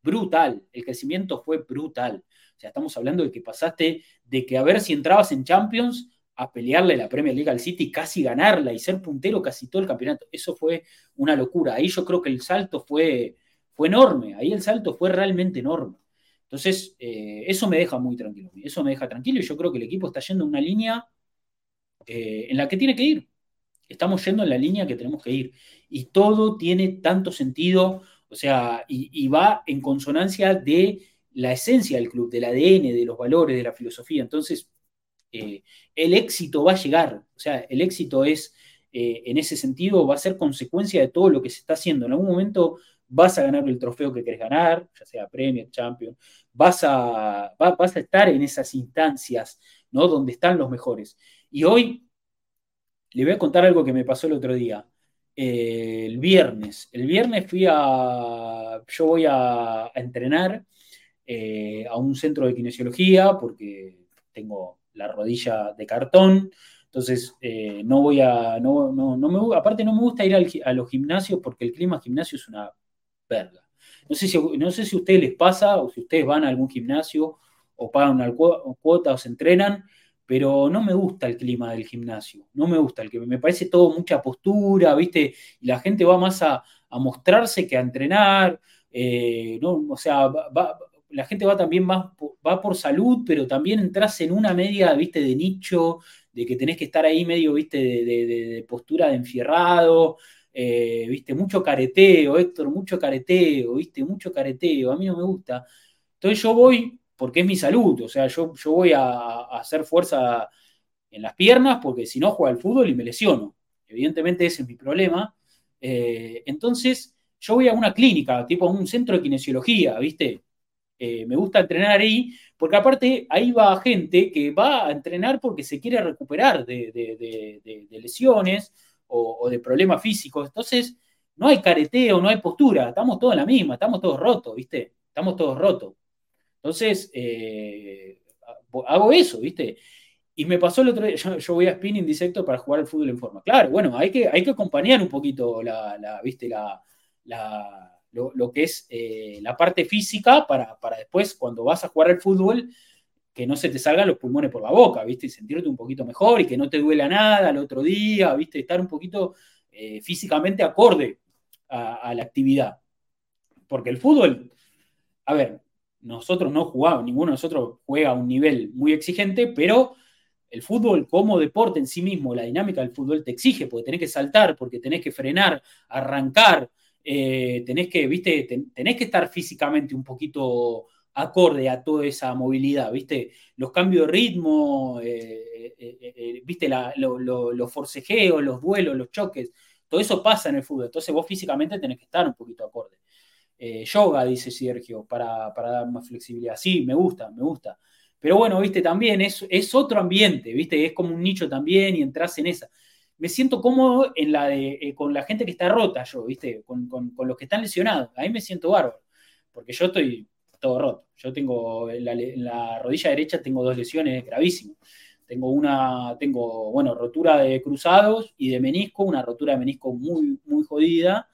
[SPEAKER 1] brutal, el crecimiento fue brutal. O sea, estamos hablando de que pasaste de que a ver si entrabas en Champions a pelearle la Premier League al City, casi ganarla y ser puntero casi todo el campeonato. Eso fue una locura. Ahí yo creo que el salto fue, fue enorme, ahí el salto fue realmente enorme. Entonces, eh, eso me deja muy tranquilo. Eso me deja tranquilo y yo creo que el equipo está yendo en una línea eh, en la que tiene que ir. Estamos yendo en la línea que tenemos que ir. Y todo tiene tanto sentido, o sea, y, va en consonancia de la esencia del club, del ADN, de los valores, de la filosofía. Entonces, eh, el éxito va a llegar. O sea, el éxito es, eh, en ese sentido, va a ser consecuencia de todo lo que se está haciendo. En algún momento vas a ganar el trofeo que querés ganar, ya sea Premier, Champion, vas a, vas a estar en esas instancias, ¿no? Donde están los mejores. Y hoy le voy a contar algo que me pasó el otro día. Eh, el viernes. El viernes fui a. Yo voy a, entrenar eh, a un centro de kinesiología porque tengo la rodilla de cartón. Entonces, eh, no voy a. No, no, me, aparte, no me gusta ir a los gimnasios porque el clima gimnasio es una verga. No sé, si, no sé si a ustedes les pasa o si ustedes van a algún gimnasio o pagan una cuota o se entrenan pero no me gusta el clima del gimnasio, no me gusta el que me parece todo mucha postura, ¿viste? Y la gente va más a, mostrarse que a entrenar, eh, ¿no? O sea, la gente va también más, va por salud, pero también entras en una media, ¿viste? De nicho, de que tenés que estar ahí medio, ¿viste? De, postura de enfierrado, eh, ¿viste? Mucho careteo, Héctor, mucho careteo, ¿viste? Mucho careteo, a mí no me gusta. Entonces yo voy porque es mi salud. O sea, yo, yo voy a, hacer fuerza en las piernas porque si no juego al fútbol y me lesiono. Evidentemente ese es mi problema. Eh, entonces, yo voy a una clínica, tipo a un centro de kinesiología, ¿viste? Eh, me gusta entrenar ahí, porque aparte ahí va gente que va a entrenar porque se quiere recuperar de, lesiones o, o, de problemas físicos. Entonces, no hay careteo, no hay postura, estamos todos en la misma, estamos todos rotos, ¿viste? Estamos todos rotos. Entonces, eh, hago eso, ¿viste? Y me pasó el otro día, yo, voy a spinning disecto para jugar al fútbol en forma. Claro, bueno, hay que, hay que acompañar un poquito la, ¿viste? La, lo, que es eh, la parte física para, para, después, cuando vas a jugar al fútbol, que no se te salgan los pulmones por la boca, ¿viste? Y sentirte un poquito mejor y que no te duela nada al otro día, ¿viste? Estar un poquito eh, físicamente acorde a, la actividad. Porque el fútbol, a ver, nosotros no jugamos, ninguno de nosotros juega a un nivel muy exigente, pero el fútbol como deporte en sí mismo, la dinámica del fútbol te exige, porque tenés que saltar, porque tenés que frenar, arrancar, eh, tenés que, viste, tenés que estar físicamente un poquito acorde a toda esa movilidad, viste, los cambios de ritmo, eh, eh, viste, los forcejeos, los duelos, los choques, todo eso pasa en el fútbol, entonces vos físicamente tenés que estar un poquito acorde. Yoga, dice Sergio, para, para dar más flexibilidad. Sí, me gusta, me gusta. Pero bueno, viste, también es, es otro ambiente, viste, es como un nicho también y entras en esa. Me siento cómodo en la de, eh, con la gente que está rota, yo, viste, con, los que están lesionados. Ahí me siento bárbaro, porque yo estoy todo roto. Yo tengo en la, rodilla derecha tengo dos lesiones gravísimas. Tengo una, tengo, bueno, rotura de cruzados y de menisco, una rotura de menisco muy, muy jodida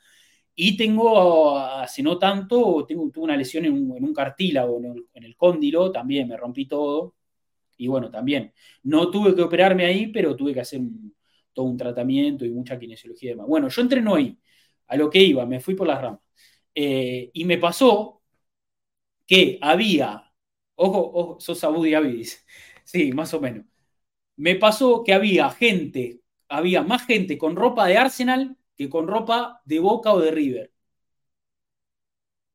[SPEAKER 1] y tengo, hace no tanto, tengo, tuve una lesión en un, cartílago, en el, cóndilo, también me rompí todo. Y bueno, también, no tuve que operarme ahí, pero tuve que hacer todo un tratamiento y mucha kinesiología y demás. Bueno, yo entreno ahí, a lo que iba, me fui por las ramas. Eh, y me pasó que había, ojo, ojo sos Abu Avidis, sí, más o menos. Me pasó que había gente, había más gente con ropa de Arsenal que con ropa de Boca o de River.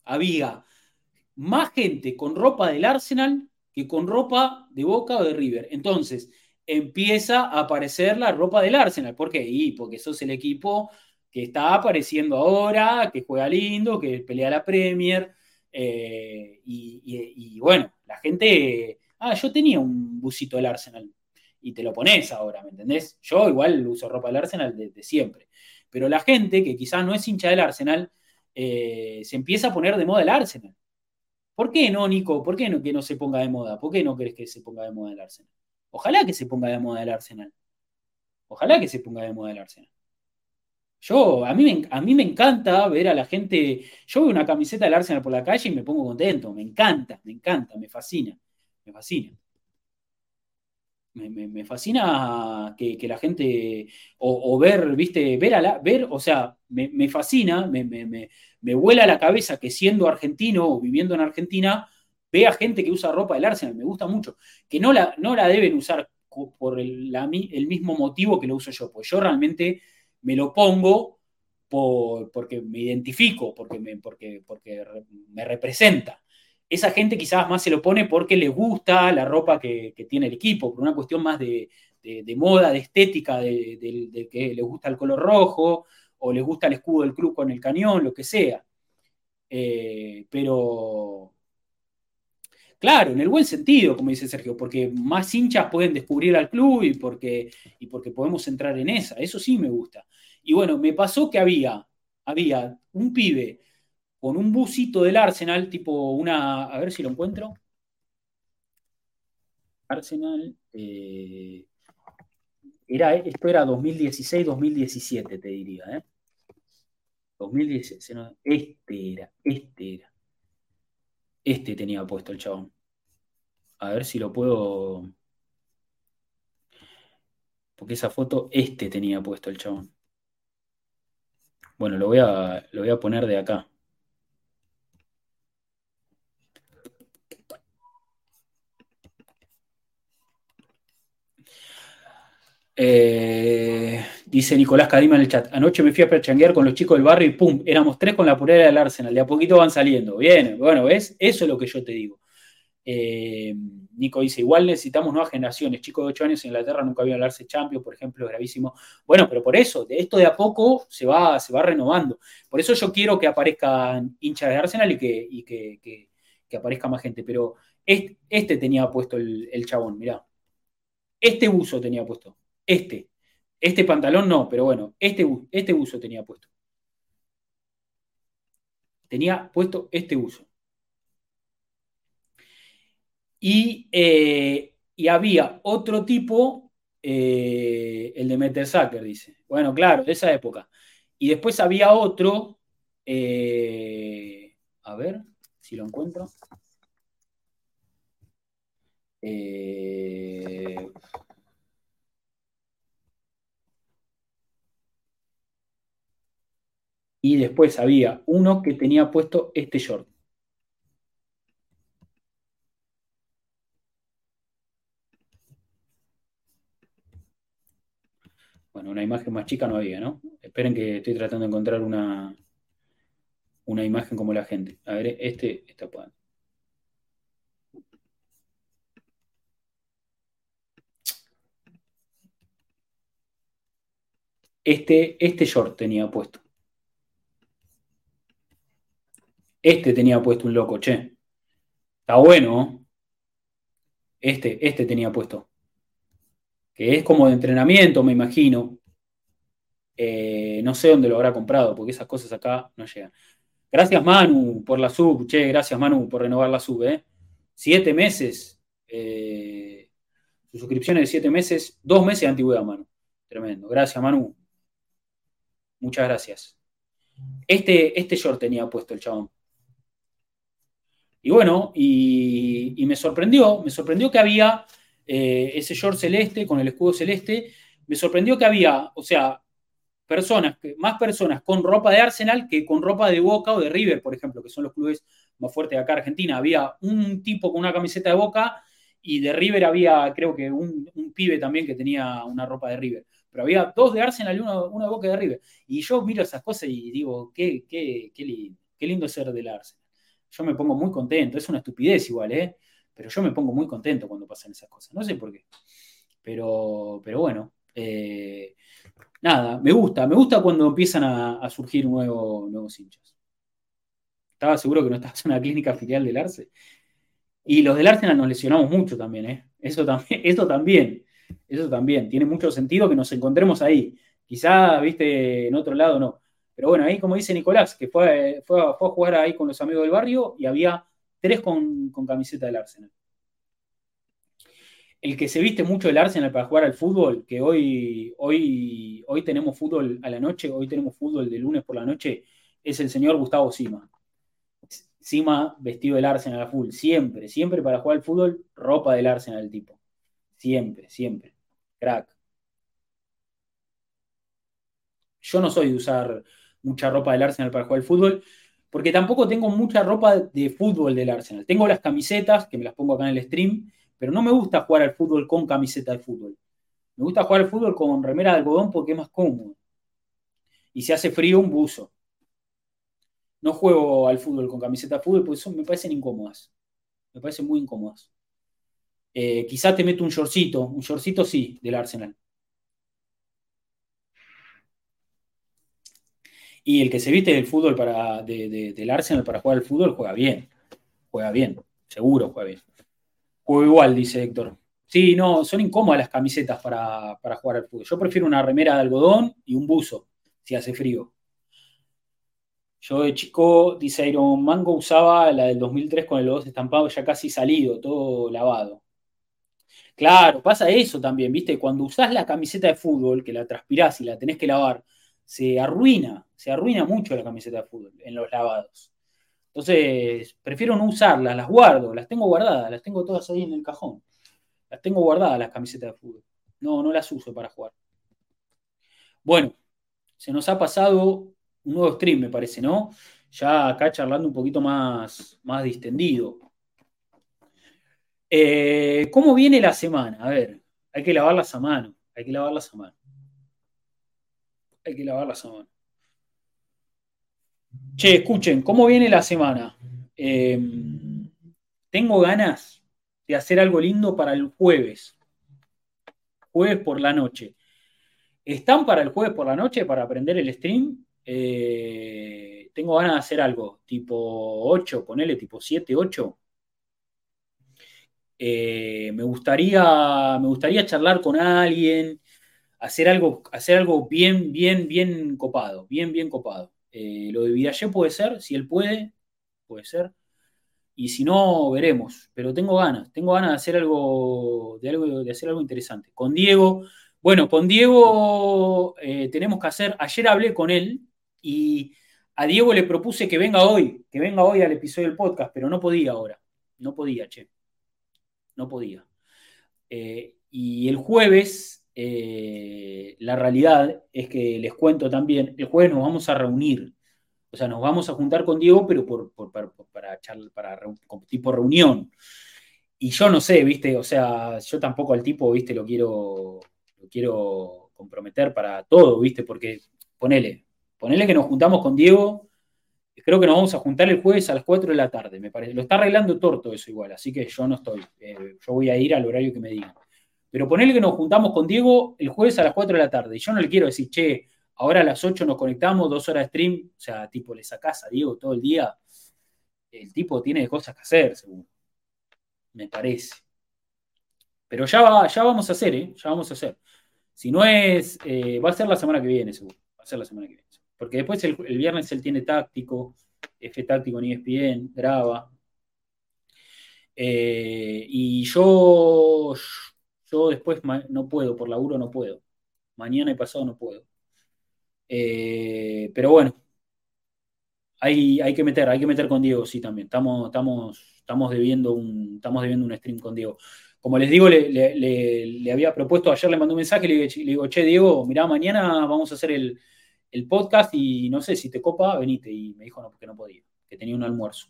[SPEAKER 1] Había más gente con ropa del Arsenal que con ropa de Boca o de River. Entonces, empieza a aparecer la ropa del Arsenal. ¿Por qué? Y porque sos el equipo que está apareciendo ahora, que juega lindo, que pelea la Premier. Eh, y, bueno, la gente. Ah, yo tenía un busito del Arsenal. Y te lo pones ahora, ¿me entendés? Yo igual uso ropa del Arsenal desde de siempre. Pero la gente que quizás no es hincha del Arsenal, eh, se empieza a poner de moda el Arsenal. ¿Por qué no, Nico? ¿Por qué no que no se ponga de moda? ¿Por qué no crees que se ponga de moda el Arsenal? Ojalá que se ponga de moda el Arsenal. Ojalá que se ponga de moda el Arsenal. Yo, a mí, me, a mí me encanta ver a la gente. Yo veo una camiseta del Arsenal por la calle y me pongo contento. Me encanta, me encanta, me fascina. Me fascina me, fascina que, la gente, o, ver, viste, ver, a la, ver, o sea, me, fascina, me, vuela la cabeza que siendo argentino o viviendo en Argentina, vea gente que usa ropa del Arsenal, me gusta mucho, que no la, no la deben usar por el, el mismo motivo que lo uso yo, pues yo realmente me lo pongo por, porque me identifico, porque me, porque, porque me representa esa gente quizás más se lo pone porque le gusta la ropa que, tiene el equipo, por una cuestión más de, moda, de estética, de, que le gusta el color rojo o le gusta el escudo del club con el cañón, lo que sea. Eh, pero, claro, en el buen sentido, como dice Sergio, porque más hinchas pueden descubrir al club y porque, y porque podemos entrar en esa, eso sí me gusta. Y bueno, me pasó que había, había un pibe con un busito del Arsenal, tipo una, a ver si lo encuentro. Arsenal, eh, era, esto era 2016-2017, te diría, ¿eh? 2016, este era, este era. Este tenía puesto el chabón. A ver si lo puedo. Porque esa foto, este tenía puesto el chabón. Bueno, lo voy a, lo voy a poner de acá. Eh, dice Nicolás Cadima en el chat. Anoche me fui a perchanguear con los chicos del barrio y pum, éramos tres con la purera del Arsenal. De a poquito van saliendo. Bien, bueno, ¿ves? Eso es lo que yo te digo. Eh, Nico dice, igual necesitamos nuevas generaciones. Chicos de 8 años en Inglaterra nunca habían hablarse Champions, por ejemplo, gravísimo. Bueno, pero por eso, de esto de a poco se va, se va renovando. Por eso yo quiero que aparezcan hinchas de Arsenal y que, que, aparezca más gente. Pero este, tenía puesto el, el chabón, mirá. Este uso tenía puesto. Este. Este pantalón no, pero bueno, este, este uso tenía puesto. Tenía puesto este uso. Y, eh, y había otro tipo, eh, el de Metersacker, dice. Bueno, claro, de esa época. Y después había otro, eh, a ver si lo encuentro. Y después había uno que tenía puesto este short. Bueno, una imagen más chica no había, ¿no? Esperen que estoy tratando de encontrar una, una imagen como la gente. A ver, este está Este, este short tenía puesto. Este tenía puesto un loco, che. Está bueno. Este, este tenía puesto que es como de entrenamiento, me imagino. Eh, no sé dónde lo habrá comprado, porque esas cosas acá no llegan. Gracias Manu por la sub, che, gracias Manu por renovar la sub, ¿eh? Siete meses, eh, su suscripción es de siete meses, dos meses de antigüedad, Manu. Tremendo. Gracias, Manu. Muchas gracias. Este, este short tenía puesto el chabón. Y bueno, y, me sorprendió, me sorprendió que había eh, ese short celeste con el escudo celeste, me sorprendió que había, o sea, personas, más personas con ropa de Arsenal que con ropa de Boca o de River, por ejemplo, que son los clubes más fuertes de acá Argentina. Había un tipo con una camiseta de Boca y de River había, creo que un, pibe también que tenía una ropa de River. Pero había dos de Arsenal y uno, de Boca de River. Y yo miro esas cosas y digo, qué, qué, qué lindo, qué lindo ser del Arsenal. Yo me pongo muy contento, es una estupidez igual, ¿eh? pero yo me pongo muy contento cuando pasan esas cosas. No sé por qué. Pero, pero bueno, eh, nada, me gusta, me gusta cuando empiezan a, surgir nuevos, nuevos hinchas. Estaba seguro que no estás en una clínica filial del Arce. Y los del Arsenal nos lesionamos mucho también, ¿eh? Eso también, eso también, eso también. Tiene mucho sentido que nos encontremos ahí. Quizá, viste, en otro lado no. Pero bueno, ahí como dice Nicolás, que fue, fue, fue a jugar ahí con los amigos del barrio y había tres con, camiseta del Arsenal. El que se viste mucho del Arsenal para jugar al fútbol, que hoy, hoy, hoy tenemos fútbol a la noche, hoy tenemos fútbol de lunes por la noche, es el señor Gustavo Sima. Sima vestido del Arsenal a full, siempre, siempre para jugar al fútbol, ropa del Arsenal el tipo. Siempre, siempre. Crack. Yo no soy de usar mucha ropa del Arsenal para jugar al fútbol, porque tampoco tengo mucha ropa de fútbol del Arsenal. Tengo las camisetas, que me las pongo acá en el stream, pero no me gusta jugar al fútbol con camiseta de fútbol. Me gusta jugar al fútbol con remera de algodón porque es más cómodo. Y si hace frío, un buzo. No juego al fútbol con camiseta de fútbol porque son, me parecen incómodas. Me parecen muy incómodas. Eh, quizás te meto un shortcito, un shortcito sí, del Arsenal. Y el que se viste del fútbol para, del Arsenal para jugar al fútbol juega bien. Juega bien, seguro juega bien. Juego igual, dice Héctor. Sí, no, son incómodas las camisetas para, jugar al fútbol. Yo prefiero una remera de algodón y un buzo, si hace frío. Yo de chico, dice Iron Mango, usaba la del 2003 con el 2 estampado ya casi salido, todo lavado. Claro, pasa eso también, ¿viste? Cuando usás la camiseta de fútbol, que la transpirás y la tenés que lavar, se arruina, se arruina mucho la camiseta de fútbol en los lavados. Entonces, prefiero no usarlas, las guardo, las tengo guardadas, las tengo todas ahí en el cajón. Las tengo guardadas las camisetas de fútbol. No, no las uso para jugar. Bueno, se nos ha pasado un nuevo stream, me parece, ¿no? Ya acá charlando un poquito más, más distendido. Eh, ¿Cómo viene la semana? A ver, hay que lavarlas a mano, hay que lavarlas a mano hay que lavar la semana. Che, escuchen, ¿cómo viene la semana? Em, tengo ganas de hacer algo lindo para el jueves. Jueves por la noche. ¿Están para el jueves por la noche para aprender el stream? Eh, tengo ganas de hacer algo, tipo 8, ponele tipo 7, 8. Eh, me, gustaría, me gustaría charlar con alguien, hacer algo, hacer algo bien, bien, bien copado, bien, bien copado. Eh, lo de Vidal puede ser, si él puede, puede ser. Y si no, veremos. Pero tengo ganas, tengo ganas de hacer algo, de, algo, de hacer algo interesante. Con Diego, bueno, con Diego eh, tenemos que hacer, ayer hablé con él y a Diego le propuse que venga hoy, que venga hoy al episodio del podcast, pero no podía ahora. No podía, che. No podía. Eh, y el jueves, eh, la realidad es que les cuento también, el jueves nos vamos a reunir. O sea, nos vamos a juntar con Diego, pero por, para, para, para, tipo reunión. Y yo no sé, viste, o sea, yo tampoco al tipo, viste, lo quiero, lo quiero comprometer para todo, viste, porque ponele, ponele que nos juntamos con Diego Creo que nos vamos a juntar el jueves a las 4 de la tarde, me parece. Lo está arreglando Torto eso igual, así que yo no estoy. Eh, yo voy a ir al horario que me digan. Pero ponele que nos juntamos con Diego el jueves a las 4 de la tarde. Y yo no le quiero decir, che, ahora a las 8 nos conectamos, dos horas de stream. O sea, tipo, le sacás a Diego todo el día. El tipo tiene cosas que hacer, seguro. Me parece. Pero ya, ya vamos a hacer, ¿eh? Ya vamos a hacer. Si no es, eh, va a ser la semana que viene, seguro. Va a ser la semana que viene. Porque después el, viernes él tiene táctico, F táctico en ESPN, graba. Eh, y yo, yo después no puedo, por laburo no puedo. Mañana y pasado no puedo. Eh, pero bueno, hay, hay, que meter, hay que meter con Diego, sí, también. Estamos, estamos, estamos, debiendo, un, estamos debiendo un stream con Diego. Como les digo, le, había propuesto, ayer le mandé un mensaje, le, le digo, che, Diego, mirá, mañana vamos a hacer el, el podcast y no sé si te copa, venite. Y me dijo no, porque no podía, que tenía un almuerzo.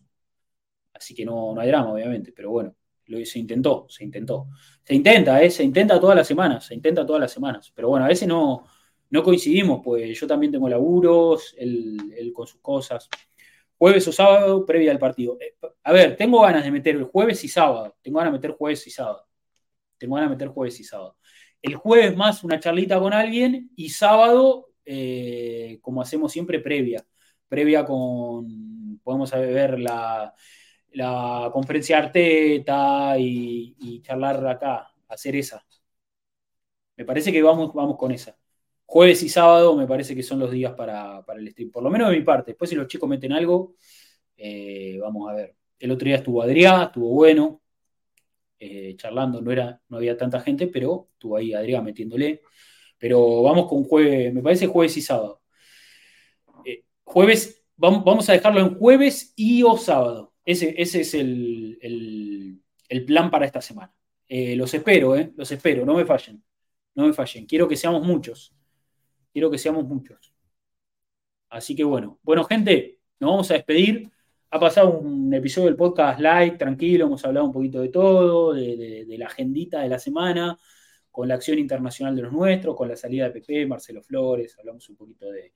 [SPEAKER 1] Así que no, no hay drama, obviamente, pero bueno, lo, se intentó, se intentó. Se intenta, ¿eh? se intenta todas las semanas, se intenta todas las semanas. Pero bueno, a veces no, no coincidimos, pues yo también tengo laburos, él, con sus cosas. Jueves o sábado, previa al partido. Eh, a ver, tengo ganas de meter el jueves y sábado. Tengo ganas de meter jueves y sábado. Tengo ganas de meter jueves y sábado. El jueves más una charlita con alguien y sábado eh, como hacemos siempre, previa. Previa con, podemos ver la, la conferencia Arteta y, charlar acá, hacer esa. Me parece que vamos, vamos con esa. Jueves y sábado me parece que son los días para, el stream, por lo menos de mi parte. Después si los chicos meten algo, eh, vamos a ver. El otro día estuvo Adrián, estuvo bueno, eh, charlando, no, era, no había tanta gente, pero estuvo ahí Adrián metiéndole. Pero vamos con jueves, me parece jueves y sábado. Eh, jueves, vamos, a dejarlo en jueves y o sábado. Ese, ese es el, plan para esta semana. Eh, los espero, eh, los espero, no me fallen. No me fallen. Quiero que seamos muchos. Quiero que seamos muchos. Así que bueno. Bueno, gente, nos vamos a despedir. Ha pasado un episodio del podcast light, tranquilo, hemos hablado un poquito de todo, de la agendita de la semana con la acción internacional de los nuestros, con la salida de PP, Marcelo Flores, hablamos un poquito de,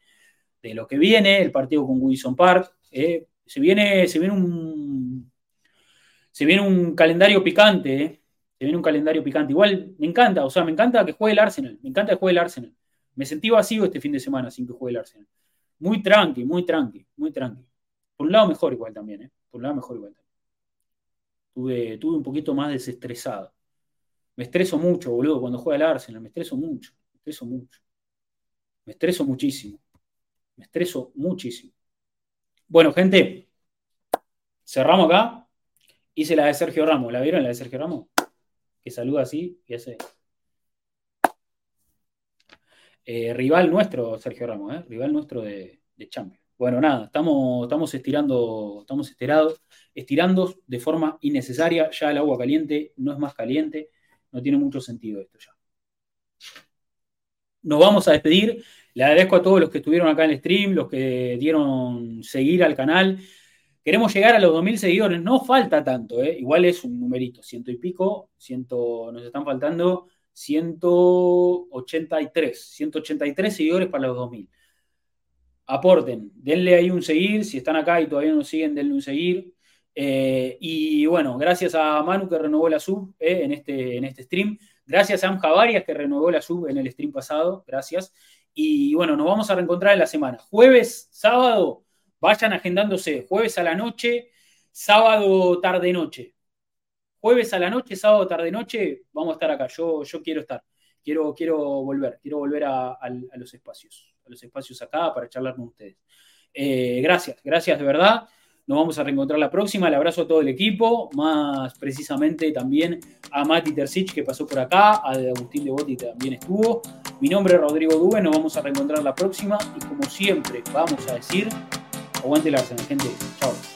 [SPEAKER 1] lo que viene, el partido con Wilson Park. Eh, se, viene, viene un, viene un calendario picante, eh. se viene un calendario picante. Igual me encanta, o sea, me encanta que juegue el Arsenal, me encanta que juegue el Arsenal. Me sentí vacío este fin de semana sin que juegue el Arsenal. Muy tranqui, muy tranqui, muy tranqui. Por un lado mejor igual también, ¿eh? Por un lado mejor igual también. Tuve, tuve un poquito más desestresado. Me estreso mucho, boludo, cuando juega el Arsenal, me estreso mucho, me estreso mucho. Me estreso muchísimo. Me estreso muchísimo. Bueno, gente, cerramos acá. Hice la de Sergio Ramos. ¿La vieron la de Sergio Ramos? Que saluda así y hace. Eh, rival nuestro, Sergio Ramos, ¿eh? rival nuestro de, de Champions. Bueno, nada, estamos, estamos estirando, estamos estirados, estirando de forma innecesaria. Ya el agua caliente no es más caliente. No tiene mucho sentido esto ya. Nos vamos a despedir. Le agradezco a todos los que estuvieron acá en el stream, los que dieron seguir al canal. Queremos llegar a los 2.000 seguidores. No falta tanto, ¿eh? igual es un numerito, ciento y pico. Ciento, nos están faltando 183. 183 seguidores para los 2.000. Aporten, denle ahí un seguir. Si están acá y todavía no siguen, denle un seguir. Eh, y bueno, gracias a Manu que renovó la sub eh, en, este, en este stream. Gracias a Amja Varias que renovó la sub en el stream pasado. Gracias. Y bueno, nos vamos a reencontrar en la semana. Jueves, sábado, vayan agendándose. Jueves a la noche, sábado tarde-noche. Jueves a la noche, sábado tarde-noche, vamos a estar acá. Yo, yo quiero estar. Quiero, quiero volver. Quiero volver a, los espacios. A los espacios acá para charlar con ustedes. Eh, gracias, gracias de verdad. Nos vamos a reencontrar la próxima. El abrazo a todo el equipo, más precisamente también a Mati Tercich que pasó por acá, a Agustín de Botti que también estuvo. Mi nombre es Rodrigo Dube, nos vamos a reencontrar la próxima y como siempre vamos a decir, aguante la Arsenal, gente. Chao.